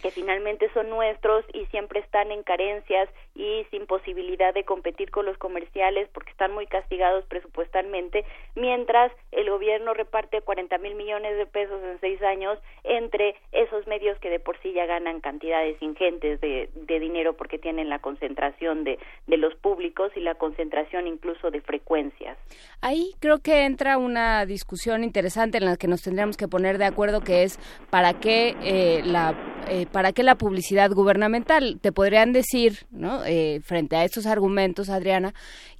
Speaker 29: que finalmente son nuestros y siempre están en carencias y sin posibilidad de competir con los comerciales porque están muy castigados presupuestalmente, mientras el gobierno reparte 40 mil millones de pesos en seis años entre esos medios que de por sí ya ganan cantidades ingentes de, de dinero porque tienen la concentración de, de los públicos y la concentración incluso de frecuencias.
Speaker 4: Ahí creo que entra una discusión interesante en la que nos tendríamos que poner de acuerdo que es para qué eh, la eh, ¿para qué la publicidad gubernamental? Te podrían decir, ¿no? Eh, frente a estos argumentos, Adriana,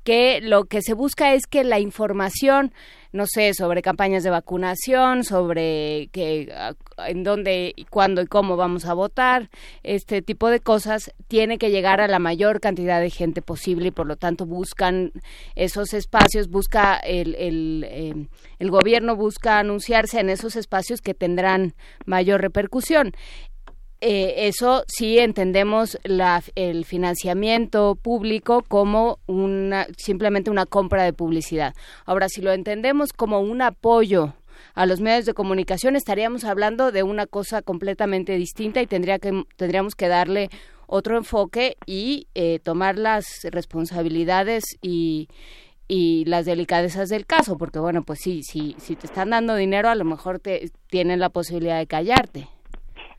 Speaker 4: que lo que se busca es que la información, no sé, sobre campañas de vacunación, sobre que en dónde, cuándo y cómo vamos a votar, este tipo de cosas, tiene que llegar a la mayor cantidad de gente posible y por lo tanto buscan esos espacios, busca el, el, eh, el gobierno busca anunciarse en esos espacios que tendrán mayor repercusión. Eh, eso sí entendemos la, el financiamiento público como una simplemente una compra de publicidad. Ahora, si lo entendemos como un apoyo a los medios de comunicación, estaríamos hablando de una cosa completamente distinta y tendría que, tendríamos que darle otro enfoque y eh, tomar las responsabilidades y, y las delicadezas del caso, porque bueno, pues sí, sí, si te están dando dinero, a lo mejor te tienen la posibilidad de callarte.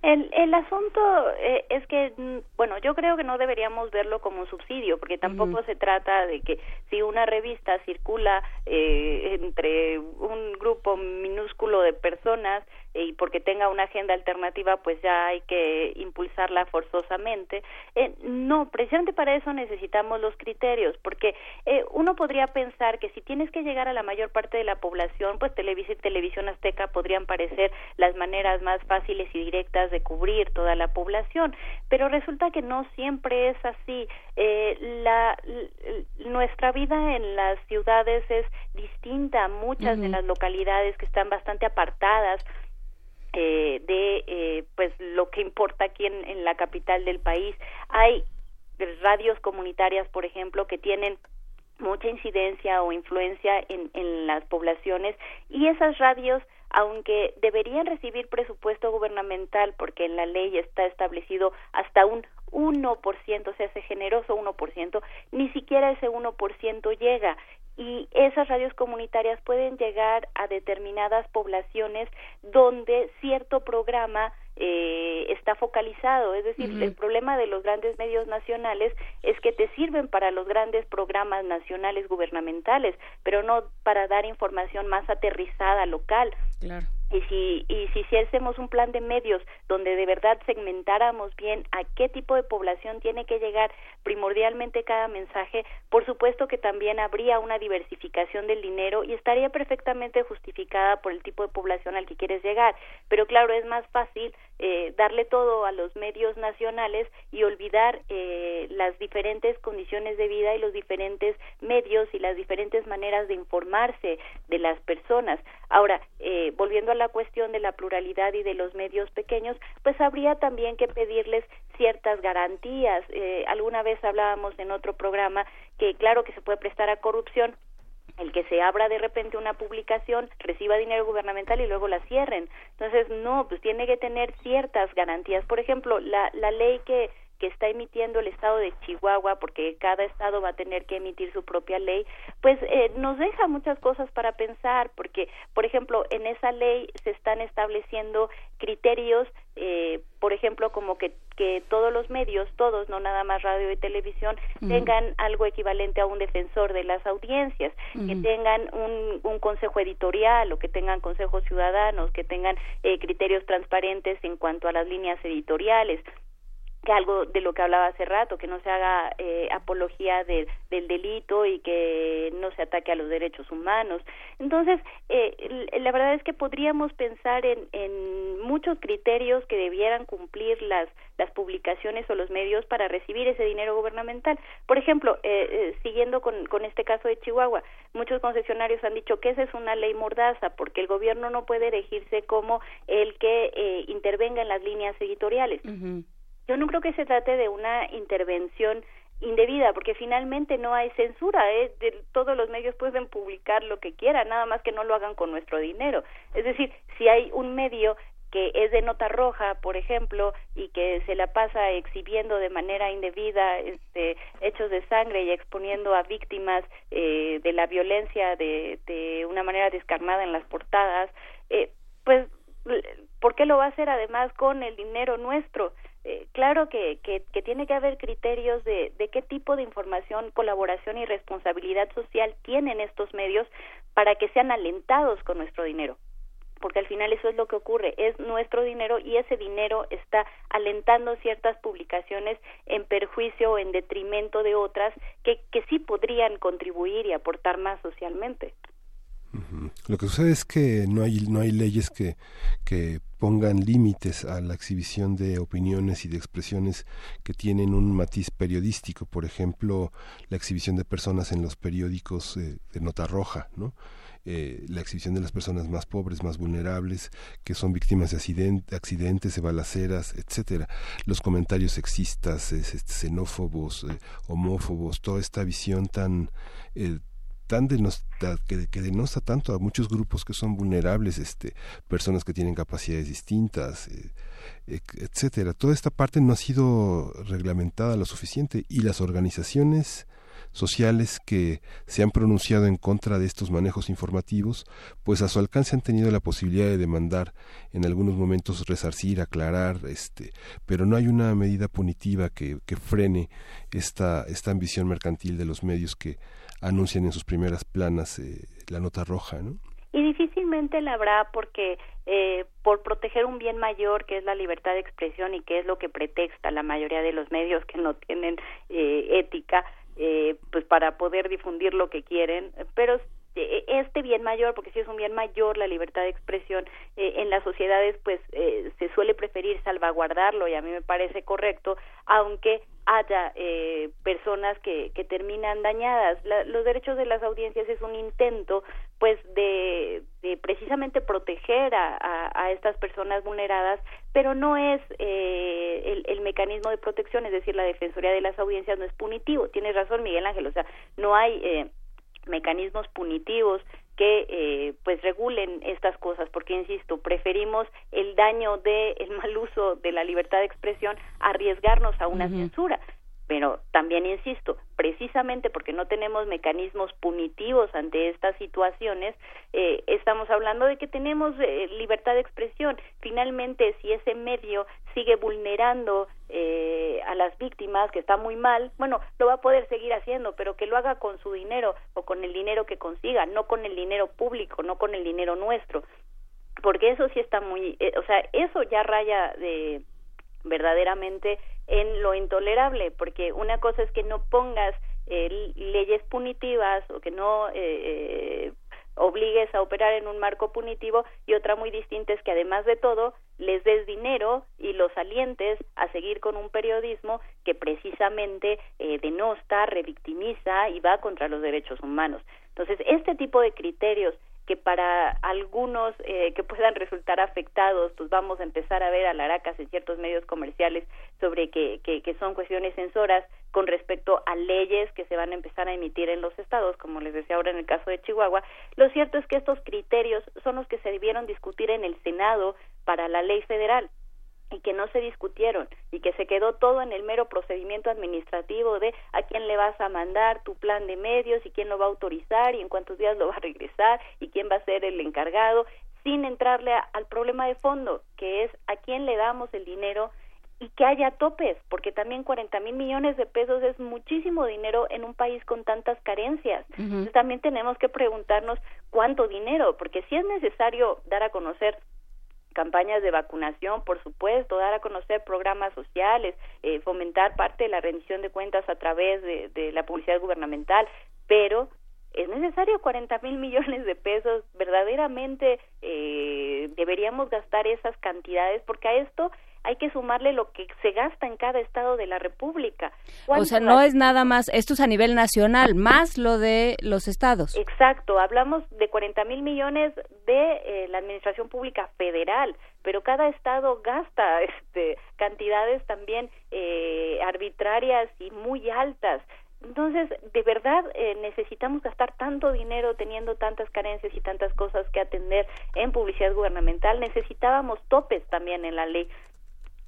Speaker 29: El, el asunto eh, es que, mm, bueno, yo creo que no deberíamos verlo como un subsidio, porque tampoco se trata de que si una revista circula eh, entre un grupo minúsculo de personas y porque tenga una agenda alternativa, pues ya hay que impulsarla forzosamente. Eh, no, precisamente para eso necesitamos los criterios, porque eh, uno podría pensar que si tienes que llegar a la mayor parte de la población, pues Televisa y Televisión Azteca podrían parecer las maneras más fáciles y directas de cubrir toda la población, pero resulta que no siempre es así. Eh, la, nuestra vida en las ciudades es distinta a muchas de las localidades que están bastante apartadas eh, de eh, pues lo que importa aquí en, la capital del país. Hay radios comunitarias, por ejemplo, que tienen mucha incidencia o influencia en, en las poblaciones y esas radios aunque deberían recibir presupuesto gubernamental porque en la ley está establecido hasta un 1%, o sea, ese generoso 1%, ni siquiera ese 1% llega y esas radios comunitarias pueden llegar a determinadas poblaciones donde cierto programa eh, está focalizado. Es decir, el problema de los grandes medios nacionales es que te sirven para los grandes programas nacionales gubernamentales, pero no para dar información más aterrizada local. Claro y si y si, hacemos un plan de medios donde de verdad segmentáramos bien a qué tipo de población tiene que llegar primordialmente cada mensaje, por supuesto que también habría una diversificación del dinero y estaría perfectamente justificada por el tipo de población al que quieres llegar. Pero claro, es más fácil eh, darle todo a los medios nacionales y olvidar eh, las diferentes condiciones de vida y los diferentes medios y las diferentes maneras de informarse de las personas. Ahora, eh, volviendo a la cuestión de la pluralidad y de los medios pequeños, pues habría también que pedirles ciertas garantías. Eh, alguna vez hablábamos en otro programa que claro que se puede prestar a corrupción, el que se abra de repente una publicación, reciba dinero gubernamental y luego la cierren. Entonces, no, pues tiene que tener ciertas garantías. Por ejemplo, la, la ley que que está emitiendo el estado de Chihuahua, porque cada estado va a tener que emitir su propia ley, pues eh, nos deja muchas cosas para pensar, porque, por ejemplo, en esa ley se están estableciendo criterios, eh, por ejemplo, como que, que todos los medios, todos, no nada más radio y televisión, tengan algo equivalente a un defensor de las audiencias, que tengan un, un consejo editorial o que tengan consejos ciudadanos, que tengan eh, criterios transparentes en cuanto a las líneas editoriales que algo de lo que hablaba hace rato, que no se haga eh, apología del delito y que no se ataque a los derechos humanos. Entonces, eh, la verdad es que podríamos pensar en, en muchos criterios que debieran cumplir las, las publicaciones o los medios para recibir ese dinero gubernamental. Por ejemplo, eh, eh, siguiendo con, con este caso de Chihuahua, muchos concesionarios han dicho que esa es una ley mordaza porque el gobierno no puede elegirse como el que eh, intervenga en las líneas editoriales. Yo no creo que se trate de una intervención indebida, porque finalmente no hay censura, ¿eh? de, todos los medios pueden publicar lo que quieran, nada más que no lo hagan con nuestro dinero. Es decir, si hay un medio que es de nota roja, por ejemplo, y que se la pasa exhibiendo de manera indebida este, hechos de sangre y exponiendo a víctimas eh, de la violencia de, de una manera descarnada en las portadas, eh, pues, ¿por qué lo va a hacer además con el dinero nuestro? Eh, claro que, que, que, tiene que haber criterios de, de qué tipo de información, colaboración y responsabilidad social tienen estos medios para que sean alentados con nuestro dinero porque al final eso es lo que ocurre, es nuestro dinero y ese dinero está alentando ciertas publicaciones en perjuicio o en detrimento de otras que, que sí podrían contribuir y aportar más socialmente.
Speaker 3: Lo que sucede es que no hay no hay leyes que, que pongan límites a la exhibición de opiniones y de expresiones que tienen un matiz periodístico, por ejemplo, la exhibición de personas en los periódicos eh, de nota roja, ¿no? Eh, la exhibición de las personas más pobres, más vulnerables, que son víctimas de accident accidentes, de balaceras, etcétera. Los comentarios sexistas, xenófobos, eh, homófobos, toda esta visión tan eh, tan denosta, que, que, denosta tanto a muchos grupos que son vulnerables, este, personas que tienen capacidades distintas, eh, etcétera. Toda esta parte no ha sido reglamentada lo suficiente y las organizaciones sociales que se han pronunciado en contra de estos manejos informativos, pues a su alcance han tenido la posibilidad de demandar en algunos momentos resarcir, aclarar, este, pero no hay una medida punitiva que, que frene esta, esta ambición mercantil de los medios que anuncian en sus primeras planas eh, la nota roja, ¿no?
Speaker 29: Y difícilmente la habrá porque eh, por proteger un bien mayor que es la libertad de expresión y que es lo que pretexta la mayoría de los medios que no tienen eh, ética, eh, pues para poder difundir lo que quieren, pero eh, este bien mayor, porque si es un bien mayor la libertad de expresión eh, en las sociedades, pues eh, se suele preferir salvaguardarlo y a mí me parece correcto, aunque haya eh, personas que, que terminan dañadas. La, los derechos de las audiencias es un intento, pues, de, de precisamente proteger a, estas personas vulneradas, pero no es eh, el, el, mecanismo de protección, es decir, la Defensoría de las Audiencias no es punitivo. Tienes razón, Miguel Ángel, o sea, no hay eh, mecanismos punitivos que eh, pues regulen estas cosas porque insisto preferimos el daño de el mal uso de la libertad de expresión arriesgarnos a una uh -huh. censura pero también insisto, precisamente porque no tenemos mecanismos punitivos ante estas situaciones, eh, estamos hablando de que tenemos eh, libertad de expresión. Finalmente, si ese medio sigue vulnerando eh, a las víctimas, que está muy mal, bueno, lo va a poder seguir haciendo, pero que lo haga con su dinero o con el dinero que consiga, no con el dinero público, no con el dinero nuestro, porque eso sí está muy, eh, o sea, eso ya raya de verdaderamente en lo intolerable, porque una cosa es que no pongas eh, leyes punitivas o que no eh, eh, obligues a operar en un marco punitivo y otra muy distinta es que además de todo les des dinero y los alientes a seguir con un periodismo que precisamente eh, denosta, revictimiza y va contra los derechos humanos. Entonces, este tipo de criterios que para algunos eh, que puedan resultar afectados, pues vamos a empezar a ver alaracas en ciertos medios comerciales sobre que, que, que, son cuestiones censoras con respecto a leyes que se van a empezar a emitir en los estados, como les decía ahora en el caso de Chihuahua. Lo cierto es que estos criterios son los que se debieron discutir en el Senado para la ley federal y que no se discutieron y que se quedó todo en el mero procedimiento administrativo de a quién le vas a mandar tu plan de medios y quién lo va a autorizar y en cuántos días lo va a regresar y quién va a ser el encargado sin entrarle al problema de fondo que es a quién le damos el dinero y que haya topes, porque también 40 mil millones de pesos es muchísimo dinero en un país con tantas carencias. Entonces también tenemos que preguntarnos cuánto dinero, porque si es necesario dar a conocer campañas de vacunación, por supuesto, dar a conocer programas sociales, eh, fomentar parte de la rendición de cuentas a través de, de la publicidad gubernamental, pero es necesario 40 mil millones de pesos, verdaderamente eh, deberíamos gastar esas cantidades, porque a esto hay que sumarle lo que se gasta en cada estado de la República.
Speaker 4: O sea, no es nada más, esto es a nivel nacional, más lo de los estados.
Speaker 29: Exacto, hablamos de 40 mil millones de eh, la Administración Pública Federal, pero cada estado gasta este, cantidades también eh, arbitrarias y muy altas. Entonces, de verdad eh, necesitamos gastar tanto dinero teniendo tantas carencias y tantas cosas que atender en publicidad gubernamental. Necesitábamos topes también en la ley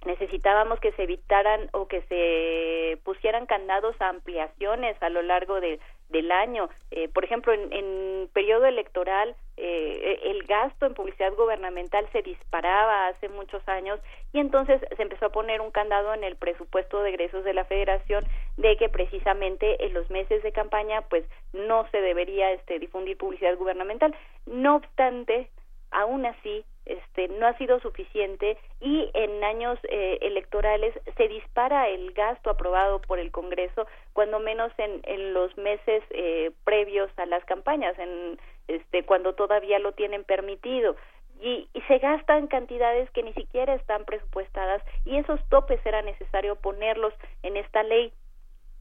Speaker 29: necesitábamos que se evitaran o que se pusieran candados a ampliaciones a lo largo de, del año. Eh, por ejemplo, en, en periodo electoral eh, el gasto en publicidad gubernamental se disparaba hace muchos años y entonces se empezó a poner un candado en el presupuesto de egresos de la Federación de que precisamente en los meses de campaña pues no se debería este, difundir publicidad gubernamental. No obstante, aún así este, no ha sido suficiente y en años eh, electorales se dispara el gasto aprobado por el Congreso, cuando menos en, en los meses eh, previos a las campañas, en, este, cuando todavía lo tienen permitido. Y, y, se gastan cantidades que ni siquiera están presupuestadas y esos topes era necesario ponerlos en esta ley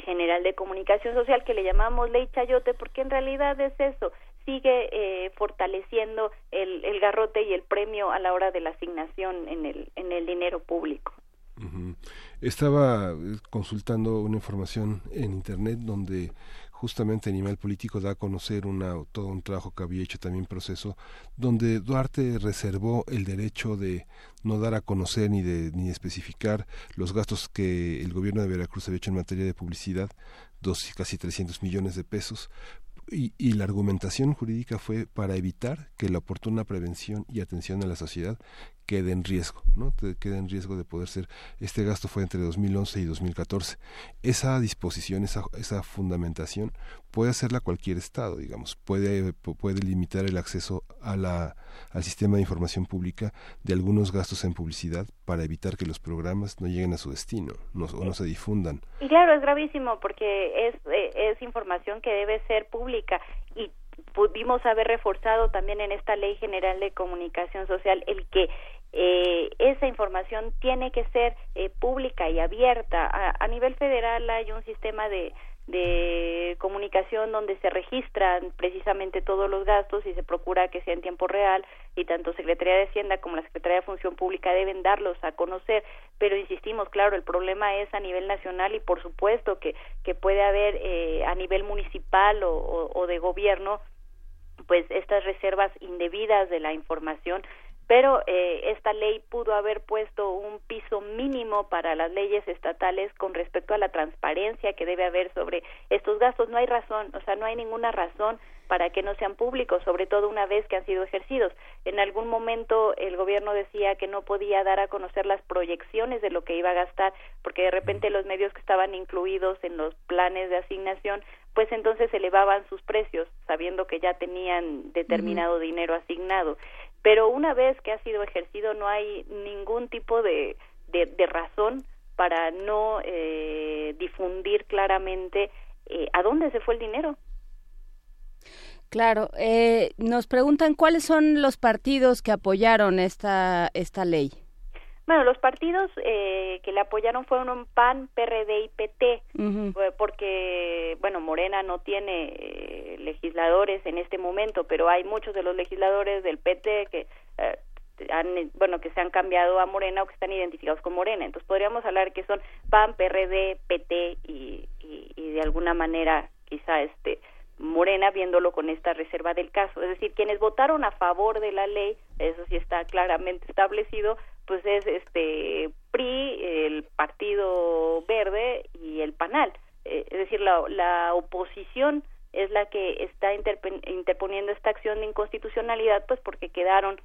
Speaker 29: general de comunicación social que le llamamos ley chayote porque en realidad es eso sigue eh, fortaleciendo el, el, garrote y el premio a la hora de la asignación en el, en el dinero público.
Speaker 3: Estaba eh, consultando una información en Internet donde justamente Animal Político da a conocer una, todo un trabajo que había hecho también proceso, donde Duarte reservó el derecho de no dar a conocer ni de ni especificar los gastos que el gobierno de Veracruz había hecho en materia de publicidad, dos casi 300 millones de pesos, y, y, la argumentación jurídica fue para evitar que la oportuna prevención y atención a la sociedad quede en riesgo, ¿no? quede en riesgo de poder ser. Este gasto fue entre 2011 y 2014. Esa disposición, esa, esa fundamentación puede hacerla cualquier estado, digamos. Puede, puede limitar el acceso a la, al sistema de información pública de algunos gastos en publicidad para evitar que los programas no lleguen a su destino no, o no se difundan.
Speaker 29: Y claro, es gravísimo porque es, eh, es información que debe ser pública y pudimos haber reforzado también en esta ley general de comunicación social el que eh, esa información tiene que ser eh, pública y abierta. A, nivel federal hay un sistema de, de comunicación donde se registran precisamente todos los gastos y se procura que sea en tiempo real y tanto Secretaría de Hacienda como la Secretaría de Función Pública deben darlos a conocer, pero insistimos, claro, el problema es a nivel nacional y por supuesto que, que puede haber eh, a nivel municipal o, o, o de gobierno pues estas reservas indebidas de la información pero eh, esta ley pudo haber puesto un piso mínimo para las leyes estatales con respecto a la transparencia que debe haber sobre estos gastos. No hay razón, o sea, no hay ninguna razón para que no sean públicos, sobre todo una vez que han sido ejercidos. En algún momento el gobierno decía que no podía dar a conocer las proyecciones de lo que iba a gastar, porque de repente los medios que estaban incluidos en los planes de asignación, pues entonces elevaban sus precios, sabiendo que ya tenían determinado uh -huh. dinero asignado pero una vez que ha sido ejercido no hay ningún tipo de, de, razón para no eh, difundir claramente eh, a dónde se fue el dinero.
Speaker 4: Claro, eh, nos preguntan cuáles son los partidos que apoyaron esta esta ley.
Speaker 29: Bueno, los partidos eh, que le apoyaron fueron PAN, PRD y PT, uh -huh. porque, bueno, Morena no tiene eh, legisladores en este momento, pero hay muchos de los legisladores del PT que eh, han, bueno, que se han cambiado a Morena o que están identificados con Morena. Entonces podríamos hablar que son PAN, PRD, PT y, y, y de alguna manera quizá este Morena viéndolo con esta reserva del caso. Es decir, quienes votaron a favor de la ley, eso sí está claramente establecido, pues es este PRI, el Partido Verde y el PANAL. Eh, es decir, la, la oposición es la que está interponiendo esta acción de inconstitucionalidad, pues porque quedaron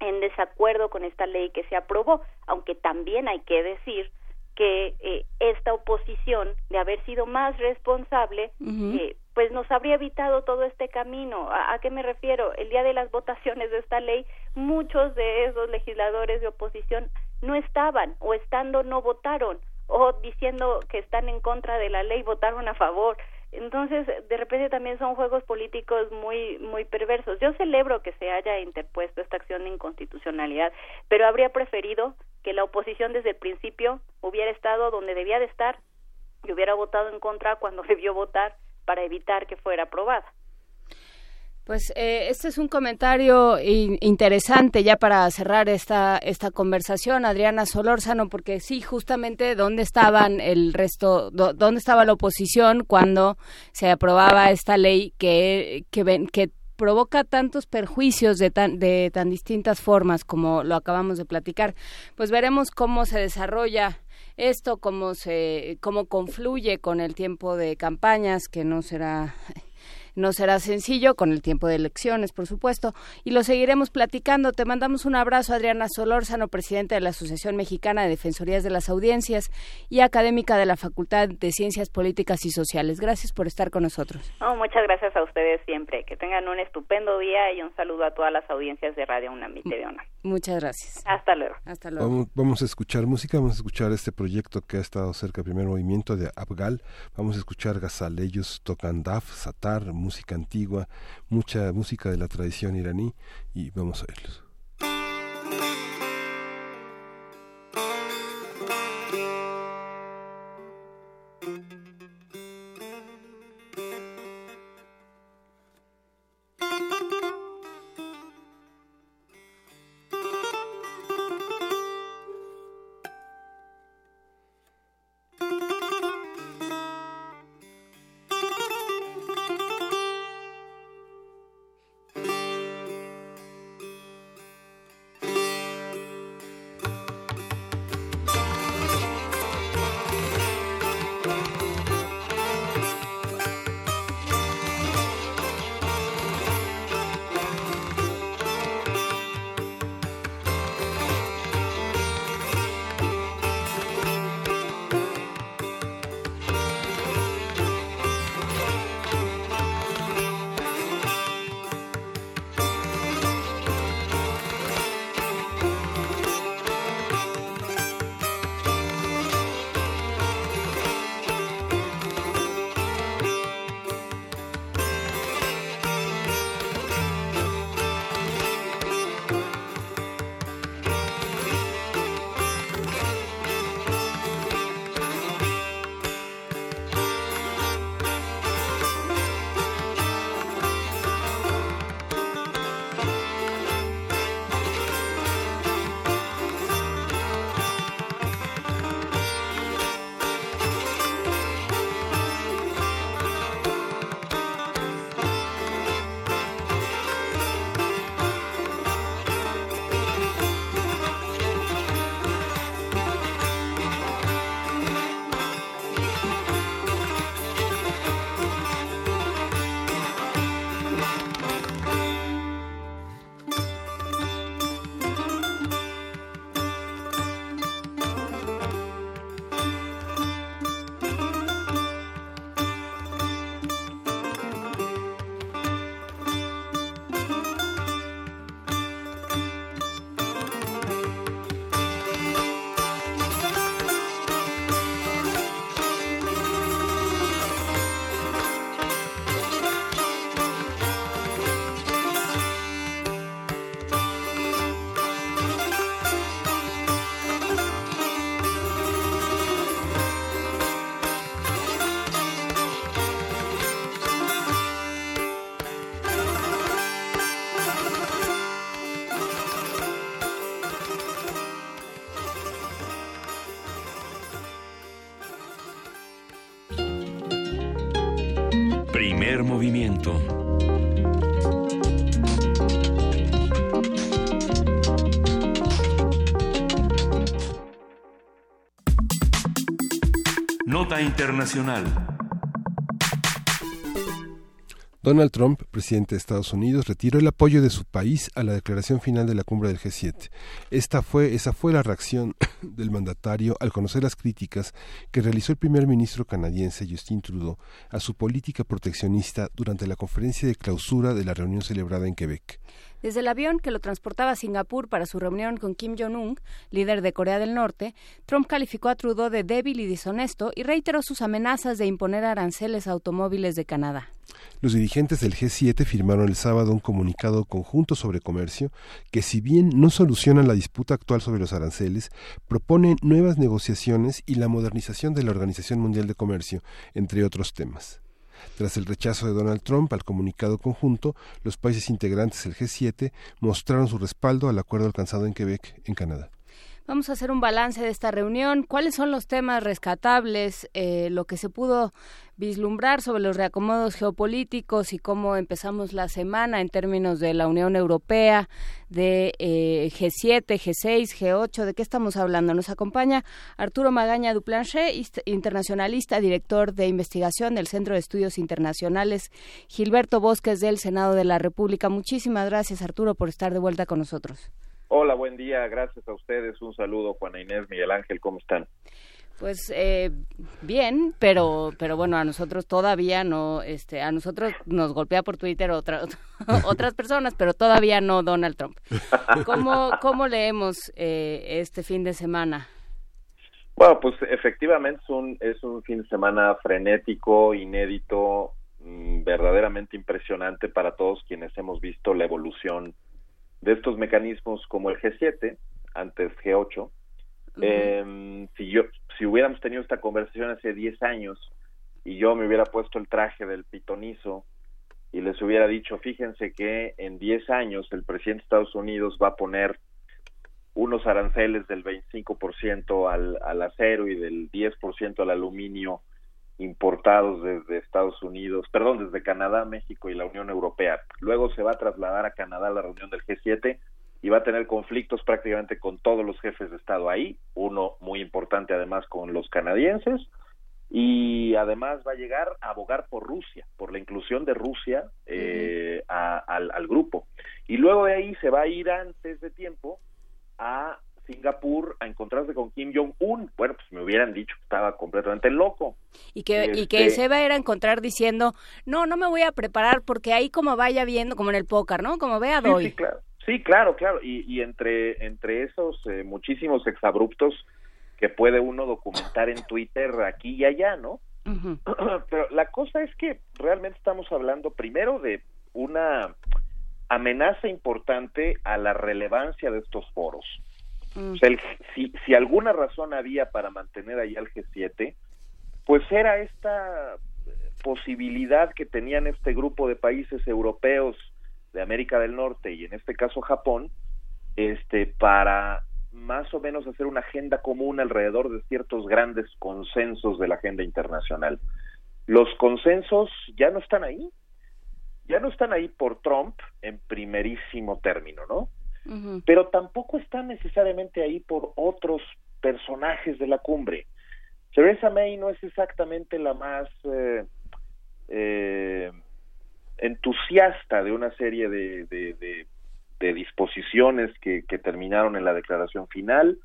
Speaker 29: en desacuerdo con esta ley que se aprobó, aunque también hay que decir que eh, esta oposición, de haber sido más responsable, eh, pues nos habría evitado todo este camino. ¿A, qué me refiero? El día de las votaciones de esta ley, muchos de esos legisladores de oposición no estaban o estando no votaron o diciendo que están en contra de la ley votaron a favor. Entonces, de repente también son juegos políticos muy muy perversos. Yo celebro que se haya interpuesto esta acción de inconstitucionalidad, pero habría preferido que la oposición desde el principio hubiera estado donde debía de estar y hubiera votado en contra cuando debió votar para evitar que fuera aprobada.
Speaker 4: Pues eh, este es un comentario interesante ya para cerrar esta esta conversación, Adriana Solórzano, porque sí, justamente dónde estaban el resto, dónde estaba la oposición cuando se aprobaba esta ley que que, que provoca tantos perjuicios de tan, de tan distintas formas como lo acabamos de platicar. Pues veremos cómo se desarrolla esto, cómo se, cómo confluye con el tiempo de campañas, que no será no será sencillo con el tiempo de elecciones, por supuesto, y lo seguiremos platicando. Te mandamos un abrazo, Adriana Solórzano, presidenta de la Asociación Mexicana de Defensorías de las Audiencias y académica de la Facultad de Ciencias Políticas y Sociales. Gracias por estar con nosotros.
Speaker 29: muchas gracias a ustedes siempre. Que tengan un estupendo día y un saludo a todas las audiencias de Radio UNAM y TV.
Speaker 4: Muchas gracias.
Speaker 29: Hasta luego.
Speaker 4: Hasta luego.
Speaker 3: Vamos, a escuchar música, vamos a escuchar este proyecto que ha estado cerca del primer movimiento de Abgal. Vamos a escuchar Gazaleyos Tokandaf, Satar, música antigua, mucha música de la tradición iraní y vamos a verlos.
Speaker 1: movimiento. Nota Internacional.
Speaker 3: Donald Trump, presidente de Estados Unidos, retiró el apoyo de su país a la declaración final de la cumbre del G7. Esta fue, esa fue la reacción del mandatario al conocer las críticas que realizó el primer ministro canadiense Justin Trudeau a su política proteccionista durante la conferencia de clausura de la reunión celebrada en Quebec.
Speaker 4: Desde el avión que lo transportaba a Singapur para su reunión con Kim Jong-un, líder de Corea del Norte, Trump calificó a Trudeau de débil y deshonesto y reiteró sus amenazas de imponer aranceles a automóviles de Canadá.
Speaker 3: Los dirigentes del G7 firmaron el sábado un comunicado conjunto sobre comercio que, si bien no solucionan la disputa actual sobre los aranceles, propone nuevas negociaciones y la modernización de la Organización Mundial de Comercio, entre otros temas. Tras el rechazo de Donald Trump al comunicado conjunto, los países integrantes del G7 mostraron su respaldo al acuerdo alcanzado en Quebec, en Canadá.
Speaker 4: Vamos a hacer un balance de esta reunión. ¿Cuáles son los temas rescatables? Eh, lo que se pudo vislumbrar sobre los reacomodos geopolíticos y cómo empezamos la semana en términos de la Unión Europea, de G7, G6, G8. ¿De qué estamos hablando? Nos acompaña Arturo Magaña Duplanché, internacionalista, director de investigación del Centro de Estudios Internacionales, Gilberto Bosques del Senado de la República. Muchísimas gracias, Arturo, por estar de vuelta con nosotros.
Speaker 30: Hola, buen día, gracias a ustedes. Un saludo, Juana Inés, Miguel Ángel, ¿cómo están?
Speaker 4: Pues eh, bien, pero pero bueno, a nosotros todavía no, este, a nosotros nos golpea por Twitter otra, otras personas, pero todavía no Donald Trump. ¿Cómo, cómo leemos eh, este fin de semana?
Speaker 30: Bueno, pues efectivamente es un, es un fin de semana frenético, inédito, mm, verdaderamente impresionante para todos quienes hemos visto la evolución de estos mecanismos como el G7, antes G8. eh, si yo si hubiéramos tenido esta conversación hace 10 años y yo me hubiera puesto el traje del pitonizo y les hubiera dicho, fíjense que en 10 años el presidente de Estados Unidos va a poner unos aranceles del 25% al, al acero y del 10% al aluminio importados desde Estados Unidos, perdón, desde Canadá, México y la Unión Europea. Luego se va a trasladar a Canadá a la reunión del G7 y va a tener conflictos prácticamente con todos los jefes de Estado ahí, uno muy importante además con los canadienses, y además va a llegar a abogar por Rusia, por la inclusión de Rusia eh, a, al, al grupo. Y luego de ahí se va a ir antes de tiempo a Singapur a encontrarse con Kim Jong-un. Bueno, pues me hubieran dicho que estaba completamente loco.
Speaker 4: Y que, y que
Speaker 30: Este-
Speaker 4: se va a ir a encontrar diciendo, no, no me voy a preparar porque ahí como vaya viendo, como en el póker, ¿no? Como vea,
Speaker 30: Sí,
Speaker 4: doy.
Speaker 30: sí, claro. Sí, claro, claro. Y, y entre, entre esos eh, muchísimos exabruptos que puede uno documentar en Twitter aquí y allá, ¿no? Pero la cosa es que realmente estamos hablando primero de una amenaza importante a la relevancia de estos foros. O sea, el- si, si alguna razón había para mantener ahí al G7, pues era esta eh, posibilidad que tenían este grupo de países europeos de América del Norte y en este caso Japón, este, para más o menos hacer una agenda común alrededor de ciertos grandes consensos de la agenda internacional. Los consensos ya no están ahí, ya no están ahí por Trump en primerísimo término, ¿no? pero tampoco están necesariamente ahí por otros personajes de la cumbre. Theresa May no es exactamente la más eh, eh, entusiasta de una serie de, de, de- de disposiciones que, que terminaron en la declaración final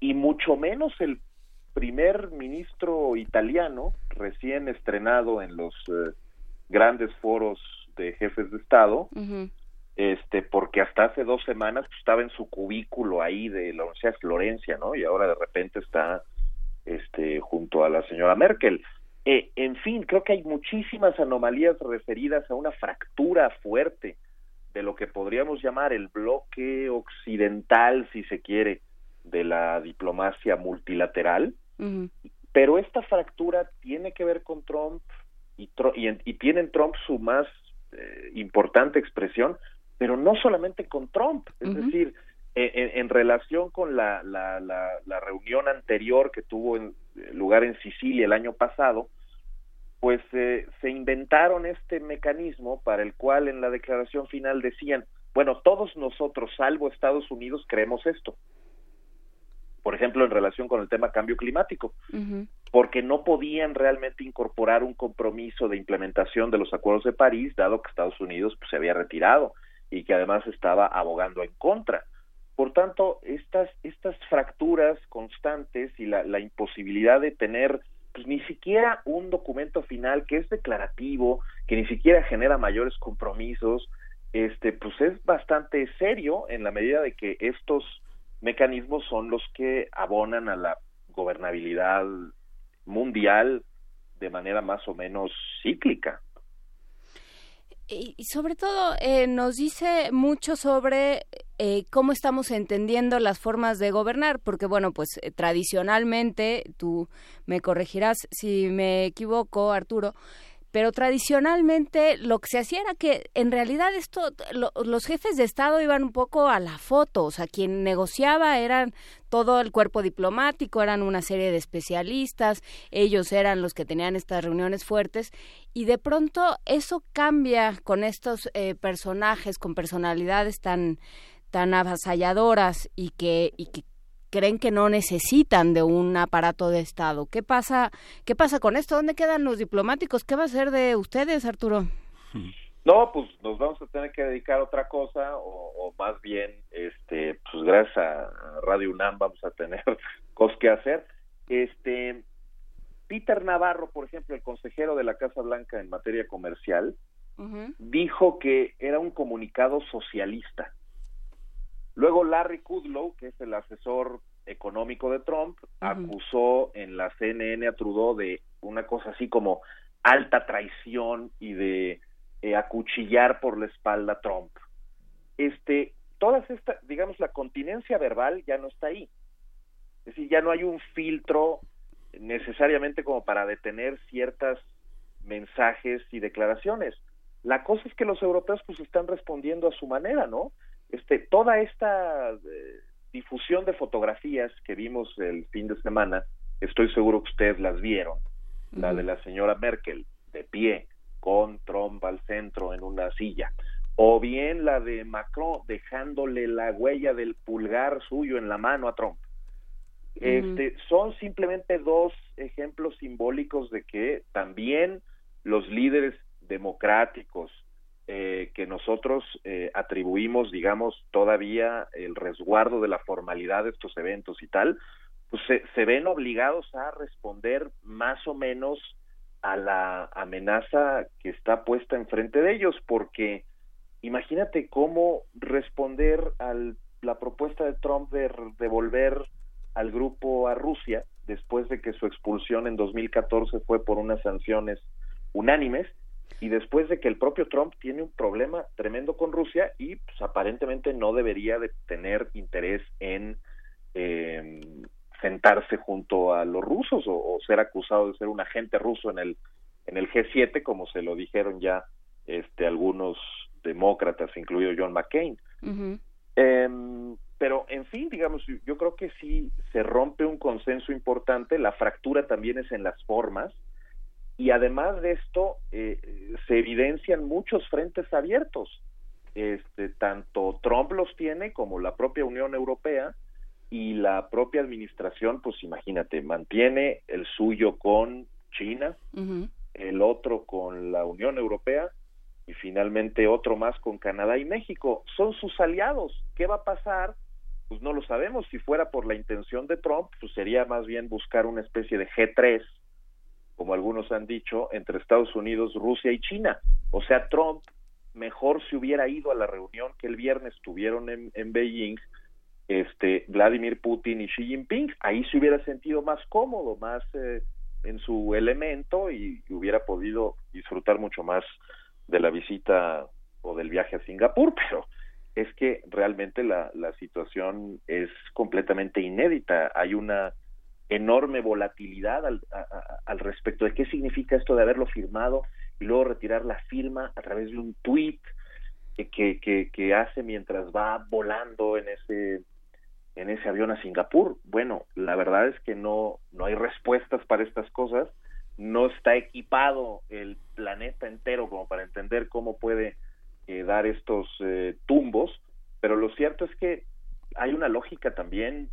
Speaker 30: y mucho menos el primer ministro italiano recién estrenado en los eh, grandes foros de jefes de Estado, este porque hasta hace dos semanas pues, estaba en su cubículo ahí de la Universidad de Florencia, ¿no? Y ahora de repente está este junto a la señora Merkel. Eh, en fin, creo que hay muchísimas anomalías referidas a una fractura fuerte de lo que podríamos llamar el bloque occidental, si se quiere, de la diplomacia multilateral, pero esta fractura tiene que ver con Trump y, y, en- y tiene en Trump su más eh, importante expresión, pero no solamente con Trump, es decir, en, relación con la, la, la, la reunión anterior que tuvo en, lugar en Sicilia el año pasado, pues eh, se inventaron este mecanismo para el cual en la declaración final decían, bueno, todos nosotros, salvo Estados Unidos, creemos esto. Por ejemplo, en relación con el tema cambio climático. porque no podían realmente incorporar un compromiso de implementación de los acuerdos de París, dado que Estados Unidos pues, se había retirado y que además estaba abogando en contra. Por tanto, estas, estas fracturas constantes y la, imposibilidad de tener pues, ni siquiera un documento final que es declarativo, que ni siquiera genera mayores compromisos, este, pues es bastante serio en la medida de que estos mecanismos son los que abonan a la gobernabilidad mundial de manera más o menos cíclica.
Speaker 4: Y, sobre todo eh, nos dice mucho sobre eh, cómo estamos entendiendo las formas de gobernar, porque bueno, pues eh, tradicionalmente, tú me corregirás si me equivoco, Arturo, pero tradicionalmente lo que se hacía era que en realidad esto los jefes de estado iban un poco a la foto, o sea, quien negociaba eran todo el cuerpo diplomático, eran una serie de especialistas, ellos eran los que tenían estas reuniones fuertes y de pronto eso cambia con estos eh, personajes con personalidades tan tan avasalladoras y que y que creen que no necesitan de un aparato de Estado. ¿Qué pasa, qué pasa con esto? ¿Dónde quedan los diplomáticos? ¿Qué va a ser de ustedes, Arturo?
Speaker 30: No, pues nos vamos a tener que dedicar a otra cosa o, más bien, este, pues gracias a Radio UNAM vamos a tener cosas que hacer. Este, Peter Navarro, por ejemplo, el consejero de la Casa Blanca en materia comercial, dijo que era un comunicado socialista. Luego Larry Kudlow, que es el asesor económico de Trump, acusó en la CNN a Trudeau de una cosa así como alta traición y de eh, acuchillar por la espalda a Trump. Este, todas estas, digamos, la continencia verbal ya no está ahí. Es decir, ya no hay un filtro necesariamente como para detener ciertos mensajes y declaraciones. La cosa es que los europeos pues están respondiendo a su manera, ¿no? Este, toda esta eh, difusión de fotografías que vimos el fin de semana, estoy seguro que ustedes las vieron, la de la señora Merkel de pie con Trump al centro en una silla, o bien la de Macron dejándole la huella del pulgar suyo en la mano a Trump. Este, son simplemente dos ejemplos simbólicos de que también los líderes democráticos eh, que nosotros eh, atribuimos, digamos, todavía el resguardo de la formalidad de estos eventos y tal, pues se, ven obligados a responder más o menos a la amenaza que está puesta enfrente de ellos, porque imagínate cómo responder a la propuesta de Trump de devolver al grupo a Rusia después de que su expulsión en 2014 fue por unas sanciones unánimes y después de que el propio Trump tiene un problema tremendo con Rusia y pues, aparentemente no debería de tener interés en eh, sentarse junto a los rusos o, ser acusado de ser un agente ruso en el en el G7 como se lo dijeron ya este algunos demócratas incluido John McCain. Em, pero en fin digamos yo creo que sí se rompe un consenso importante la fractura también es en las formas y además de esto eh, se evidencian muchos frentes abiertos. Este tanto Trump los tiene como la propia Unión Europea y la propia administración pues imagínate mantiene el suyo con China el otro con la Unión Europea y finalmente otro más con Canadá y México. Son sus aliados. Qué va a pasar pues no lo sabemos. Si fuera por la intención de Trump pues sería más bien buscar una especie de G3 como algunos han dicho, entre Estados Unidos, Rusia y China. O sea, Trump mejor se hubiera ido a la reunión que el viernes tuvieron en, en Beijing este Vladimir Putin y Xi Jinping, ahí se hubiera sentido más cómodo, más eh, en su elemento y, hubiera podido disfrutar mucho más de la visita o del viaje a Singapur, pero es que realmente la, la situación es completamente inédita. Hay una enorme volatilidad al, respecto de qué significa esto de haberlo firmado y luego retirar la firma a través de un tweet que, que, que hace mientras va volando en ese en ese avión a Singapur. Bueno, la verdad es que no no hay respuestas para estas cosas, no está equipado el planeta entero como para entender cómo puede eh, dar estos eh, tumbos, pero lo cierto es que hay una lógica también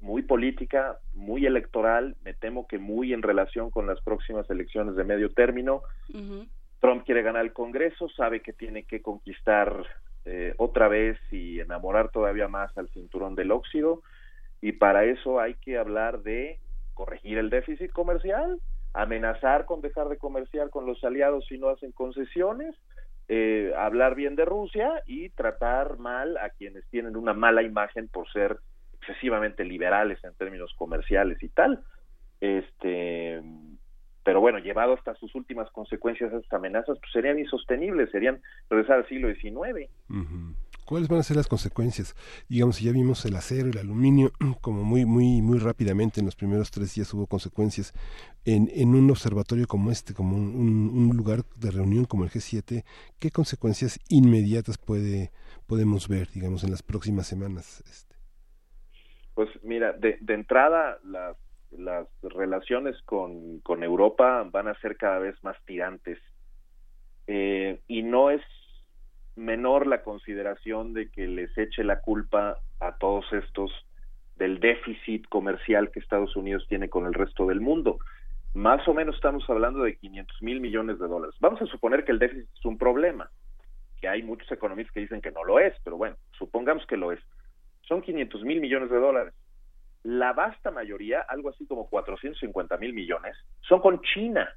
Speaker 30: muy política, muy electoral, me temo que muy en relación con las próximas elecciones de medio término. Trump quiere ganar el Congreso, sabe que tiene que conquistar eh, otra vez y enamorar todavía más al cinturón del óxido, y para eso hay que hablar de corregir el déficit comercial, amenazar con dejar de comerciar con los aliados si no hacen concesiones, eh, hablar bien de Rusia y tratar mal a quienes tienen una mala imagen por ser excesivamente liberales en términos comerciales y tal. Este, pero bueno, llevado hasta sus últimas consecuencias estas amenazas, pues serían insostenibles, serían regresar al siglo XIX.
Speaker 3: ¿Cuáles van a ser las consecuencias? Digamos, ya vimos el acero, el aluminio, como muy, muy, muy rápidamente en los primeros tres días hubo consecuencias en, en un observatorio como este, como un, un, lugar de reunión como el G7, ¿qué consecuencias inmediatas puede, podemos ver, digamos, en las próximas semanas? Este?
Speaker 30: Pues mira, de, entrada las, las relaciones con, con Europa van a ser cada vez más tirantes. Eh, y no es menor la consideración de que les eche la culpa a todos estos del déficit comercial que Estados Unidos tiene con el resto del mundo. Más o menos estamos hablando de 500 mil millones de dólares. Vamos a suponer que el déficit es un problema, que hay muchos economistas que dicen que no lo es, pero bueno, supongamos que lo es. Son 500 mil millones de dólares. La vasta mayoría, algo así como 450 mil millones, son con China.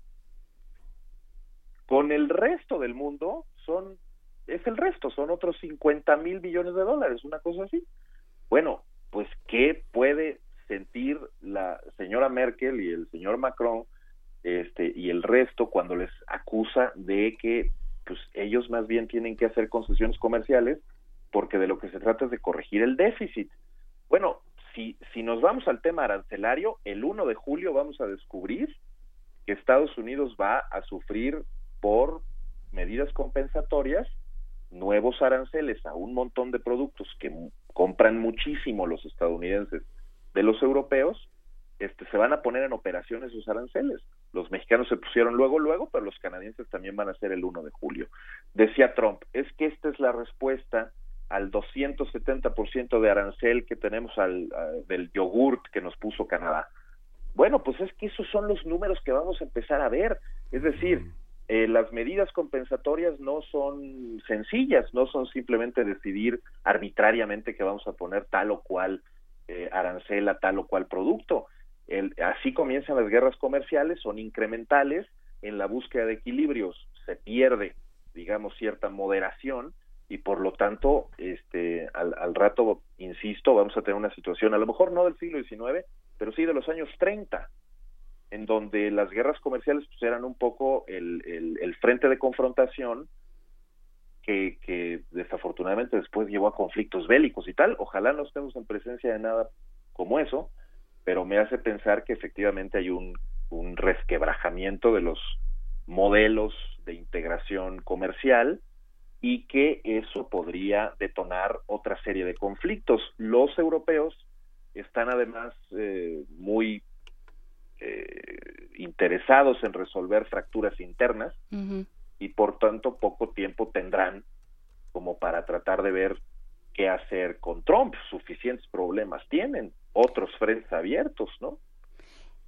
Speaker 30: Con el resto del mundo son es el resto, son otros 50 mil millones de dólares, una cosa así. Bueno, pues ¿qué puede sentir la señora Merkel y el señor Macron este, y el resto cuando les acusa de que pues ellos más bien tienen que hacer concesiones comerciales porque de lo que se trata es de corregir el déficit. Bueno, si, si nos vamos al tema arancelario, el 1 de julio vamos a descubrir que Estados Unidos va a sufrir por medidas compensatorias nuevos aranceles a un montón de productos que compran muchísimo los estadounidenses de los europeos, este, se van a poner en operación esos aranceles. Los mexicanos se pusieron luego, luego, pero los canadienses también van a ser el 1 de julio. Decía Trump, es que esta es la respuesta al 270% de arancel que tenemos al, del yogurt que nos puso Canadá. Bueno, pues es que esos son los números que vamos a empezar a ver. Es decir, eh, las medidas compensatorias no son sencillas, no son simplemente decidir arbitrariamente que vamos a poner tal o cual eh, arancel a tal o cual producto. El, así comienzan las guerras comerciales, son incrementales, en la búsqueda de equilibrios se pierde, digamos, cierta moderación y por lo tanto, este, al, al rato, insisto, vamos a tener una situación, a lo mejor no del siglo XIX, pero sí de los años 30, en donde las guerras comerciales pues, eran un poco el, el, frente de confrontación que, que, desafortunadamente después llevó a conflictos bélicos y tal. Ojalá no estemos en presencia de nada como eso, pero me hace pensar que efectivamente hay un, un resquebrajamiento de los modelos de integración comercial y que eso podría detonar otra serie de conflictos. Los europeos están además eh, muy eh, interesados en resolver fracturas internas y por tanto poco tiempo tendrán como para tratar de ver qué hacer con Trump. Suficientes problemas tienen, otros frentes abiertos, ¿no?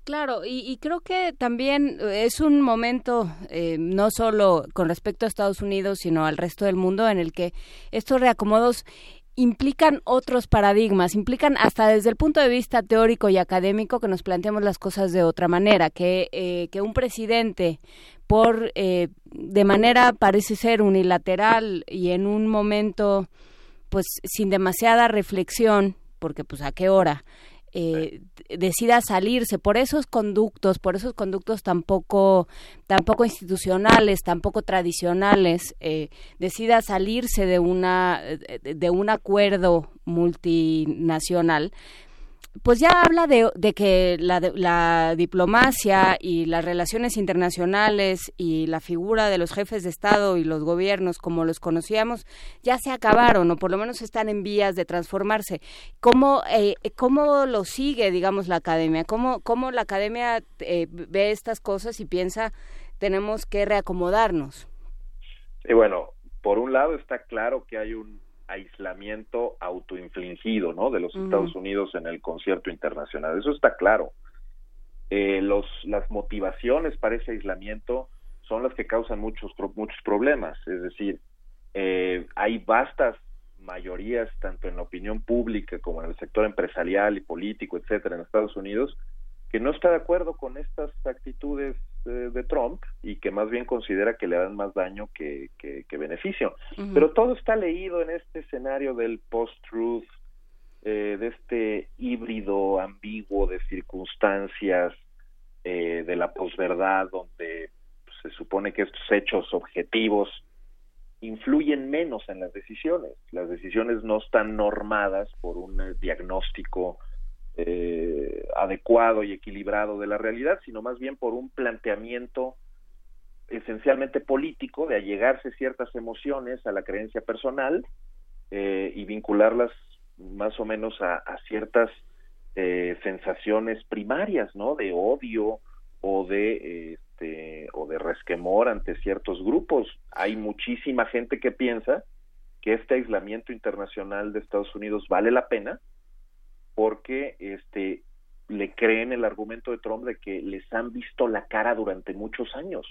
Speaker 4: Claro, y, creo que también es un momento, eh, no solo con respecto a Estados Unidos, sino al resto del mundo, en el que estos reacomodos implican otros paradigmas, implican hasta desde el punto de vista teórico y académico que nos planteemos las cosas de otra manera, que, eh, que un presidente por eh, de manera parece ser unilateral y en un momento pues sin demasiada reflexión, porque pues a qué hora, eh, decida salirse. Por esos conductos, por esos conductos tampoco, tampoco institucionales, tampoco tradicionales, eh, decida salirse de una de un acuerdo multinacional, pues ya habla de, de que la, la, diplomacia y las relaciones internacionales y la figura de los jefes de Estado y los gobiernos como los conocíamos ya se acabaron o por lo menos están en vías de transformarse. ¿Cómo, eh, cómo lo sigue, digamos, la academia? ¿Cómo, cómo la academia eh, ve estas cosas y piensa tenemos que reacomodarnos?
Speaker 30: Y bueno, por un lado está claro que hay un aislamiento autoinfligido, ¿no? De los Estados Unidos en el concierto internacional. Eso está claro. Eh, los, las motivaciones para ese aislamiento son las que causan muchos, muchos problemas. Es decir, eh, hay vastas mayorías, tanto en la opinión pública como en el sector empresarial y político, etcétera, en Estados Unidos, que no está de acuerdo con estas actitudes de Trump y que más bien considera que le dan más daño que, que, beneficio. Pero todo está leído en este escenario del post-truth, eh, de este híbrido ambiguo de circunstancias eh, de la posverdad, donde se supone que estos hechos objetivos influyen menos en las decisiones. Las decisiones no están normadas por un diagnóstico eh, adecuado y equilibrado de la realidad, sino más bien por un planteamiento esencialmente político de allegarse ciertas emociones a la creencia personal eh, y vincularlas más o menos a, ciertas sensaciones primarias, ¿no? De odio o de este, o de resquemor ante ciertos grupos. Hay muchísima gente que piensa que este aislamiento internacional de Estados Unidos vale la pena porque este le creen el argumento de Trump de que les han visto la cara durante muchos años.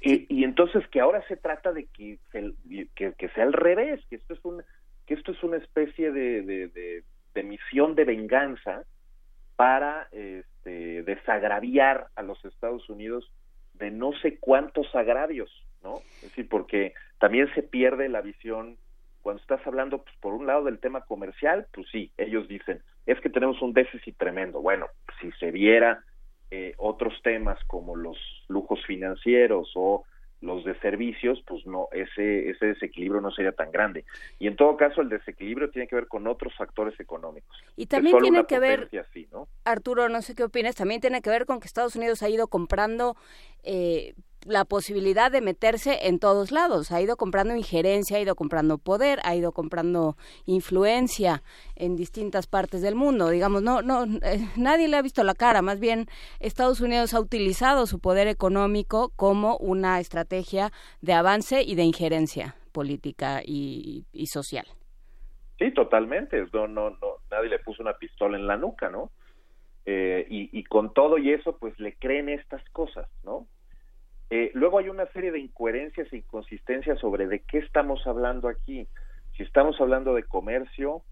Speaker 30: y, entonces que ahora se trata de que, que, sea al revés, que esto es un que esto es una especie de, de, de misión de venganza para este, desagraviar a los Estados Unidos de no sé cuántos agravios, ¿no? Es decir, porque también se pierde la visión cuando estás hablando, pues, por un lado del tema comercial, pues sí, ellos dicen, es que tenemos un déficit tremendo. Bueno, si se viera eh, otros temas como los lujos financieros o los de servicios, pues no, ese, ese desequilibrio no sería tan grande. Y en todo caso, el desequilibrio tiene que ver con otros factores económicos.
Speaker 4: Y también tiene que ver, Arturo, no sé qué opinas, también tiene que ver con que Estados Unidos ha ido comprando eh, la posibilidad de meterse en todos lados. Ha ido comprando injerencia, ha ido comprando poder, ha ido comprando influencia en distintas partes del mundo. Digamos, no, no, eh, nadie le ha visto la cara. Más bien, Estados Unidos ha utilizado su poder económico como una estrategia de avance y de injerencia política y, social.
Speaker 30: Sí, totalmente. No, no, no, nadie le puso una pistola en la nuca, ¿no? Eh, y, y con todo y eso, pues le creen estas cosas, ¿no? Eh, luego hay una serie de incoherencias e inconsistencias sobre de qué estamos hablando aquí. Si estamos hablando de comercio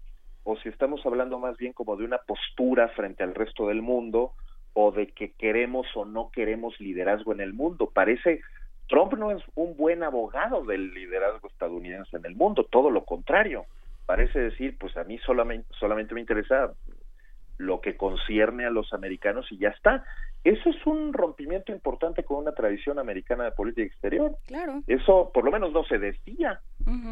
Speaker 30: o si estamos hablando más bien como de una postura frente al resto del mundo o de que queremos o no queremos liderazgo en el mundo. Parece Trump no es un buen abogado del liderazgo estadounidense en el mundo, todo lo contrario. Parece decir, pues a mí solamente, solamente me interesa lo que concierne a los americanos y ya está. Eso es un rompimiento importante con una tradición americana de política exterior.
Speaker 4: Claro.
Speaker 30: Eso por lo menos no se decía,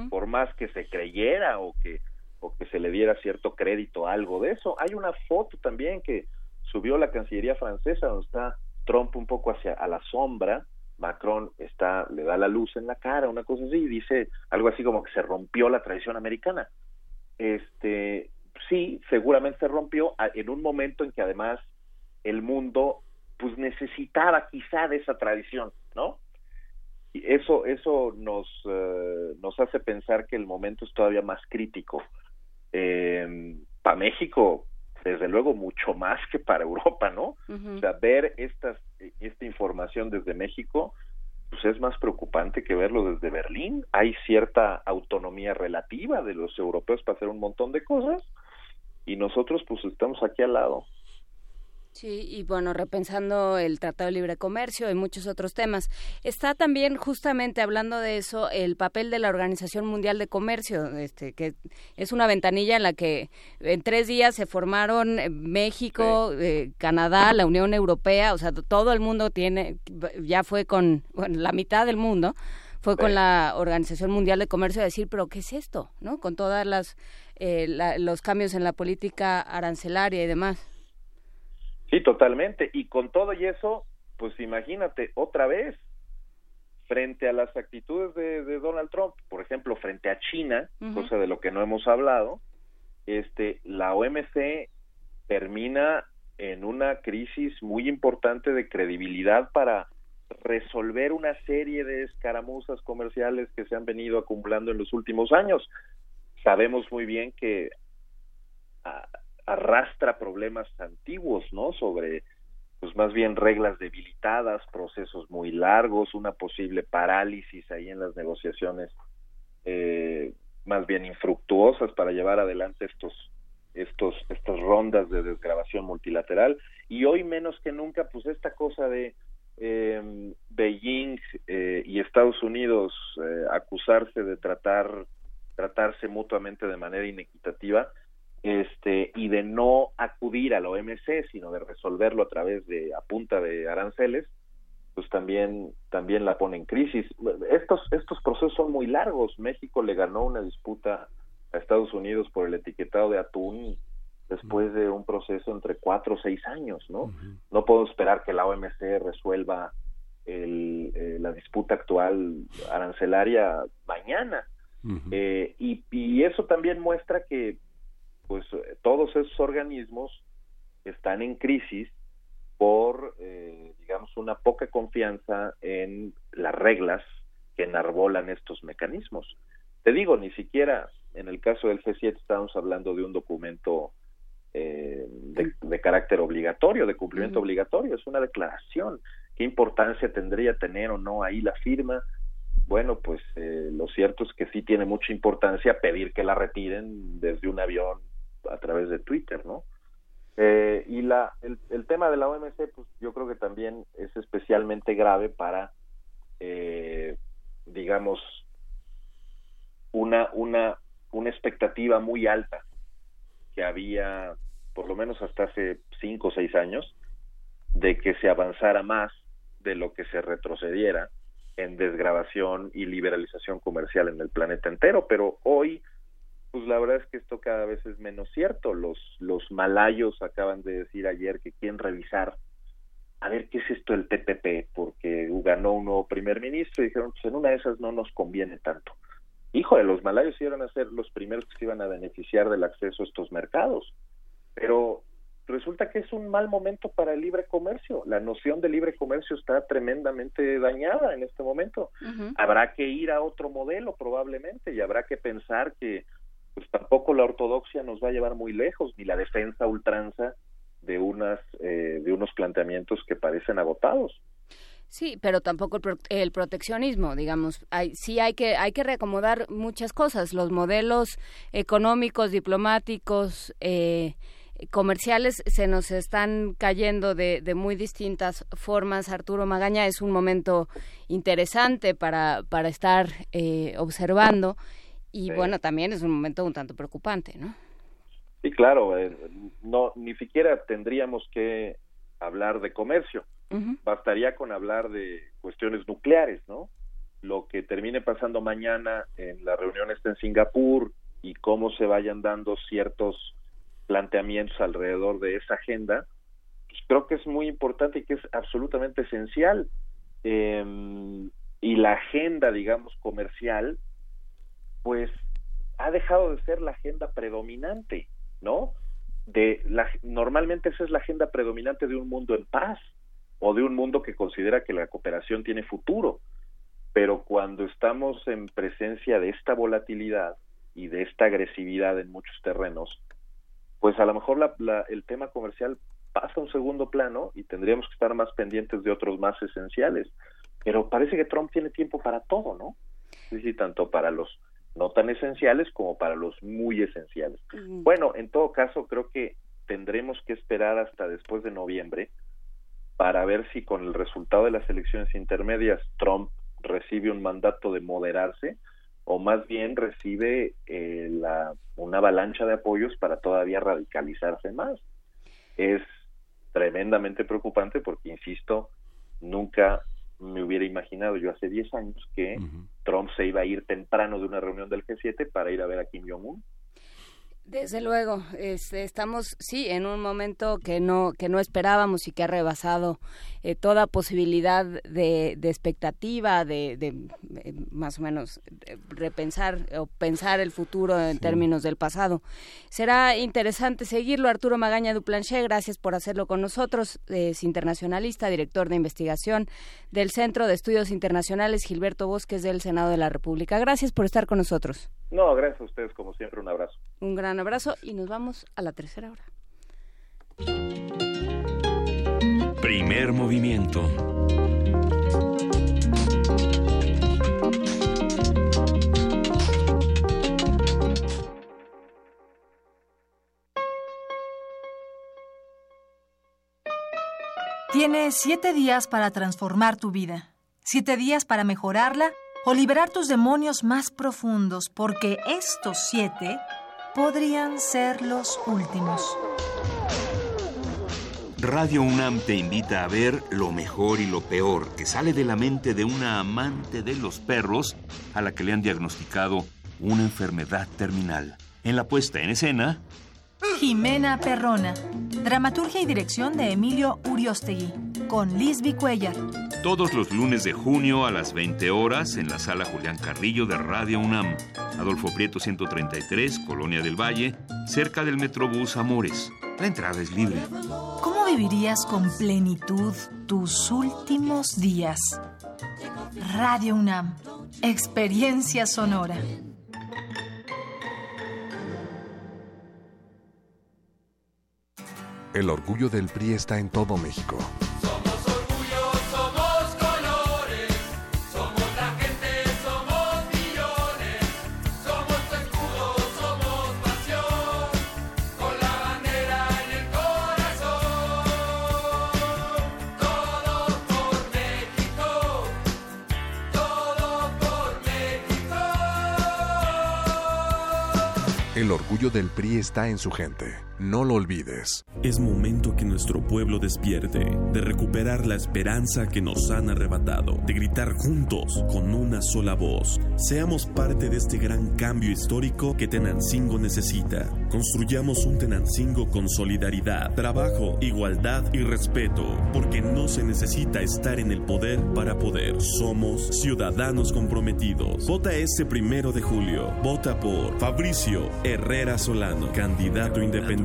Speaker 30: por más que se creyera o que o que se le diera cierto crédito a algo de eso. Hay una foto también que subió la Cancillería francesa donde está Trump un poco hacia a la sombra, Macron está le da la luz en la cara, una cosa así, y dice algo así como que se rompió la tradición americana. Este, sí, seguramente se rompió en un momento en que además el mundo pues necesitaba quizá de esa tradición, ¿no? Y eso eso nos eh, nos hace pensar que el momento es todavía más crítico. Eh, para México, desde luego, mucho más que para Europa, ¿no? O sea, ver estas, esta información desde México, pues es más preocupante que verlo desde Berlín. Hay cierta autonomía relativa de los europeos para hacer un montón de cosas y nosotros pues estamos aquí al lado.
Speaker 4: Sí, y bueno, repensando el Tratado de Libre Comercio y muchos otros temas. Está también justamente hablando de eso el papel de la Organización Mundial de Comercio, este, que es una ventanilla en la que en tres días se formaron eh, México, eh, Canadá, la Unión Europea, o sea, todo el mundo tiene, ya fue con, bueno, la mitad del mundo fue con la Organización Mundial de Comercio a decir, pero ¿qué es esto? ¿No? Con todas las eh, los cambios en la política arancelaria y demás.
Speaker 30: Sí, totalmente. Y con todo y eso, pues imagínate, otra vez, frente a las actitudes de, Donald Trump, por ejemplo, frente a China, cosa de lo que no hemos hablado, este, la OMC termina en una crisis muy importante de credibilidad para resolver una serie de escaramuzas comerciales que se han venido acumulando en los últimos años. Sabemos muy bien que arrastra problemas antiguos, ¿no? Sobre, pues más bien reglas debilitadas, procesos muy largos, una posible parálisis ahí en las negociaciones, eh, más bien infructuosas para llevar adelante estos estos estas rondas de desgrabación multilateral y hoy menos que nunca pues esta cosa de eh, Beijing eh, y Estados Unidos eh, acusarse de tratar tratarse mutuamente de manera inequitativa este y de no acudir a la OMC sino de resolverlo a través de a punta de aranceles pues también también la pone en crisis estos estos procesos son muy largos México le ganó una disputa a Estados Unidos por el etiquetado de atún después de un proceso entre cuatro o seis años, ¿no? No puedo esperar que la OMC resuelva el, eh, la disputa actual arancelaria mañana. Eh, y, y, eso también muestra que pues todos esos organismos están en crisis por, eh, digamos, una poca confianza en las reglas que enarbolan estos mecanismos. Te digo, ni siquiera en el caso del G7 estamos hablando de un documento eh, de, de, carácter obligatorio, de cumplimiento uh -huh. obligatorio, es una declaración. ¿Qué importancia tendría tener o no ahí la firma? Bueno, pues eh, lo cierto es que sí tiene mucha importancia pedir que la retiren desde un avión a través de Twitter, ¿no? Eh, y la, el, el, tema de la OMC, pues yo creo que también es especialmente grave para, eh, digamos, una, una, una expectativa muy alta que había por lo menos hasta hace cinco o seis años, de que se avanzara más de lo que se retrocediera en desgrabación y liberalización comercial en el planeta entero, pero hoy, pues la verdad es que esto cada vez es menos cierto. Los, los malayos acaban de decir ayer que quieren revisar a ver qué es esto del TPP, porque ganó un nuevo primer ministro y dijeron, pues en una de esas no nos conviene tanto. Hijo los malayos iban a ser los primeros que se iban a beneficiar del acceso a estos mercados pero resulta que es un mal momento para el libre comercio. La noción de libre comercio está tremendamente dañada en este momento. Uh -huh. Habrá que ir a otro modelo probablemente y habrá que pensar que pues tampoco la ortodoxia nos va a llevar muy lejos ni la defensa ultranza de unas eh, de unos planteamientos que parecen agotados.
Speaker 4: Sí, pero tampoco el, pro el, proteccionismo, digamos, hay, sí hay que hay que reacomodar muchas cosas, los modelos económicos, diplomáticos, eh, comerciales se nos están cayendo de, de, muy distintas formas. Arturo Magaña es un momento interesante para, para estar eh, observando y sí. bueno, también es un momento un tanto preocupante, ¿no?
Speaker 30: Sí, claro, eh, no ni siquiera tendríamos que hablar de comercio. Uh -huh. Bastaría con hablar de cuestiones nucleares, ¿no? Lo que termine pasando mañana en la reunión está en Singapur y cómo se vayan dando ciertos planteamientos alrededor de esa agenda, pues creo que es muy importante y que es absolutamente esencial. Eh, y la agenda, digamos, comercial, pues ha dejado de ser la agenda predominante, ¿no? De la, normalmente esa es la agenda predominante de un mundo en paz o de un mundo que considera que la cooperación tiene futuro. Pero cuando estamos en presencia de esta volatilidad y de esta agresividad en muchos terrenos, pues a lo mejor la, la, el tema comercial pasa a un segundo plano y tendríamos que estar más pendientes de otros más esenciales. Pero parece que Trump tiene tiempo para todo, ¿no? Es decir, tanto para los no tan esenciales como para los muy esenciales. Uh -huh. Bueno, en todo caso, creo que tendremos que esperar hasta después de noviembre para ver si con el resultado de las elecciones intermedias Trump recibe un mandato de moderarse o más bien recibe eh, la, una avalancha de apoyos para todavía radicalizarse más. Es tremendamente preocupante porque, insisto, nunca me hubiera imaginado yo hace 10 años que uh -huh. Trump se iba a ir temprano de una reunión del G7 para ir a ver a Kim Jong-un.
Speaker 4: Desde luego, este, estamos sí en un momento que no que no esperábamos y que ha rebasado eh, toda posibilidad de, de expectativa, de, de eh, más o menos de repensar o pensar el futuro en términos del pasado. Será interesante seguirlo. Arturo Magaña Duplanché, gracias por hacerlo con nosotros. Es internacionalista, director de investigación del Centro de Estudios Internacionales Gilberto Bosques del Senado de la República. Gracias por estar con nosotros.
Speaker 30: No, gracias a ustedes, como siempre, un abrazo.
Speaker 4: Un gran abrazo y nos vamos a la tercera hora.
Speaker 1: Primer movimiento.
Speaker 31: Tienes siete días para transformar tu vida, siete días para mejorarla o liberar tus demonios más profundos, porque estos siete podrían ser los últimos.
Speaker 1: Radio UNAM te invita a ver lo mejor y lo peor que sale de la mente de una amante de los perros a la que le han diagnosticado una enfermedad terminal. En la puesta en escena,
Speaker 31: Jimena Perrona, dramaturgia y dirección de Emilio Uriostegui, con Lisby Cuellar.
Speaker 1: todos los lunes de junio a las 20 horas en la sala Julián Carrillo de Radio UNAM, Adolfo Prieto 133, Colonia del Valle, cerca del Metrobús Amores. La entrada es libre.
Speaker 31: ¿Cómo vivirías con plenitud tus últimos días? Radio UNAM, experiencia sonora.
Speaker 14: El orgullo del PRI está en todo México. Orgullo del PRI está en su gente. No lo olvides.
Speaker 32: Es momento que nuestro pueblo despierte, de recuperar la esperanza que nos han arrebatado, de gritar juntos, con una sola voz. Seamos parte de este gran cambio histórico que Tenancingo necesita. Construyamos un Tenancingo con solidaridad, trabajo, igualdad y respeto, porque no se necesita estar en el poder para poder. Somos ciudadanos comprometidos. Vota este primero de julio. Vota por Fabricio Herrera Solano, candidato independiente.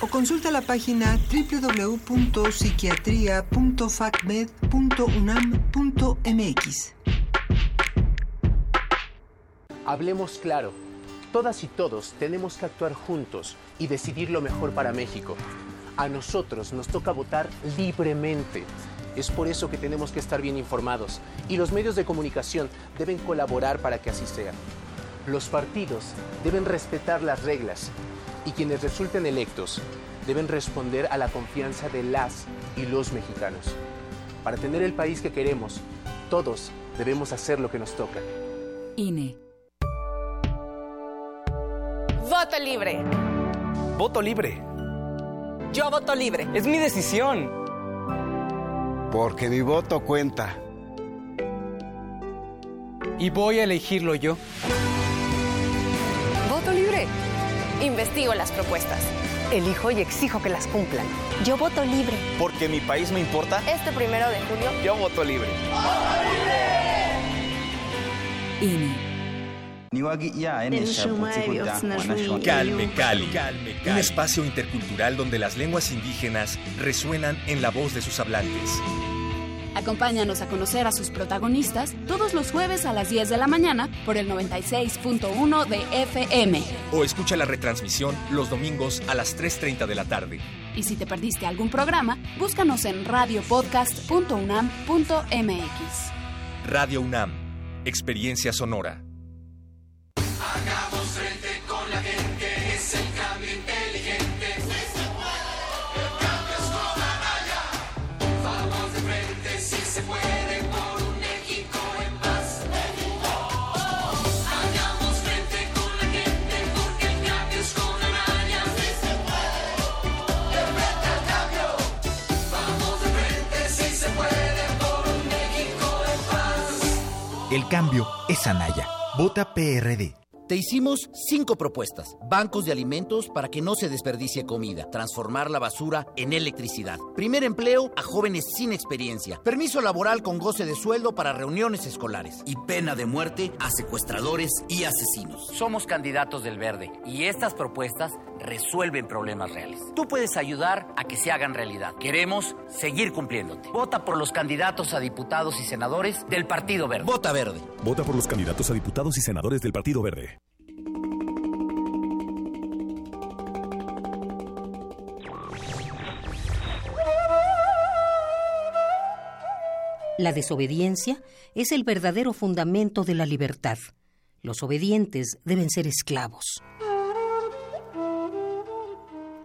Speaker 28: o consulta la página www.psiquiatria.facmed.unam.mx.
Speaker 33: Hablemos claro. Todas y todos tenemos que actuar juntos y decidir lo mejor para México. A nosotros nos toca votar libremente. Es por eso que tenemos que estar bien informados y los medios de comunicación deben colaborar para que así sea. Los partidos deben respetar las reglas y quienes resulten electos deben responder a la confianza de las y los mexicanos. Para tener el país que queremos, todos debemos hacer lo que nos toca.
Speaker 34: INE.
Speaker 35: Voto libre.
Speaker 23: Voto libre.
Speaker 35: Yo voto libre.
Speaker 23: Es mi decisión.
Speaker 36: Porque mi voto cuenta.
Speaker 23: Y voy a elegirlo yo.
Speaker 35: Voto libre. Investigo las propuestas. Elijo y exijo que las cumplan. Yo voto libre.
Speaker 23: Porque mi país me importa.
Speaker 35: Este primero de julio.
Speaker 23: Yo voto libre.
Speaker 34: INE.
Speaker 37: Calme Cali, un espacio intercultural donde las lenguas indígenas resuenan en la voz de sus hablantes.
Speaker 21: Acompáñanos a conocer a sus protagonistas todos los jueves a las 10 de la mañana por el 96.1 de FM.
Speaker 37: O escucha la retransmisión los domingos a las 3.30 de la tarde.
Speaker 21: Y si te perdiste algún programa, búscanos en radiopodcast.unam.mx.
Speaker 37: Radio UNAM, experiencia sonora.
Speaker 38: El cambio
Speaker 39: es Anaya. Vota PRD.
Speaker 37: Te hicimos cinco propuestas. Bancos de alimentos para que no se desperdicie comida. Transformar la basura en electricidad. Primer empleo a jóvenes sin experiencia. Permiso laboral con goce de sueldo para reuniones escolares. Y pena de muerte a secuestradores y asesinos.
Speaker 40: Somos candidatos del Verde y estas propuestas resuelven problemas reales. Tú puedes ayudar a que se hagan realidad. Queremos seguir cumpliéndote. Vota por los candidatos a diputados y senadores del Partido Verde.
Speaker 37: Vota Verde.
Speaker 41: Vota por los candidatos a diputados y senadores del Partido Verde.
Speaker 42: La desobediencia es el verdadero fundamento de la libertad. Los obedientes deben ser esclavos.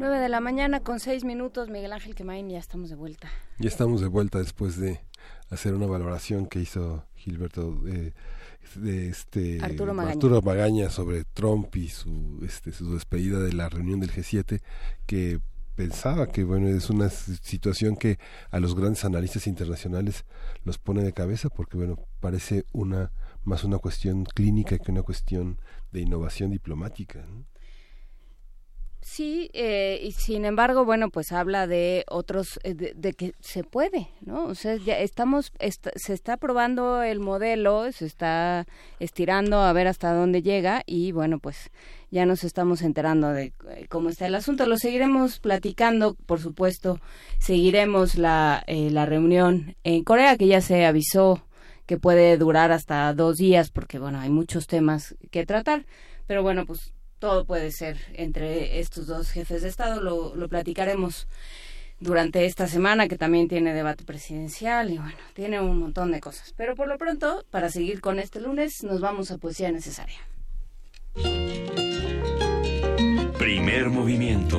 Speaker 4: Nueve de la mañana con seis minutos, Miguel Ángel Quemain, ya estamos de vuelta.
Speaker 3: Ya estamos de vuelta después de hacer una valoración que hizo Gilberto eh, de este
Speaker 4: Arturo Magaña.
Speaker 3: Arturo Magaña sobre Trump y su este su despedida de la reunión del G7 que pensaba que bueno es una situación que a los grandes analistas internacionales los pone de cabeza porque bueno parece una más una cuestión clínica que una cuestión de innovación diplomática ¿no?
Speaker 4: Sí, eh, y sin embargo, bueno, pues habla de otros, eh, de, que se puede, ¿no? O sea, ya estamos, est- se está probando el modelo, se está estirando a ver hasta dónde llega y bueno, pues ya nos estamos enterando de cómo está el asunto. Lo seguiremos platicando, por supuesto, seguiremos la, eh, la reunión en Corea que ya se avisó que puede durar hasta dos días porque bueno, hay muchos temas que tratar, pero bueno, pues todo puede ser entre estos dos jefes de Estado. Lo, lo platicaremos durante esta semana, que también tiene debate presidencial y bueno, tiene un montón de cosas. Pero por lo pronto, para seguir con este lunes, nos vamos a Poesía Necesaria.
Speaker 1: Primer movimiento.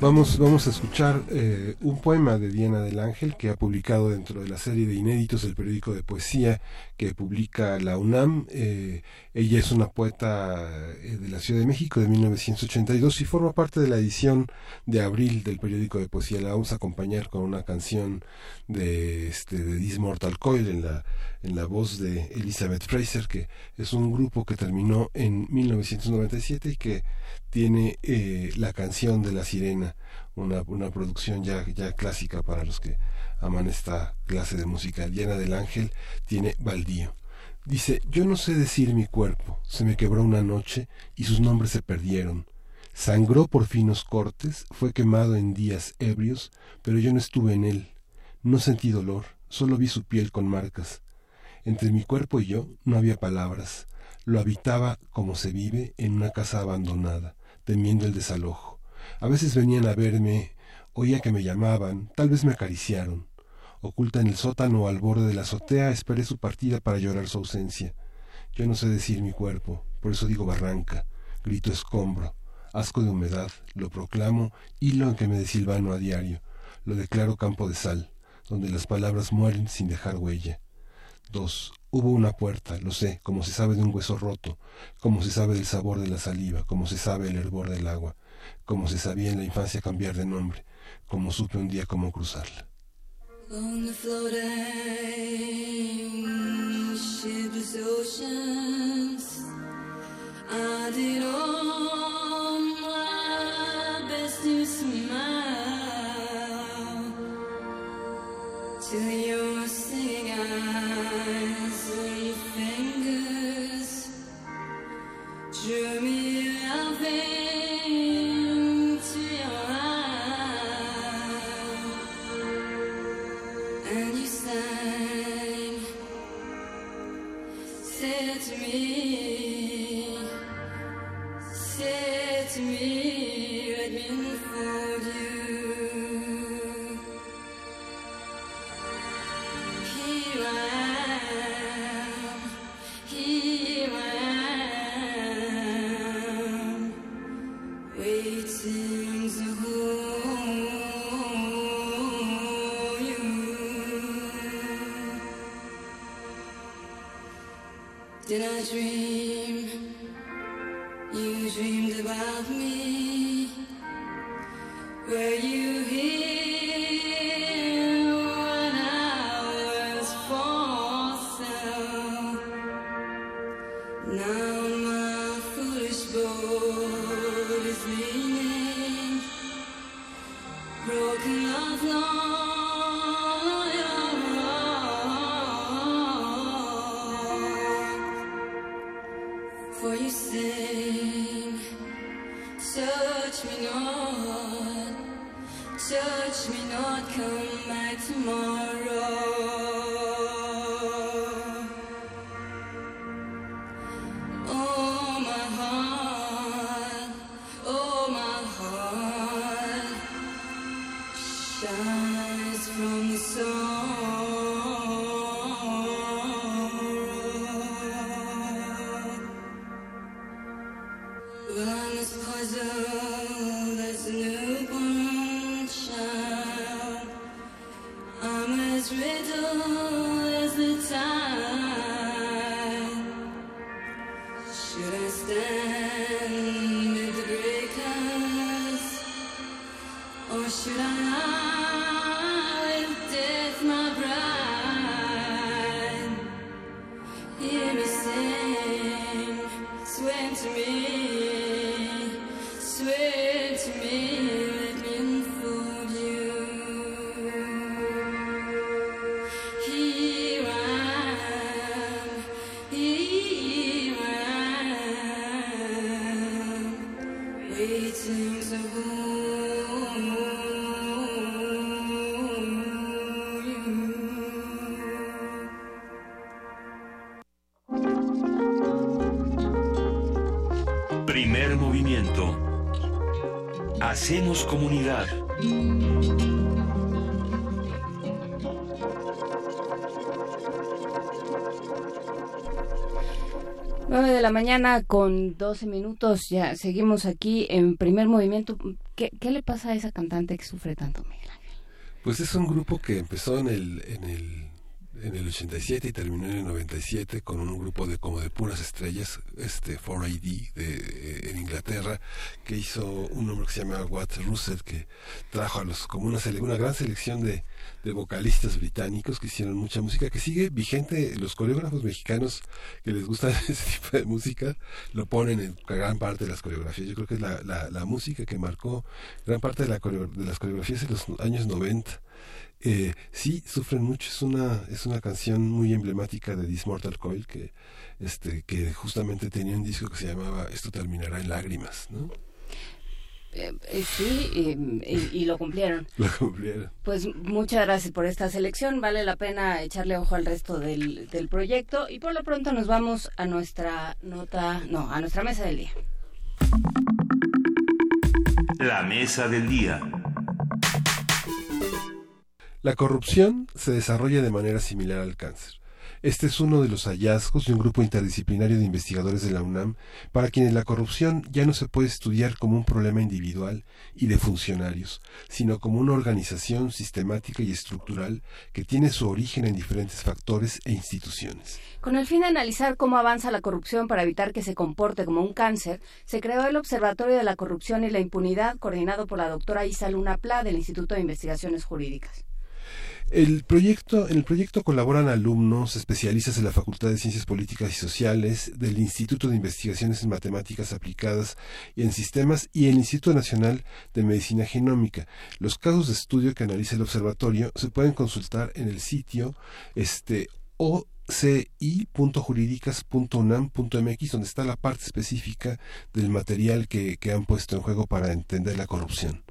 Speaker 3: Vamos, vamos a escuchar eh, un poema de Diana del Ángel que ha publicado dentro de la serie de inéditos del periódico de poesía que publica la UNAM. Eh, ella es una poeta eh, de la Ciudad de México de 1982 y forma parte de la edición de abril del periódico de poesía. La vamos a acompañar con una canción de, este, de This Mortal Coil en la, en la voz de Elizabeth Fraser, que es un grupo que terminó en 1997 y que tiene eh, la canción de la sirena, una, una producción ya, ya clásica para los que aman esta clase de música. Diana del Ángel tiene Baldío. Dice, yo no sé decir mi cuerpo, se me quebró una noche y sus nombres se perdieron. Sangró por finos cortes, fue quemado en días ebrios, pero yo no estuve en él. No sentí dolor, solo vi su piel con marcas. Entre mi cuerpo y yo no había palabras. Lo habitaba como se vive en una casa abandonada, temiendo el desalojo. A veces venían a verme, oía que me llamaban, tal vez me acariciaron. Oculta en el sótano o al borde de la azotea, esperé su partida para llorar su ausencia. Yo no sé decir mi cuerpo, por eso digo barranca, grito escombro, asco de humedad, lo proclamo, hilo en que me desilvano a diario, lo declaro campo de sal, donde las palabras mueren sin dejar huella. Dos. Hubo una puerta, lo sé, como se sabe de un hueso roto, como se sabe del sabor de la saliva, como se sabe el hervor del agua, como se sabía en la infancia cambiar de nombre, como supe un día cómo cruzarla.
Speaker 43: On the floating shipless oceans, I smile time. Or should I with death, my bride?
Speaker 4: Mañana con 12 minutos, ya seguimos aquí en primer movimiento. ¿Qué, qué le pasa a esa cantante que sufre tanto, Miguel?
Speaker 3: Pues es un grupo que empezó en el, en el, en el 87 y terminó en el 97 con un grupo de como de puras estrellas, este 4AD de, eh, en Inglaterra, que hizo un hombre que se llama Watt Russell, que trajo a los como una, sele- una gran selección de, de vocalistas británicos que hicieron mucha música, que sigue vigente, los coreógrafos mexicanos que les gusta ese tipo de música, lo ponen en gran parte de las coreografías. Yo creo que es la, la, la música que marcó gran parte de, la de las coreografías en los años 90. Eh, sí, sufren mucho. Es una, es una canción muy emblemática de This Mortal Coil que, este, que justamente tenía un disco que se llamaba Esto terminará en lágrimas, ¿no?
Speaker 4: Eh, eh, sí, y, y- y lo cumplieron.
Speaker 3: Lo cumplieron.
Speaker 4: Pues muchas gracias por esta selección. Vale la pena echarle ojo al resto del, del proyecto. Y por lo pronto nos vamos a nuestra nota, no, a nuestra mesa del día.
Speaker 1: La mesa del día.
Speaker 3: La corrupción se desarrolla de manera similar al cáncer. Este es uno de los hallazgos de un grupo interdisciplinario de investigadores de la UNAM para quienes la corrupción ya no se puede estudiar como un problema individual y de funcionarios, sino como una organización sistemática y estructural que tiene su origen en diferentes factores e instituciones.
Speaker 4: Con el fin de analizar cómo avanza la corrupción para evitar que se comporte como un cáncer, se creó el Observatorio de la Corrupción y la Impunidad, coordinado por la doctora Isa Luna Pla del Instituto de Investigaciones Jurídicas.
Speaker 3: El proyecto, en el proyecto colaboran alumnos especialistas de la Facultad de Ciencias Políticas y Sociales, del Instituto de Investigaciones en Matemáticas Aplicadas y en Sistemas y el Instituto Nacional de Medicina Genómica. Los casos de estudio que analiza el observatorio se pueden consultar en el sitio este, oci.jurídicas.unam.mx, donde está la parte específica del material que, que han puesto en juego para entender la corrupción.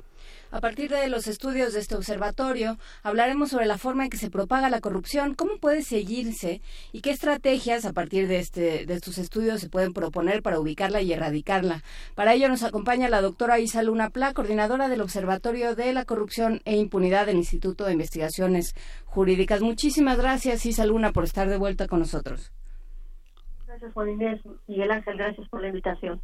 Speaker 4: A partir de los estudios de este observatorio, hablaremos sobre la forma en que se propaga la corrupción, cómo puede seguirse y qué estrategias a partir de, este, de estos estudios se pueden proponer para ubicarla y erradicarla. Para ello nos acompaña la doctora Isa Luna Pla, coordinadora del Observatorio de la Corrupción e Impunidad del Instituto de Investigaciones Jurídicas. Muchísimas gracias, Isa Luna, por estar de vuelta con nosotros.
Speaker 44: Gracias, Juan Inés. Miguel Ángel, gracias por la invitación.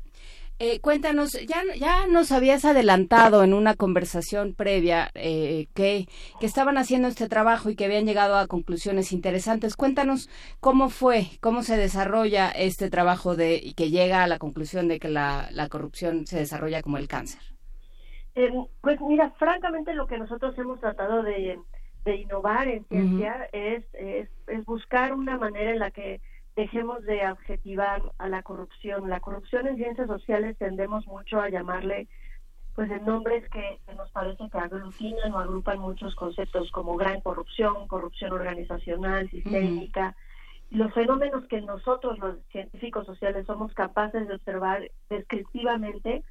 Speaker 4: Eh, cuéntanos, ya, ya nos habías adelantado en una conversación previa eh, que, que estaban haciendo este trabajo y que habían llegado a conclusiones interesantes. Cuéntanos cómo fue, cómo se desarrolla este trabajo de, y que llega a la conclusión de que la, la corrupción se desarrolla como el cáncer.
Speaker 44: Eh, pues mira, francamente lo que nosotros hemos tratado de, de innovar en ciencia es, es, es buscar una manera en la que dejemos de adjetivar a la corrupción. La corrupción en ciencias sociales tendemos mucho a llamarle pues en nombres que, que nos parece que aglutinan o agrupan muchos conceptos como gran corrupción, corrupción organizacional, sistémica. Los fenómenos que nosotros los científicos sociales somos capaces de observar descriptivamente,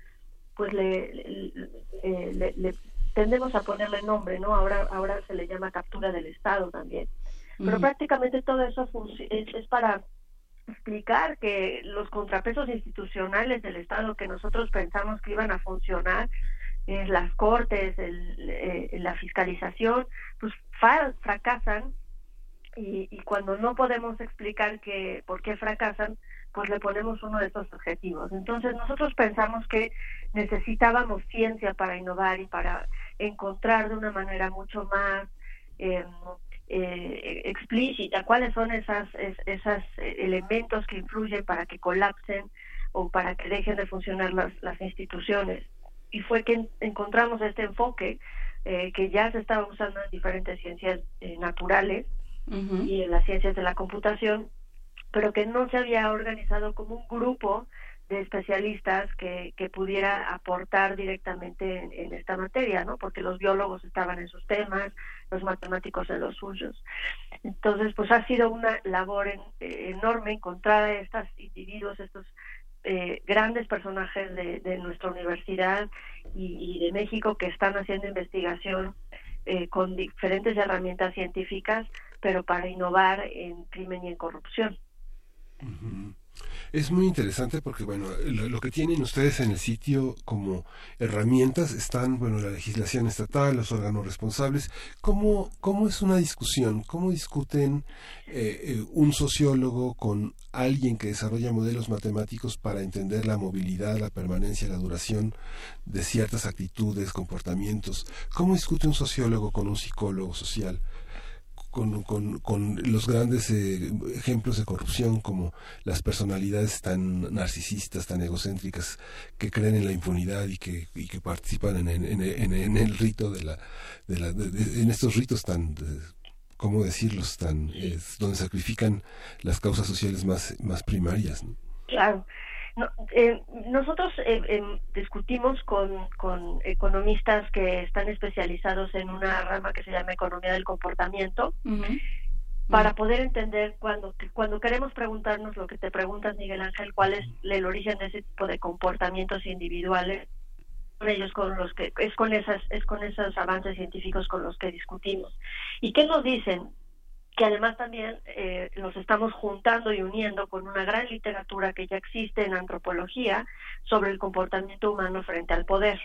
Speaker 44: pues le, le, le- le- tendemos a ponerle nombre, ¿no? Ahora, ahora se le llama captura del Estado también. Pero
Speaker 45: Ujú.
Speaker 44: prácticamente todo eso es, es para explicar que los contrapesos institucionales del Estado que nosotros pensamos que iban a funcionar, eh, las cortes, el, eh, la fiscalización, pues fracasan y, y cuando no podemos explicar que por qué fracasan, pues le ponemos uno de estos objetivos. Entonces nosotros pensamos que necesitábamos ciencia para innovar y para encontrar de una manera mucho más eh, eh, explícita cuáles son esas es- esas eh, elementos que influyen para que colapsen o para que dejen de funcionar las, las instituciones. Y fue que en- encontramos este enfoque eh, que ya se estaba usando en diferentes ciencias eh, naturales y en las ciencias de la computación pero que no se había organizado como un grupo de especialistas que, que pudiera aportar directamente en, esta materia, ¿no? Porque los biólogos estaban en sus temas, los matemáticos en los suyos. Entonces, pues ha sido una labor eh, enorme encontrar a estos individuos, estos eh, grandes personajes de, de nuestra universidad y, y de México que están haciendo investigación eh, con diferentes herramientas científicas, pero para innovar en crimen y en corrupción.
Speaker 3: Es muy interesante porque, bueno, lo, que tienen ustedes en el sitio como herramientas están, bueno, la legislación estatal, los órganos responsables. ¿Cómo, cómo es una discusión? ¿Cómo discuten eh, eh, un sociólogo con alguien que desarrolla modelos matemáticos para entender la movilidad, la permanencia, la duración de ciertas actitudes, comportamientos? ¿Cómo discute un sociólogo con un psicólogo social? Con, con, con los grandes eh, ejemplos de corrupción como las personalidades tan narcisistas, tan egocéntricas, que creen en la impunidad y que, y que participan en, en, en, en el rito de la, de la de- de- en estos ritos tan de- ¿cómo decirlos? tan eh, donde sacrifican las causas sociales más, más primarias. ¿no?
Speaker 44: Claro. No, eh, nosotros eh, em, discutimos con, con economistas que están especializados en una rama que se llama economía del comportamiento para poder entender cuando cuando queremos preguntarnos lo que te preguntas Miguel Ángel cuál es el origen de ese tipo de comportamientos individuales con ellos con los que es con esas es con esos avances científicos con los que discutimos. Y qué nos dicen que además también eh, nos estamos juntando y uniendo con una gran literatura que ya existe en antropología sobre el comportamiento humano frente al poder.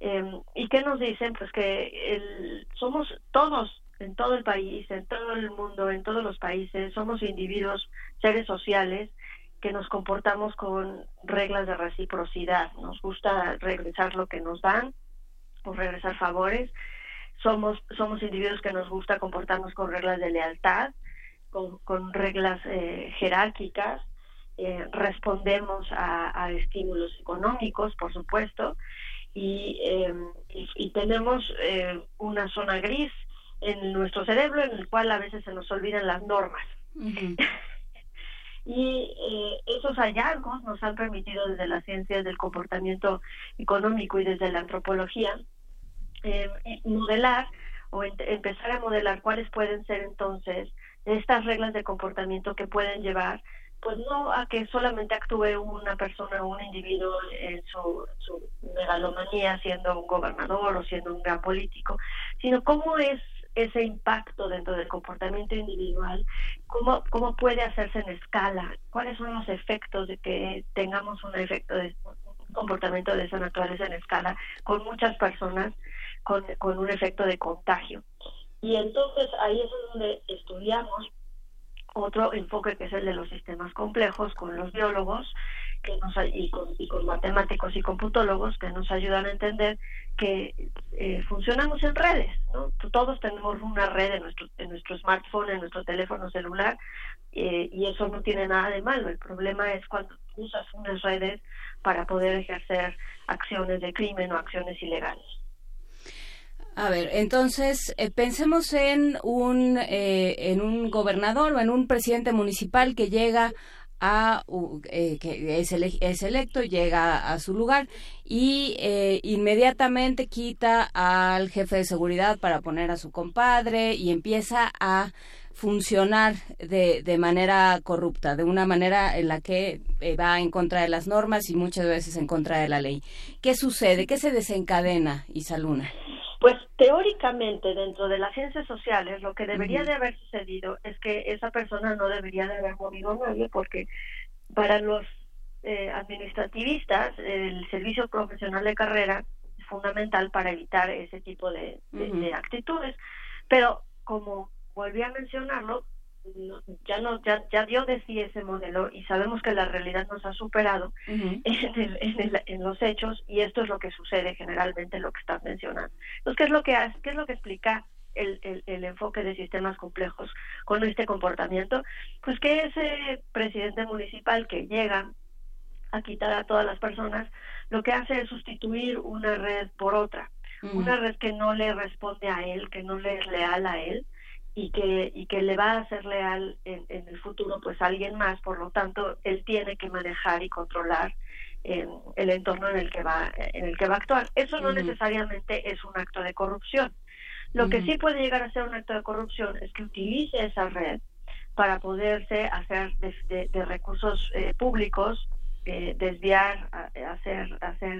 Speaker 44: Eh, ¿Y qué nos dicen? Pues que el, somos todos, en todo el país, en todo el mundo, en todos los países, somos individuos, seres sociales, que nos comportamos con reglas de reciprocidad. Nos gusta regresar lo que nos dan o regresar favores somos somos individuos que nos gusta comportarnos con reglas de lealtad, con, con reglas eh, jerárquicas, eh, respondemos a, a estímulos económicos, por supuesto, y, eh, y, y tenemos eh, una zona gris en nuestro cerebro en el cual a veces se nos olvidan las normas. Y eh, esos hallazgos nos han permitido desde las ciencias del comportamiento económico y desde la antropología eh, modelar o empezar a modelar cuáles pueden ser entonces estas reglas de comportamiento que pueden llevar pues no a que solamente actúe una persona o un individuo en su, su megalomanía siendo un gobernador o siendo un gran político, sino cómo es ese impacto dentro del comportamiento individual, cómo, cómo puede hacerse en escala, cuáles son los efectos de que tengamos un efecto de un comportamiento de esa naturaleza en escala con muchas personas con, con un efecto de contagio. Y entonces ahí es donde estudiamos otro enfoque que es el de los sistemas complejos con los biólogos que nos, y, con, y con matemáticos y computólogos que nos ayudan a entender que eh, funcionamos en redes. ¿no? Todos tenemos una red en nuestro, en nuestro smartphone, en nuestro teléfono celular eh, y eso no tiene nada de malo. El problema es cuando usas unas redes para poder ejercer acciones de crimen o acciones ilegales.
Speaker 4: A ver, entonces eh, pensemos en un eh, en un gobernador o en un presidente municipal que llega a eh, que es, ele es, electo, llega a su lugar y eh, inmediatamente quita al jefe de seguridad para poner a su compadre y empieza a funcionar de, de manera corrupta, de una manera en la que eh, va en contra de las normas y muchas veces en contra de la ley. ¿Qué sucede? ¿Qué se desencadena, Isaluna?
Speaker 44: Pues teóricamente dentro de las ciencias sociales lo que debería de haber sucedido es que esa persona no debería de haber movido a nadie porque para los eh, administrativistas el servicio profesional de carrera es fundamental para evitar ese tipo de, de, uh -huh. de actitudes. Pero como volví a mencionarlo, ya no ya, ya dio de sí ese modelo y sabemos que la realidad nos ha superado uh -huh. en, el, en, el, en, los hechos y esto es lo que sucede generalmente lo que estás mencionando. Entonces qué es lo que qué es lo que explica el, el, el, enfoque de sistemas complejos con este comportamiento pues que ese presidente municipal que llega a quitar a todas las personas lo que hace es sustituir una red por otra. Una red que no le responde a él que no le es leal a él y que y que le va a ser leal en, en, el futuro pues a alguien más por lo tanto él tiene que manejar y controlar eh, el entorno en el que va en el que va a actuar eso no uh -huh. necesariamente es un acto de corrupción lo uh -huh. que sí puede llegar a ser un acto de corrupción es que utilice esa red para poderse hacer de, de, de recursos eh, públicos eh, desviar hacer hacer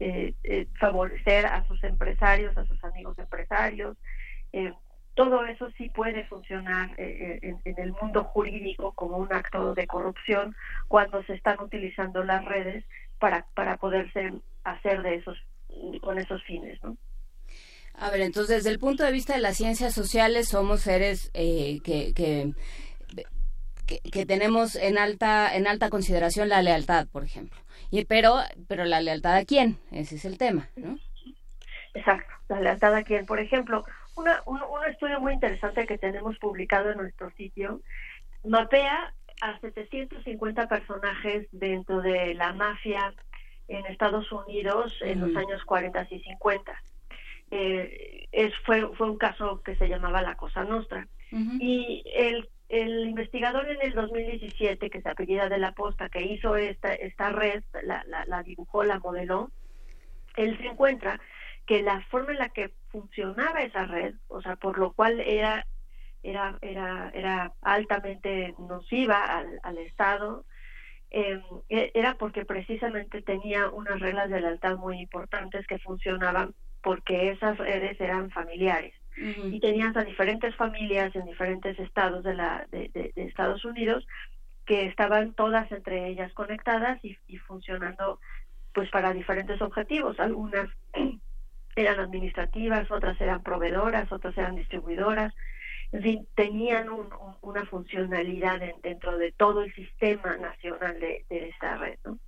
Speaker 44: eh, eh, favorecer a sus empresarios a sus amigos empresarios todo eso sí puede funcionar eh, en, en, el mundo jurídico como un acto de corrupción cuando se están utilizando las redes para, para poderse hacer de esos con esos fines, ¿no?
Speaker 4: A ver, entonces desde el punto de vista de las ciencias sociales somos seres eh, que, que, que, que, tenemos en alta en alta consideración la lealtad, por ejemplo. Y pero pero la lealtad a quién, ese es el tema, ¿no?
Speaker 44: Exacto, la lealtad a quién, por ejemplo, una, un, un, estudio muy interesante que tenemos publicado en nuestro sitio mapea a 750 personajes dentro de la mafia en Estados Unidos en -huh. los años 40 y 50. Eh, es, fue, fue un caso que se llamaba la Cosa Nostra. Uh -huh. Y el, el investigador en el 2017, que se apellida de la Posta, que hizo esta, esta red, la, la, la dibujó, la modeló, él se encuentra que la forma en la que funcionaba esa red, o sea, por lo cual era era era era altamente nociva al, al Estado, eh, era porque precisamente tenía unas reglas de lealtad muy importantes que funcionaban porque esas redes eran familiares uh -huh. y tenías a diferentes familias en diferentes estados de la de, de, de Estados Unidos que estaban todas entre ellas conectadas y, y funcionando pues para diferentes objetivos algunas eran administrativas, otras eran proveedoras, otras eran distribuidoras, en fin, tenían un, un, una funcionalidad en, dentro de todo el sistema nacional de, esa red. ¿no?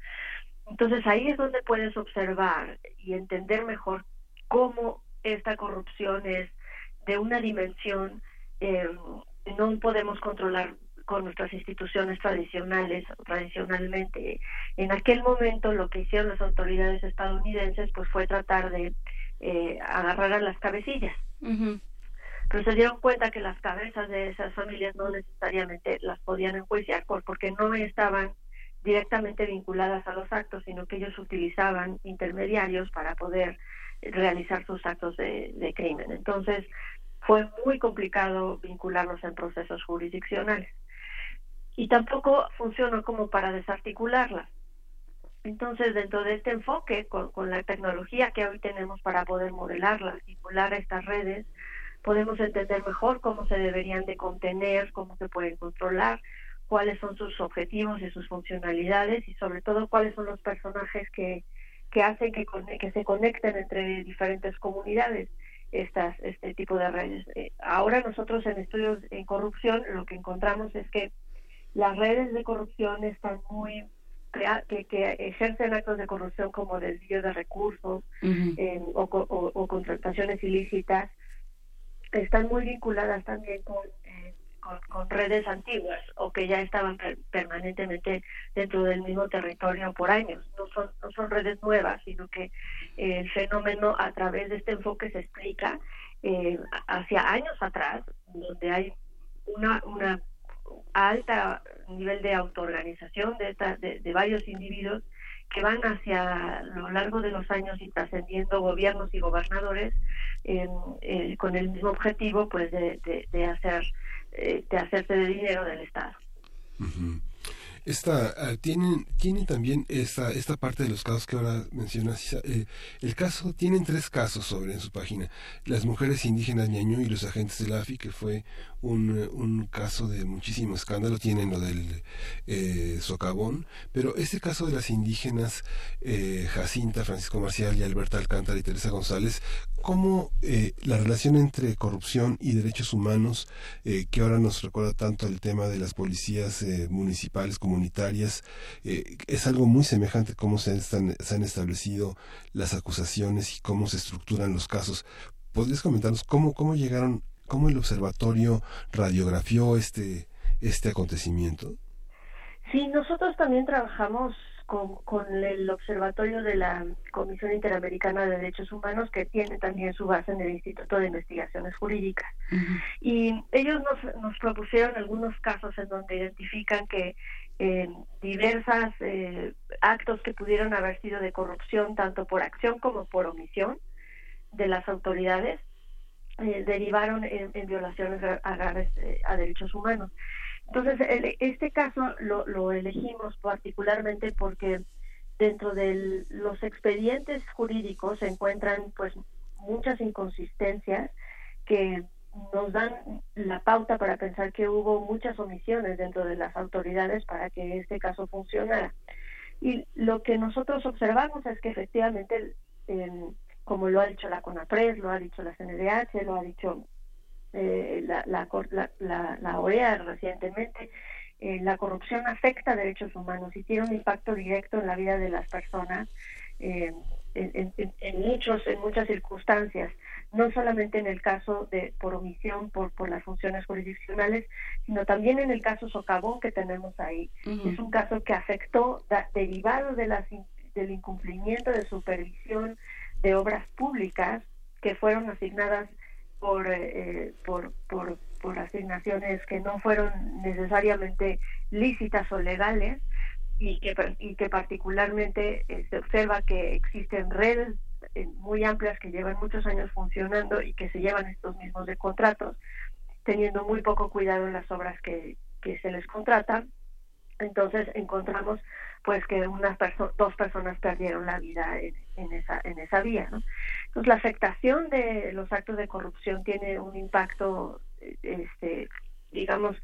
Speaker 44: Entonces ahí es donde puedes observar y entender mejor cómo esta corrupción es de una dimensión eh, no podemos controlar con nuestras instituciones tradicionales tradicionalmente en aquel momento lo que hicieron las autoridades estadounidenses pues fue tratar de eh, agarraran las cabecillas. Uh -huh. Pero se dieron cuenta que las cabezas de esas familias no necesariamente las podían enjuiciar por, porque no estaban directamente vinculadas a los actos, sino que ellos utilizaban intermediarios para poder realizar sus actos de, de crimen. Entonces, fue muy complicado vincularlos en procesos jurisdiccionales. y tampoco funcionó como para desarticularlas. Entonces, dentro de este enfoque, con, la tecnología que hoy tenemos para poder modelarlas, simular estas redes, podemos entender mejor cómo se deberían de contener, cómo se pueden controlar, cuáles son sus objetivos y sus funcionalidades y sobre todo cuáles son los personajes que, que hacen que, que se conecten entre diferentes comunidades estas este tipo de redes. Eh, ahora nosotros en estudios en corrupción lo que encontramos es que las redes de corrupción están muy que, que ejercen actos de corrupción como desvío de recursos eh, o, o- o contrataciones ilícitas están muy vinculadas también con, eh, con, con redes antiguas o que ya estaban per- permanentemente dentro del mismo territorio por años. No son, no son redes nuevas, sino que eh, el fenómeno a través de este enfoque se explica eh, hacia años atrás, donde hay una, una alta nivel de autoorganización de, esta- de, de varios individuos que van hacia lo largo de los años y trascendiendo gobiernos y gobernadores em, eh, con el mismo objetivo pues de, de, de hacer eh, de hacerse de dinero del Estado.
Speaker 3: Esta, ah, tienen, tienen también esta, esta parte de los casos que ahora mencionas. Eh, el caso, tienen tres casos sobre en su página. Las mujeres indígenas ñañú y los agentes del AFI, que fue un, eh, un caso de muchísimo escándalo. Tienen lo del eh, socavón. Pero este caso de las indígenas, eh, Jacinta, Francisco Marcial y Alberta Alcántara y Teresa González, cómo eh, la relación entre corrupción y derechos humanos, eh, que ahora nos recuerda tanto el tema de las policías municipales, comunitarias, eh, es algo muy semejante cómo se, están, se han establecido las acusaciones y cómo se estructuran los casos. ¿Podrías comentarnos cómo, cómo llegaron, cómo el observatorio radiografió este, este acontecimiento?
Speaker 44: Sí, nosotros también trabajamos con, con el observatorio de la Comisión Interamericana de Derechos Humanos, que tiene también su base en el Instituto de Investigaciones Jurídicas. Y ellos nos, nos propusieron algunos casos en donde identifican que eh, diversas eh, actos que pudieron haber sido de corrupción, tanto por acción como por omisión de las autoridades, eh, derivaron en, violaciones a eh, a derechos humanos. Entonces, el- este caso lo, lo elegimos particularmente porque dentro de los expedientes jurídicos se encuentran pues muchas inconsistencias que nos dan la pauta para pensar que hubo muchas omisiones dentro de las autoridades para que este caso funcionara. Y lo que nosotros observamos es que efectivamente, como lo ha dicho la CONAPRES, lo ha dicho la CNDH, lo ha dicho eh, la, la, la, OEA recientemente, eh, la corrupción afecta derechos humanos y tiene un impacto directo en la vida de las personas eh, en muchos en muchas circunstancias no solamente en el caso de por omisión por por las funciones jurisdiccionales sino también en el caso socavón que tenemos ahí. Es un caso que afectó da- derivado de las del incumplimiento de supervisión de obras públicas que fueron asignadas por, eh, por, por, por asignaciones que no fueron necesariamente lícitas o legales y que, y que particularmente eh, se observa que existen redes eh, muy amplias que llevan muchos años funcionando y que se llevan estos mismos de contratos, teniendo muy poco cuidado en las obras que, que se les contratan. Entonces encontramos pues que unas dos personas perdieron la vida en, en esa en esa vía. Entonces la afectación de los actos de corrupción tiene un impacto, este, digamos,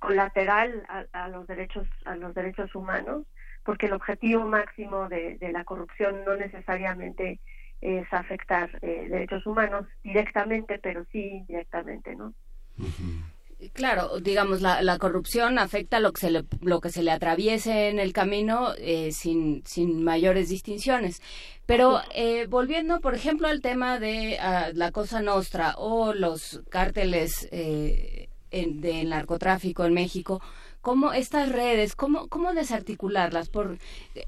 Speaker 44: colateral a, los derechos a los derechos humanos, porque el objetivo máximo de la corrupción no necesariamente es afectar eh, derechos humanos directamente, pero sí indirectamente, ¿no?
Speaker 4: Claro, digamos, la, la corrupción afecta lo que se le, lo que se le atraviese en el camino eh, sin, sin mayores distinciones. Pero eh, volviendo, por ejemplo, al tema de ah, la Cosa Nostra o los cárteles eh, en- de narcotráfico en México, ¿cómo estas redes, cómo, cómo desarticularlas? Por,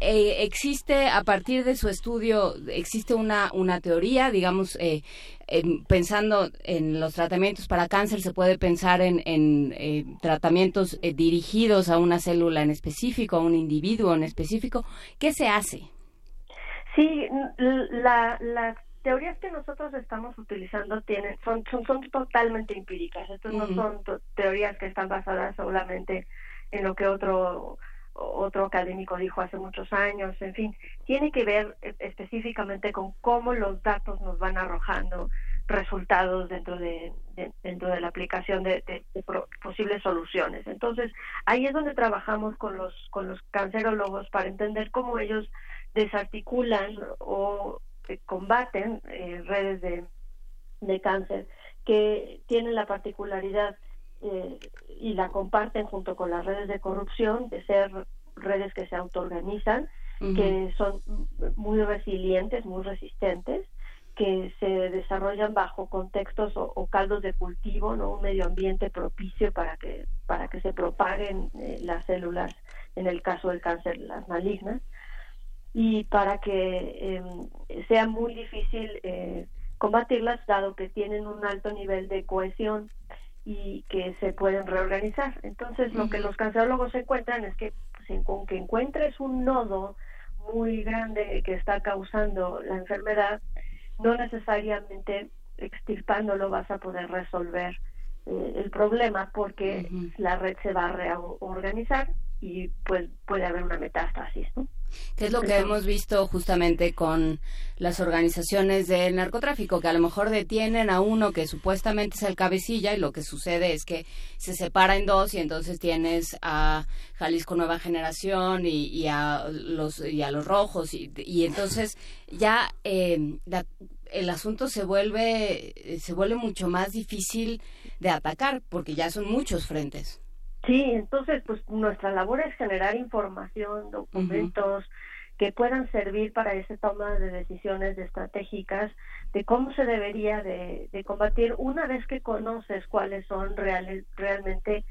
Speaker 4: eh, ¿Existe, a partir de su estudio, existe una, una teoría, digamos, eh, en- pensando en los tratamientos para cáncer, se puede pensar en, en, eh, tratamientos eh, dirigidos a una célula en específico, a un individuo en específico. ¿Qué se hace?
Speaker 44: Sí, la, las teorías que nosotros estamos utilizando tienen son son, son totalmente empíricas. Estos no son teorías que están basadas solamente en lo que otro otro académico dijo hace muchos años, en fin, tiene que ver eh, específicamente con cómo los datos nos van arrojando resultados dentro de, de- dentro de la aplicación de, de- de posibles soluciones. Entonces, ahí es donde trabajamos con los con los cancerólogos para entender cómo ellos desarticulan o eh, combaten eh, redes de, de cáncer que tienen la particularidad eh, y la comparten junto con las redes de corrupción de ser redes que se autoorganizan, que son muy resilientes, muy resistentes, que se desarrollan bajo contextos o, o caldos de cultivo, no un medio ambiente propicio para que para que se propaguen eh, las células, en el caso del cáncer, las malignas, y para que eh, sea muy difícil eh, combatirlas, dado que tienen un alto nivel de cohesión y que se pueden reorganizar. Entonces, lo que los cancerólogos encuentran es que pues, con que encuentres un nodo muy grande que está causando la enfermedad, no necesariamente extirpándolo vas a poder resolver eh, el problema porque la red se va a reorganizar y pues puede haber una metástasis, ¿no?
Speaker 4: Que es lo que hemos visto justamente con las organizaciones del narcotráfico, que a lo mejor detienen a uno que supuestamente es el cabecilla y lo que sucede es que se separa en dos y entonces tienes a Jalisco Nueva Generación y, y a los y a los rojos y, y entonces ya eh, la- el asunto se vuelve se vuelve mucho más difícil de atacar porque ya son muchos frentes.
Speaker 44: Sí, entonces pues nuestra labor es generar información, documentos que puedan servir para esa toma de decisiones estratégicas de cómo se debería de, de combatir una vez que conoces cuáles son reales, realmente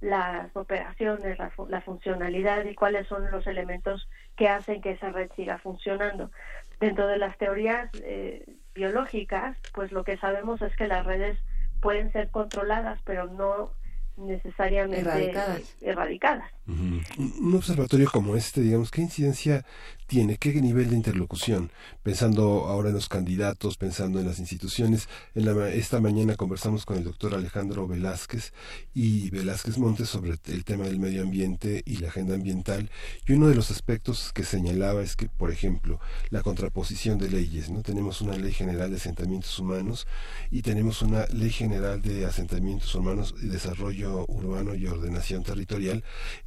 Speaker 44: las operaciones, la, la funcionalidad y cuáles son los elementos que hacen que esa red siga funcionando. Dentro de las teorías eh, biológicas, pues lo que sabemos es que las redes pueden ser controladas, pero no necesariamente
Speaker 4: Erradicadas.
Speaker 44: erradicadas.
Speaker 3: Un observatorio como este, digamos, ¿qué incidencia tiene? ¿Qué nivel de interlocución? Pensando ahora en los candidatos, pensando en las instituciones. En la esta mañana conversamos con el doctor Alejandro Velázquez y Velázquez Montes sobre el tema del medio ambiente y la agenda ambiental. Y uno de los aspectos que señalaba es que, por ejemplo, la contraposición de leyes, ¿no? Tenemos una ley general de asentamientos humanos y tenemos una ley general de asentamientos humanos y desarrollo urbano y ordenación territorial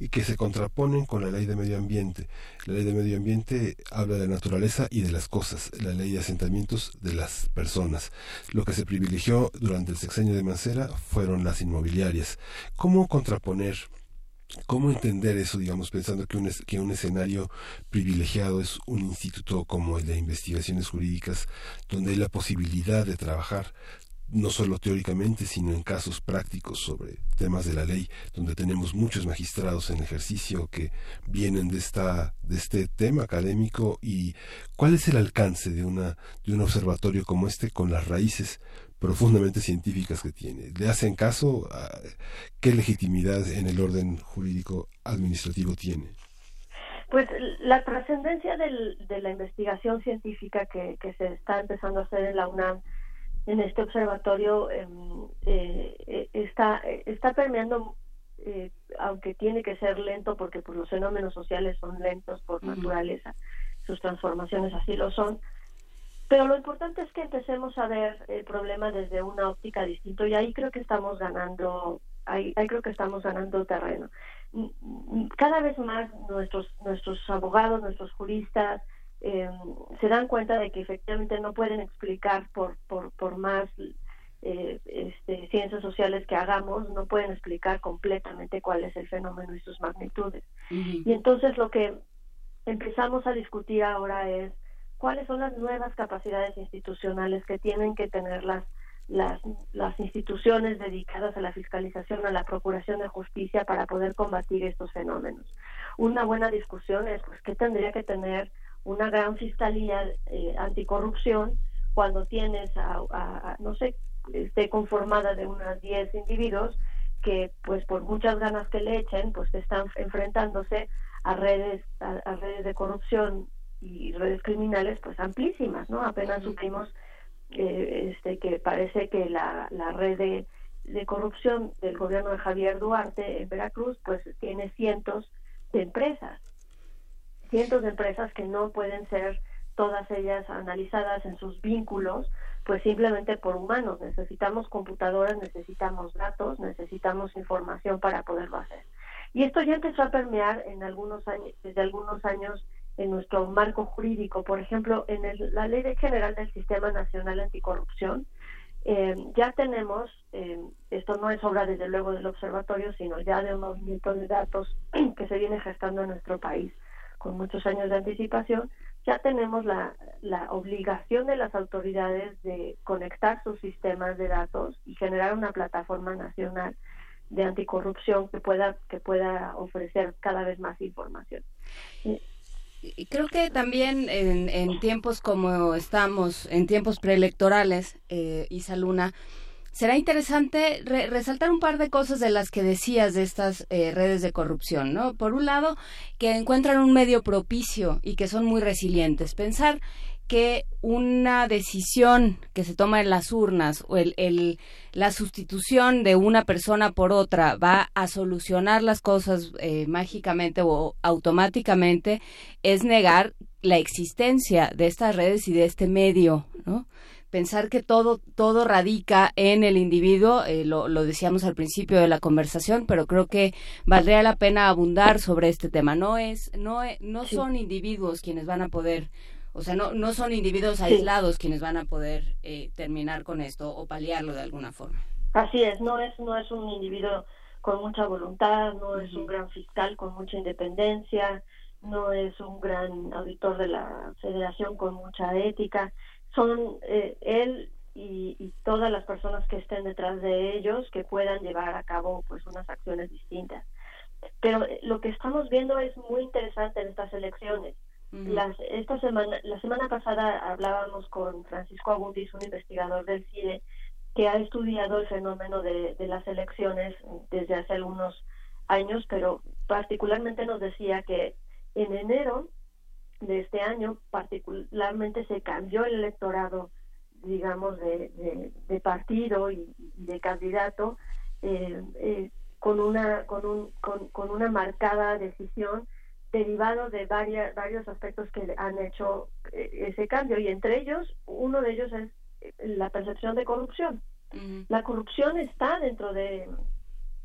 Speaker 3: que se contraponen con la ley de medio ambiente. La ley de medio ambiente habla de la naturaleza y de las cosas, la ley de asentamientos de las personas. Lo que se privilegió durante el sexenio de Mancera fueron las inmobiliarias. ¿Cómo contraponer ¿Cómo entender eso, digamos, pensando que un escenario privilegiado es un instituto como el de investigaciones jurídicas, donde hay la posibilidad de trabajar no solo teóricamente, sino en casos prácticos sobre temas de la ley, donde tenemos muchos magistrados en ejercicio que vienen de esta de este tema académico y cuál es el alcance de una de un observatorio como este con las raíces profundamente científicas que tiene. ¿Le hacen caso? a ¿Qué legitimidad en el orden jurídico administrativo tiene?
Speaker 44: Pues la trascendencia de la investigación científica que se está empezando a hacer en la UNAM, en este observatorio, em, eh, eh, está, eh, está permeando, aunque tiene que ser lento, porque pues, los fenómenos sociales son lentos por naturaleza, sus transformaciones así lo son. Pero lo importante es que empecemos a ver el problema desde una óptica distinta y ahí creo que estamos ganando, ahí, ahí creo que estamos ganando terreno. Cada vez más nuestros nuestros abogados, nuestros juristas eh, se dan cuenta de que efectivamente no pueden explicar por por, por más eh, este, ciencias sociales que hagamos, no pueden explicar completamente cuál es el fenómeno y sus magnitudes. Y entonces lo que empezamos a discutir ahora es cuáles son las nuevas capacidades institucionales que tienen que tener las, las, las instituciones dedicadas a la fiscalización, a la procuración de justicia para poder combatir estos fenómenos. Una buena discusión es pues, qué tendría que tener una gran fiscalía eh, anticorrupción cuando tienes, a, a- a, no sé, esté conformada de unas 10 individuos que pues por muchas ganas que le echen pues están enfrentándose a redes a, a redes de corrupción y redes criminales pues amplísimas no apenas supimos eh, este que parece que la, la red de de corrupción del gobierno de Javier Duarte en Veracruz, pues tiene cientos de empresas, cientos de empresas que no pueden ser todas ellas analizadas en sus vínculos, pues simplemente por humanos. Necesitamos computadoras, necesitamos datos, necesitamos información para poderlo hacer. Y esto ya empezó a permear en algunos años, desde algunos años en nuestro marco jurídico. Por ejemplo, en el- la Ley General del Sistema Nacional Anticorrupción, eh, ya tenemos, eh, esto no es obra desde luego del observatorio, sino ya de un movimiento de datos que se viene gestando en nuestro país con muchos años de anticipación, ya tenemos la, la obligación de las autoridades de conectar sus sistemas de datos y generar una plataforma nacional de anticorrupción que pueda que pueda ofrecer cada vez más información.
Speaker 4: Creo que también en, en tiempos como estamos, en tiempos preelectorales, eh, Isa Luna, será interesante re- resaltar un par de cosas de las que decías de estas eh, redes de corrupción, ¿no? Por un lado, que encuentran un medio propicio y que son muy resilientes. Pensar que una decisión que se toma en las urnas o el, el- la sustitución de una persona por otra va a solucionar las cosas eh, mágicamente o automáticamente es negar la existencia de estas redes y de este medio, ¿no? Pensar que todo, todo radica en el individuo, eh, lo, lo decíamos al principio de la conversación, pero creo que valdría la pena abundar sobre este tema. No es, no, e- no
Speaker 44: Sí.
Speaker 4: son individuos quienes van a poder o sea, no, no son individuos
Speaker 44: Sí.
Speaker 4: aislados quienes van a poder eh, terminar con esto o paliarlo de alguna forma.
Speaker 44: Así es, no es no es un individuo con mucha voluntad, no es un gran fiscal con mucha independencia, no es un gran auditor de la federación con mucha ética, son eh, él y, y todas las personas que estén detrás de ellos que puedan llevar a cabo pues unas acciones distintas. Pero eh, lo que estamos viendo es muy interesante en estas elecciones. Las, esta semana, la semana pasada hablábamos con Francisco Abundis, un investigador del CIDE, que ha estudiado el fenómeno de, de las elecciones desde hace algunos años, pero particularmente nos decía que en enero de este año particularmente se cambió el electorado, digamos, de, de- de partido y, y de candidato eh, eh, con una con, un, con, con una marcada decisión derivado de varias, varios aspectos que han hecho eh, ese cambio y entre ellos uno de ellos es la percepción de corrupción. La corrupción está dentro de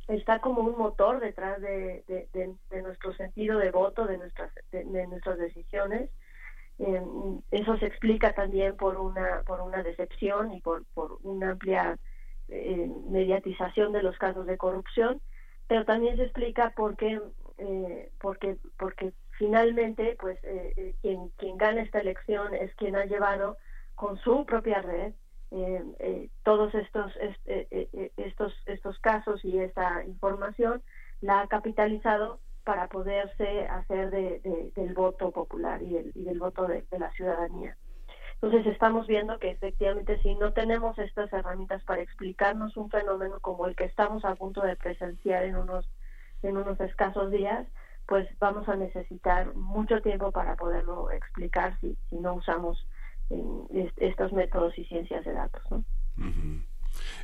Speaker 44: está como un motor detrás de, de- de- nuestro sentido de voto, de nuestras de, nuestras decisiones. Eh, eso se explica también por una por una decepción y por, por una amplia eh, mediatización de los casos de corrupción, pero también se explica porque eh, porque porque finalmente pues eh, eh, quien quien gana esta elección es quien ha llevado con su propia red eh, eh, todos estos est- eh, eh, eh, estos estos casos y esta información la ha capitalizado para poderse hacer de, de- del voto popular y del, y del voto de, de la ciudadanía. Entonces estamos viendo que efectivamente si no tenemos estas herramientas para explicarnos un fenómeno como el que estamos a punto de presenciar en unos en unos escasos días, pues vamos a necesitar mucho tiempo para poderlo explicar si, si no usamos estos métodos y ciencias de datos. ¿no?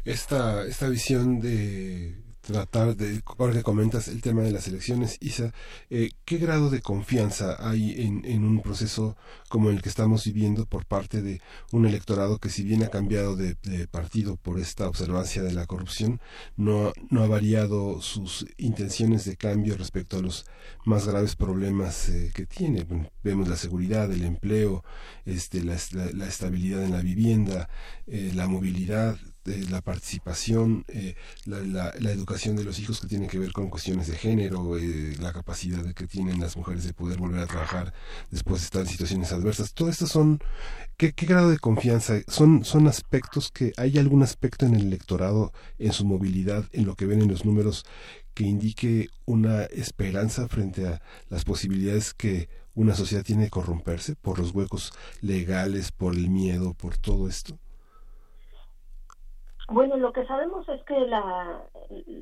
Speaker 3: esta, esta visión de tratar de, ahora que comentas el tema de las elecciones, Isa, eh, ¿qué grado de confianza hay en, en un proceso como el que estamos viviendo por parte de un electorado que si bien ha cambiado de, partido por esta observancia de la corrupción, no, no ha variado sus intenciones de cambio respecto a los más graves problemas eh, que tiene? Vemos la seguridad, el empleo, este, la estabilidad en la vivienda, eh, la movilidad, eh, la participación, eh, la, la- la educación de los hijos que tienen que ver con cuestiones de género, eh, la capacidad que tienen las mujeres de poder volver a trabajar después de estar en situaciones adversas. Todo esto son, ¿qué, qué grado de confianza? Son, son aspectos que hay algún aspecto en el electorado, en su movilidad, en lo que ven en los números que indique una esperanza frente a las posibilidades que una sociedad tiene de corromperse por los huecos legales, por el miedo, por todo esto.
Speaker 44: Bueno, lo que sabemos es que la,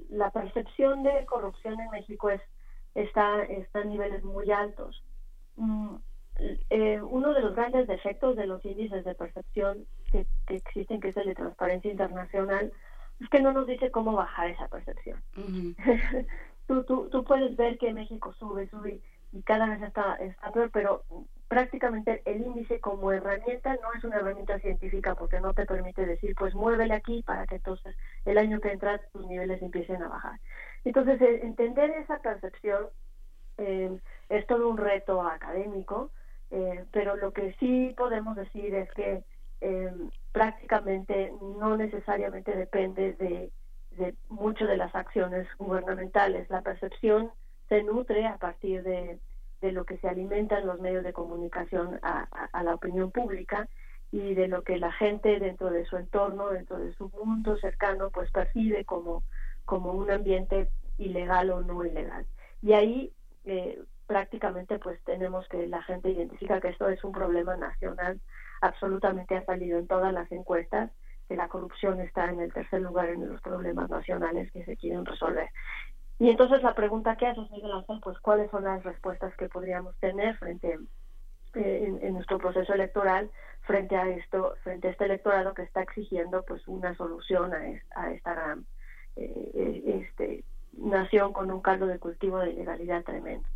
Speaker 44: la percepción de corrupción en México es, está, está a niveles muy altos. Mm, eh, uno de los grandes defectos de los índices de percepción que, que existen, que es el de transparencia internacional, es que no nos dice cómo bajar esa percepción. tú, tú, tú puedes ver que México sube, sube y cada vez está, está peor, pero prácticamente el índice como herramienta no es una herramienta científica porque no te permite decir, pues muévele aquí para que entonces el año que entra tus niveles empiecen a bajar. Entonces, eh, entender esa percepción eh, es todo un reto académico, eh, pero lo que sí podemos decir es que prácticamente no necesariamente depende de, de mucho de las acciones gubernamentales. La percepción se nutre a partir de, de lo que se alimenta en los medios de comunicación a, a, a, la opinión pública y de lo que la gente dentro de su entorno, dentro de su mundo cercano, pues percibe como, como un ambiente ilegal o no ilegal. Y ahí eh, prácticamente pues tenemos que la gente identifica que esto es un problema nacional, absolutamente ha salido en todas las encuestas, que la corrupción está en el tercer lugar en los problemas nacionales que se quieren resolver. Y entonces la pregunta que haces, Miguel Ángel, pues cuáles son las respuestas que podríamos tener frente eh, en, nuestro proceso electoral frente a esto, frente a este electorado que está exigiendo pues una solución a, es, a esta gran eh, este, nación con un caldo de cultivo de ilegalidad tremendo.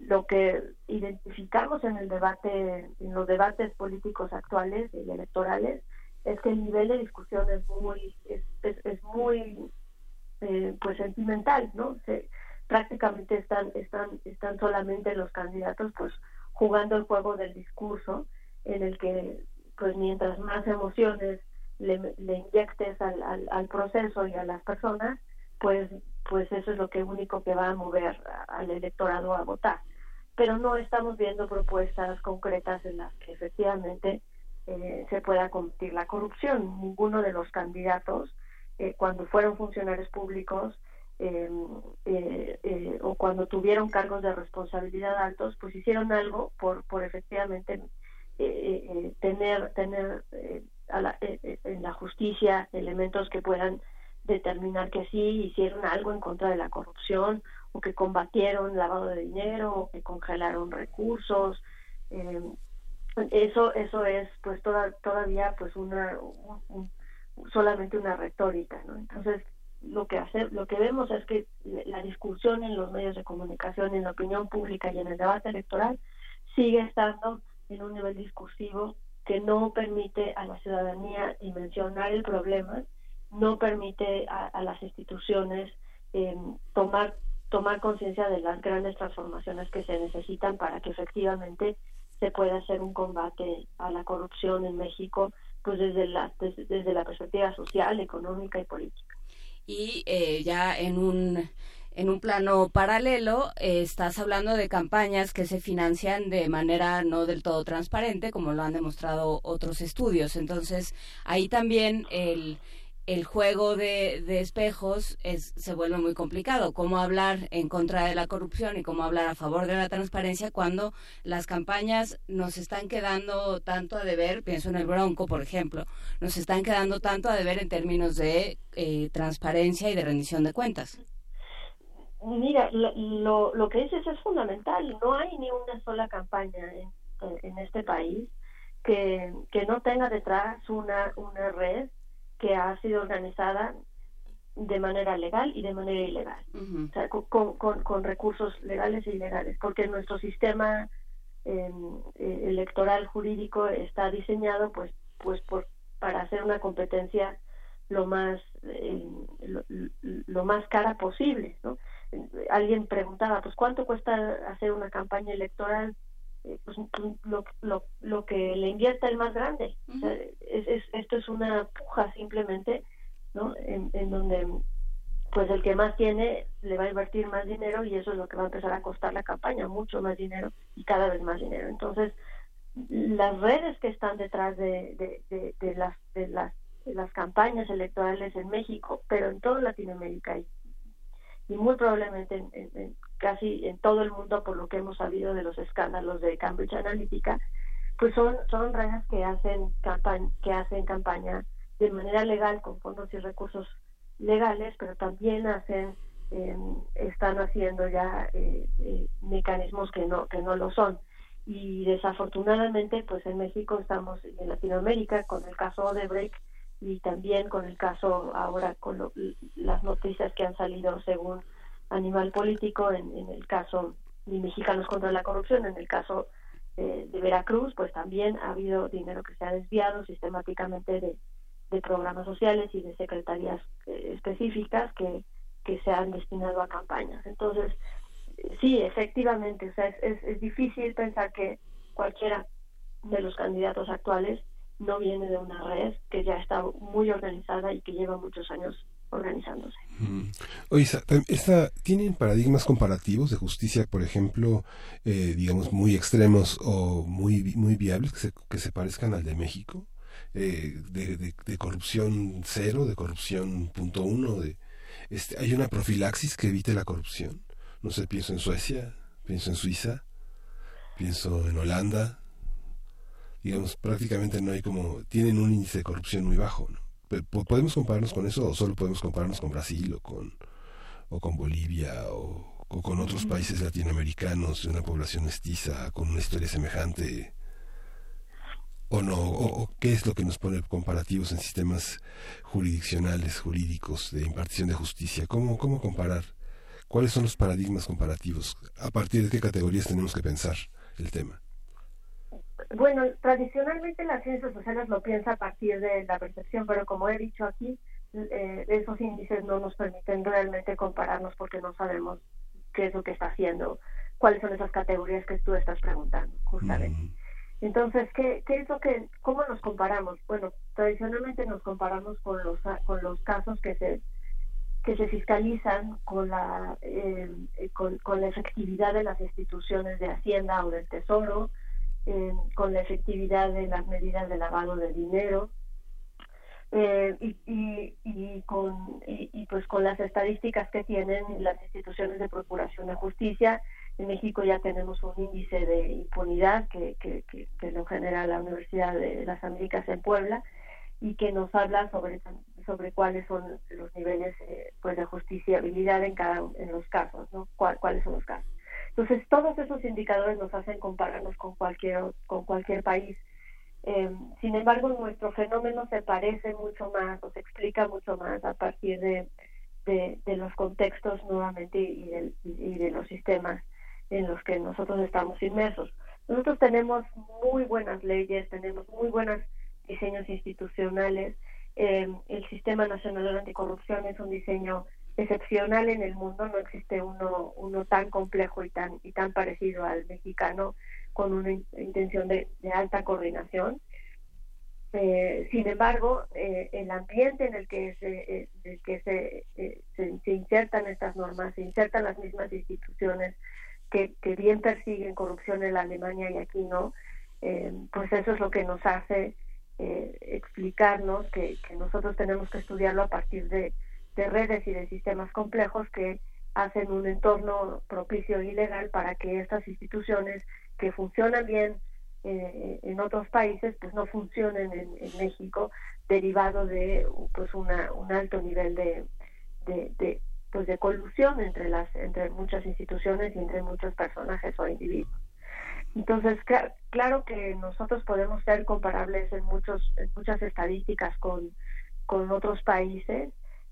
Speaker 44: Lo que identificamos en el debate, en los debates políticos actuales y electorales, es que el nivel de discusión es muy, es, es, es muy eh, pues sentimental, ¿no? Se, prácticamente están, están, están solamente los candidatos pues jugando el juego del discurso en el que pues mientras más emociones le, le inyectes al, al, al, proceso y a las personas, pues, pues eso es lo que único que va a mover al electorado a votar. Pero no estamos viendo propuestas concretas en las que efectivamente eh, se pueda combatir la corrupción. Ninguno de los candidatos, eh, cuando fueron funcionarios públicos eh, o cuando tuvieron cargos de responsabilidad altos, pues hicieron algo por, por efectivamente tener, tener a la, en la justicia elementos que puedan determinar que sí hicieron algo en contra de la corrupción o que combatieron lavado de dinero o que congelaron recursos. Eh, eso eso es pues toda, todavía pues una un, un, solamente una retórica no entonces lo que hace, lo que vemos es que la discusión en los medios de comunicación en la opinión pública y en el debate electoral sigue estando en un nivel discursivo que no permite a la ciudadanía dimensionar el problema no permite a, a las instituciones eh, tomar tomar conciencia de las grandes transformaciones que se necesitan para que efectivamente se pueda hacer un combate a la corrupción en México pues desde la desde, desde la perspectiva social económica y política
Speaker 4: y eh, ya en un en un plano paralelo, eh, estás hablando de campañas que se financian de manera no del todo transparente, como lo han demostrado otros estudios. Entonces, ahí también el, el juego de, espejos es, se vuelve muy complicado. ¿Cómo hablar en contra de la corrupción y cómo hablar a favor de la transparencia cuando las campañas nos están quedando tanto a deber, pienso en el Bronco, por ejemplo, nos están quedando tanto a deber en términos de eh, transparencia y de rendición de cuentas?
Speaker 44: Mira, lo, lo, que dices es fundamental. No hay ni una sola campaña en, este país que, no tenga detrás una red que ha sido organizada de manera legal y de manera ilegal, uh -huh. o sea, con, con, con, recursos legales e ilegales, porque nuestro sistema eh, electoral jurídico está diseñado pues pues por, para hacer una competencia lo más eh, lo, lo, más cara posible ¿no? alguien preguntaba pues cuánto cuesta hacer una campaña electoral pues, lo, lo, lo que le invierta el más grande. Uh -huh. o sea, es, es, esto es una puja simplemente, ¿no? En, en, donde pues el que más tiene le va a invertir más dinero y eso es lo que va a empezar a costar la campaña, mucho más dinero y cada vez más dinero. Entonces, las redes que están detrás de, de, de, de las, de, las, de las campañas electorales en México, pero en toda Latinoamérica y, y muy probablemente en, en, en casi en todo el mundo por lo que hemos sabido de los escándalos de Cambridge Analytica, pues son, son redes que hacen campaña, que hacen campaña de manera legal con fondos y recursos legales, pero también hacen eh, están haciendo ya eh, eh, mecanismos que no que no lo son. Y desafortunadamente pues en México estamos en Latinoamérica con el caso de Break y también con el caso ahora con las noticias que han salido según Animal Político en, en el caso de Mexicanos contra la Corrupción, en el caso eh, de Veracruz, pues también ha habido dinero que se ha desviado sistemáticamente de, programas sociales y de secretarías eh, específicas que, se han destinado a campañas. Entonces, eh, sí, efectivamente, o sea, es, es difícil pensar que cualquiera de los candidatos actuales no viene de una red que ya está muy organizada y que lleva muchos años organizándose.
Speaker 3: Oye, esta- ¿tienen paradigmas comparativos de justicia, por ejemplo, eh, digamos, muy extremos o muy, muy viables que se, que se parezcan al de México? Eh, de corrupción cero, de corrupción punto uno, de, este, ¿hay una profilaxis que evite la corrupción? No sé, pienso en Suecia, pienso en Suiza, pienso en Holanda. Digamos, prácticamente no hay como, tienen un índice de corrupción muy bajo, ¿no? Pero, ¿po- ¿Podemos compararnos con eso o solo podemos compararnos con Brasil o con, o con Bolivia o, o con otros países latinoamericanos de una población mestiza con una historia semejante? ¿O no? ¿O, o qué es lo que nos pone comparativos en sistemas jurisdiccionales, jurídicos, de impartición de justicia? ¿Cómo, cómo comparar? ¿Cuáles son los paradigmas comparativos? ¿A partir de qué categorías tenemos que pensar el tema?
Speaker 44: Bueno, tradicionalmente las ciencias sociales lo piensa a partir de la percepción, pero como he dicho aquí, eh, esos índices no nos permiten realmente compararnos porque no sabemos qué es lo que está haciendo, cuáles son esas categorías que tú estás preguntando, justamente. Entonces, ¿qué, ¿qué es lo que, cómo nos comparamos? Bueno, tradicionalmente nos comparamos con los, con los casos que se que se fiscalizan con la eh, eh, con, con la efectividad de las instituciones de Hacienda o del Tesoro, eh, con la efectividad de las medidas de lavado de dinero eh, y, y, y con y, pues con las estadísticas que tienen las instituciones de procuración de justicia en México ya tenemos un índice de impunidad que, que, que, que lo genera la Universidad de las Américas en Puebla y que nos habla sobre sobre cuáles son los niveles eh, pues de justiciabilidad en cada en los casos no ¿Cuál, cuáles son los casos entonces todos esos indicadores nos hacen compararnos con cualquier con cualquier país eh, sin embargo nuestro fenómeno se parece mucho más o se explica mucho más a partir de de, de los contextos nuevamente y de, y de los sistemas en los que nosotros estamos inmersos nosotros tenemos muy buenas leyes tenemos muy buenas diseños institucionales. Eh, el Sistema Nacional de Anticorrupción es un diseño excepcional en el mundo, no existe uno, uno tan complejo y tan, y tan parecido al mexicano con una in- intención de, alta coordinación. Eh, sin embargo, eh, el ambiente en el que se, eh, que eh, se, se insertan estas normas, se insertan las mismas instituciones que, que bien persiguen corrupción en la Alemania y aquí no, pues eso es lo que nos hace explicarnos que, que nosotros tenemos que estudiarlo a partir de, de redes y de sistemas complejos que hacen un entorno propicio y legal para que estas instituciones que funcionan bien eh, en otros países pues no funcionen en, en México derivado de pues una, un alto nivel de, de, de, pues de colusión entre las entre muchas instituciones y entre muchos personajes o individuos. Entonces, cla- claro que nosotros podemos ser comparables en muchos en muchas estadísticas con, con otros países,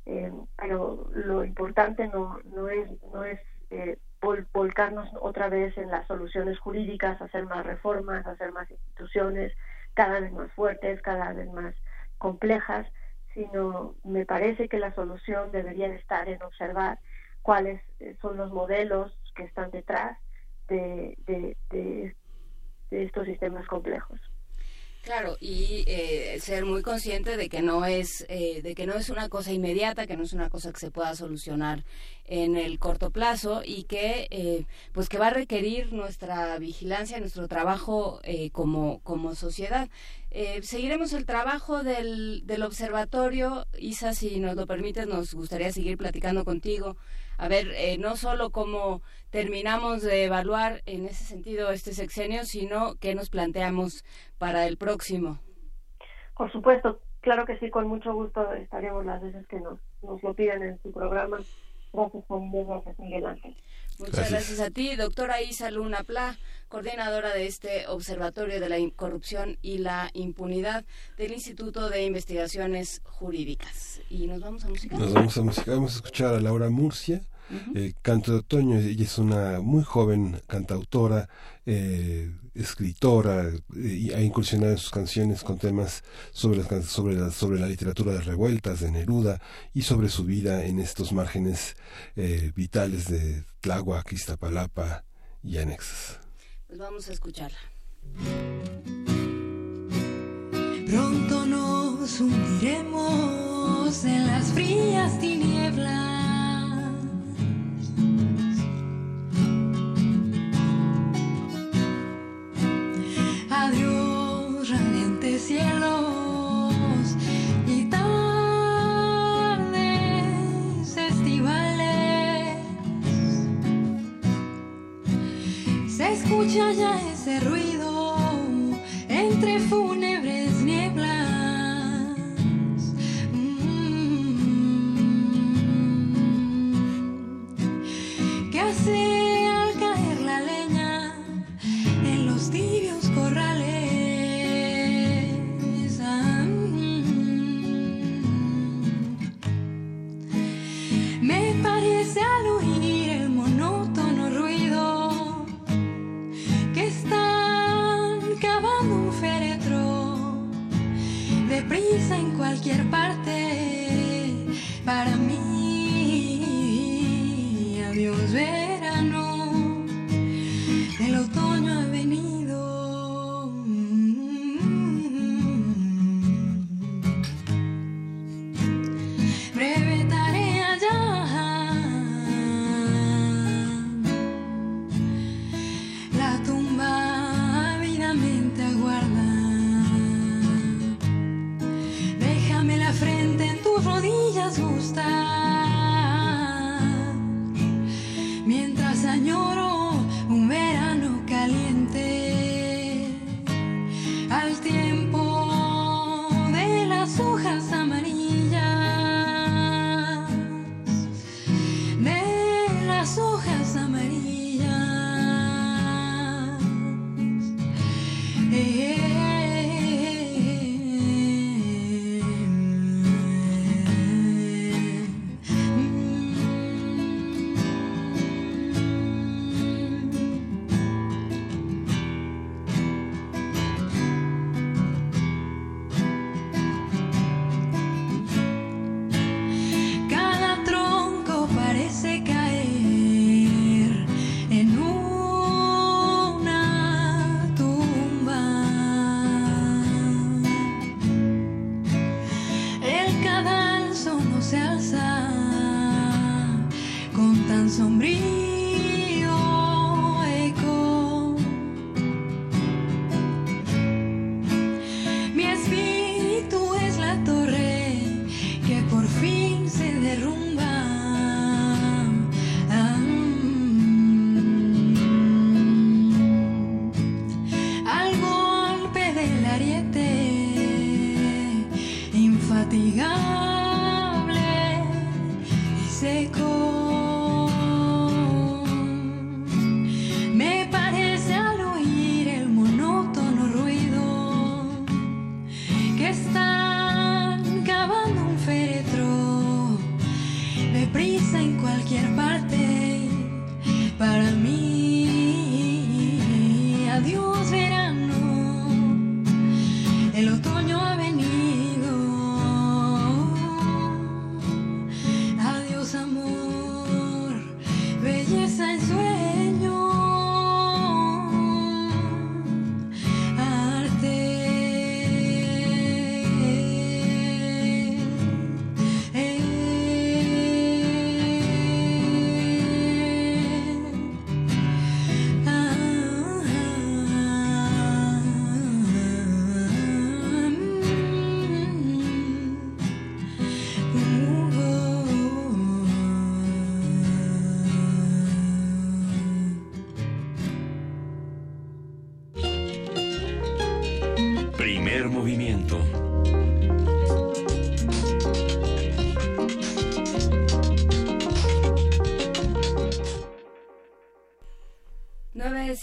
Speaker 44: eh, pero lo importante no, no es no es eh, vol- volcarnos otra vez en las soluciones jurídicas, hacer más reformas, hacer más instituciones cada vez más fuertes, cada vez más complejas, sino me parece que la solución debería de estar en observar cuáles eh, son los modelos que están detrás de, de, de, de estos sistemas complejos.
Speaker 4: Claro, y eh, ser muy consciente de que no es eh, de que no es una cosa inmediata, que no es una cosa que se pueda solucionar en el corto plazo y que eh, pues que va a requerir nuestra vigilancia, nuestro trabajo eh, como como sociedad. Eh, seguiremos el trabajo del, del observatorio, Isa, si nos lo permites, nos gustaría seguir platicando contigo. A ver, eh, no solo cómo terminamos de evaluar en ese sentido este sexenio, sino qué nos planteamos para el próximo.
Speaker 44: Por supuesto, claro que sí, con mucho gusto estaremos las veces que nos, nos lo piden en su programa. Gracias, gracias, Miguel Ángel.
Speaker 4: Muchas gracias. a ti, doctora Isa Luna Pla, coordinadora de este Observatorio de la Corrupción y la Impunidad del Instituto de Investigaciones Jurídicas. Y nos vamos a música.
Speaker 3: Nos vamos a música, vamos a escuchar a Laura Murcia, eh, Canto de Otoño, ella es una muy joven cantautora, eh, escritora, eh, y ha incursionado en sus canciones con temas sobre, las, sobre, la, sobre la literatura de revueltas, de Neruda, y sobre su vida en estos márgenes eh, vitales de Tláhuac, Iztapalapa y anexas.
Speaker 4: Pues vamos a escucharla.
Speaker 45: Pronto nos hundiremos en las frías tinieblas.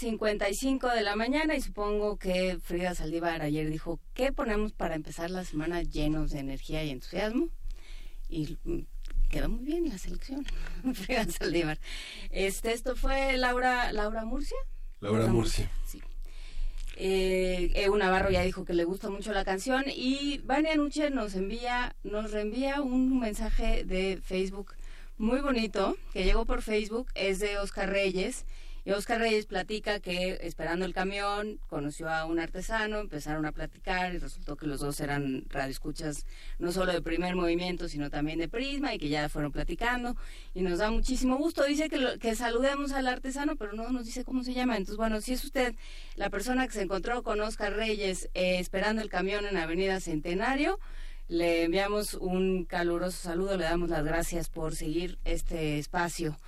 Speaker 4: 9.55 de la mañana y supongo que Frida Saldívar ayer dijo, ¿qué ponemos para empezar la semana llenos de energía y entusiasmo? Y mm, quedó muy bien la selección, Frida Saldívar. Este, esto fue Laura, Laura Murcia.
Speaker 3: Laura Murcia.
Speaker 4: Sí. Eh, Evo Navarro ya dijo que le gusta mucho la canción y Vania Nuche nos envía, nos reenvía un mensaje de Facebook muy bonito que llegó por Facebook, es de Oscar Reyes. Y Oscar Reyes platica que esperando el camión conoció a un artesano, empezaron a platicar y resultó que los dos eran radioescuchas no solo de primer movimiento, sino también de Prisma y que ya fueron platicando. Y nos da muchísimo gusto. Dice que, lo- que saludemos al artesano, pero no nos dice cómo se llama. Entonces, bueno, si es usted la persona que se encontró con Oscar Reyes eh, esperando el camión en Avenida Centenario, le enviamos un caluroso saludo, le damos las gracias por seguir este espacio.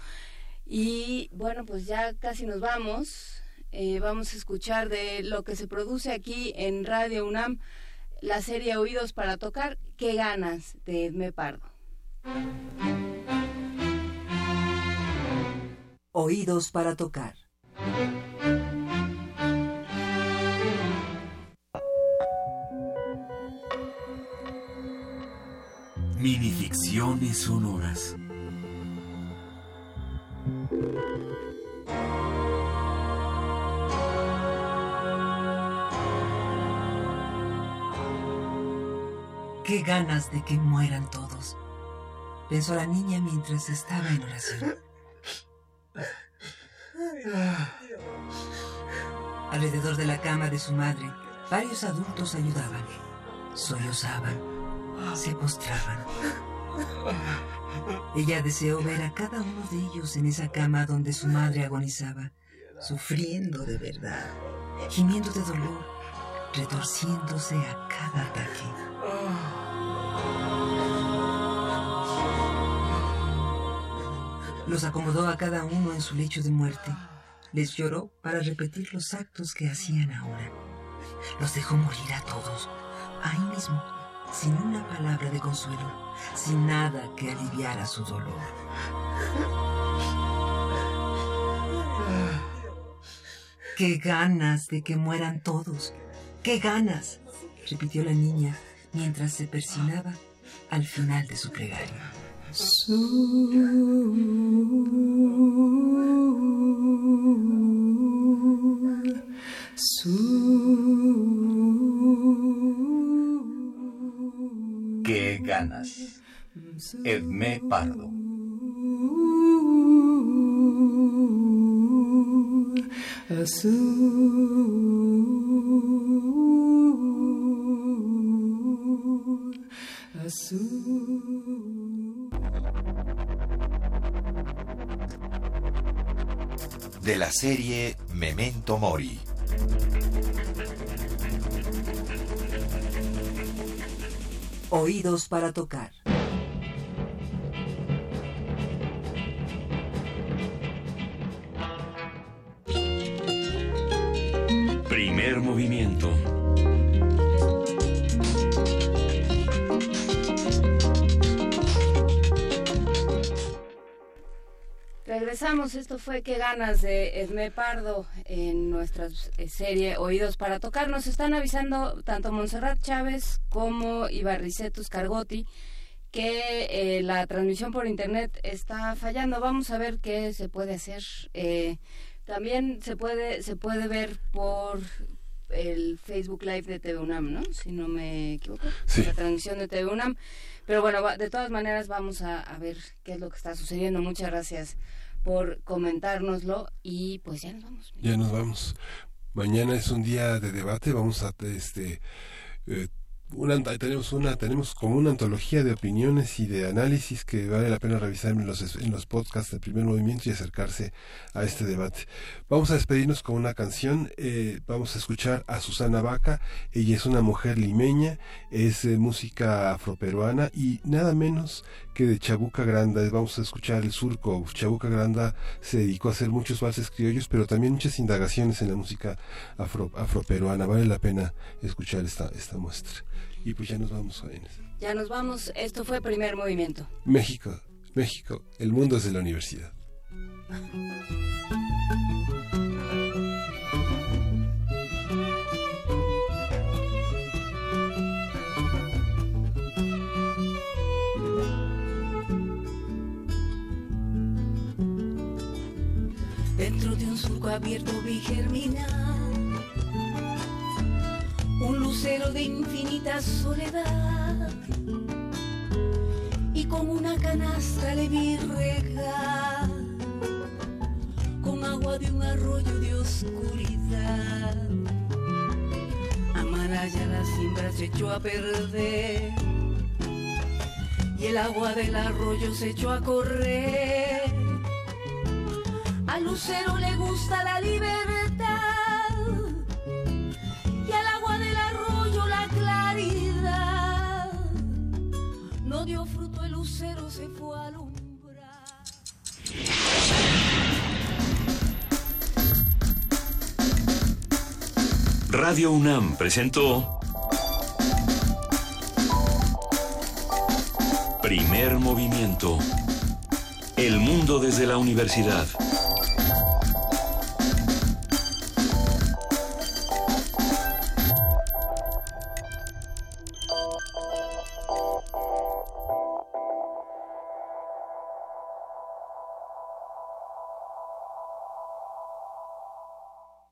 Speaker 4: Y bueno, pues ya casi nos vamos. Eh, vamos a escuchar de lo que se produce aquí en Radio UNAM, la serie Oídos para Tocar, Qué ganas, de Edme Pardo.
Speaker 46: Oídos para tocar.
Speaker 1: Minificciones sonoras.
Speaker 46: Qué ganas de que mueran todos. Pensó la niña mientras estaba en oración. Alrededor de la cama de su madre, varios adultos ayudaban. Sollozaban, se postraban. Ella deseó ver a cada uno de ellos en esa cama donde su madre agonizaba, sufriendo de verdad, gimiendo de dolor, retorciéndose a cada ataque. Los acomodó a cada uno en su lecho de muerte. Les lloró para repetir los actos que hacían ahora. Los dejó morir a todos, ahí mismo, sin una palabra de consuelo, sin nada que aliviara su dolor. ¡Qué ganas de que mueran todos! ¡Qué ganas! repitió la niña mientras se persinaba al final de su plegaria.
Speaker 47: Qué ganas. Edmé Pardo.
Speaker 48: De la serie Memento Mori.
Speaker 46: Oídos para tocar.
Speaker 1: Primer movimiento.
Speaker 4: Regresamos, esto fue Qué ganas de Edmé Pardo en nuestra eh, serie Oídos para Tocar. Nos están avisando tanto Montserrat Chávez como Ibarricetus Cargotti que eh, la transmisión por internet está fallando. Vamos a ver qué se puede hacer. Eh, también se puede, se puede ver por el Facebook Live de TV UNAM, ¿no? Si no me equivoco.
Speaker 3: Sí.
Speaker 4: La transmisión de TV UNAM. Pero bueno, de todas maneras vamos a, a ver qué es lo que está sucediendo. Muchas gracias por comentárnoslo y pues ya nos vamos.
Speaker 3: Ya nos vamos. Mañana es un día de debate. Vamos a este eh, una, tenemos una tenemos como una antología de opiniones y de análisis que vale la pena revisar en los en los podcasts del primer movimiento y acercarse a este debate. Vamos a despedirnos con una canción. eh, vamos a escuchar a Susana Vaca. Ella es una mujer limeña, es eh, música afroperuana y nada menos que de Chabuca Granda. Vamos a escuchar el surco. Chabuca Granda se dedicó a hacer muchos valses criollos, pero también muchas indagaciones en la música afro, afroperuana. Vale la pena escuchar esta, esta muestra. Y pues ya nos vamos, jóvenes.
Speaker 4: Ya nos vamos. Esto fue Primer Movimiento.
Speaker 3: México, México, el mundo es de la universidad.
Speaker 43: Dentro
Speaker 4: de un surco abierto vi germinar un lucero de infinita soledad y con una canasta le vi regar con agua de un arroyo de oscuridad. Amaraya la siembra se echó a perder y el agua del arroyo se echó a correr. Al lucero le gusta la libertad fruto el lucero, se fue.
Speaker 1: Radio UNAM presentó Primer Movimiento. El mundo desde la universidad.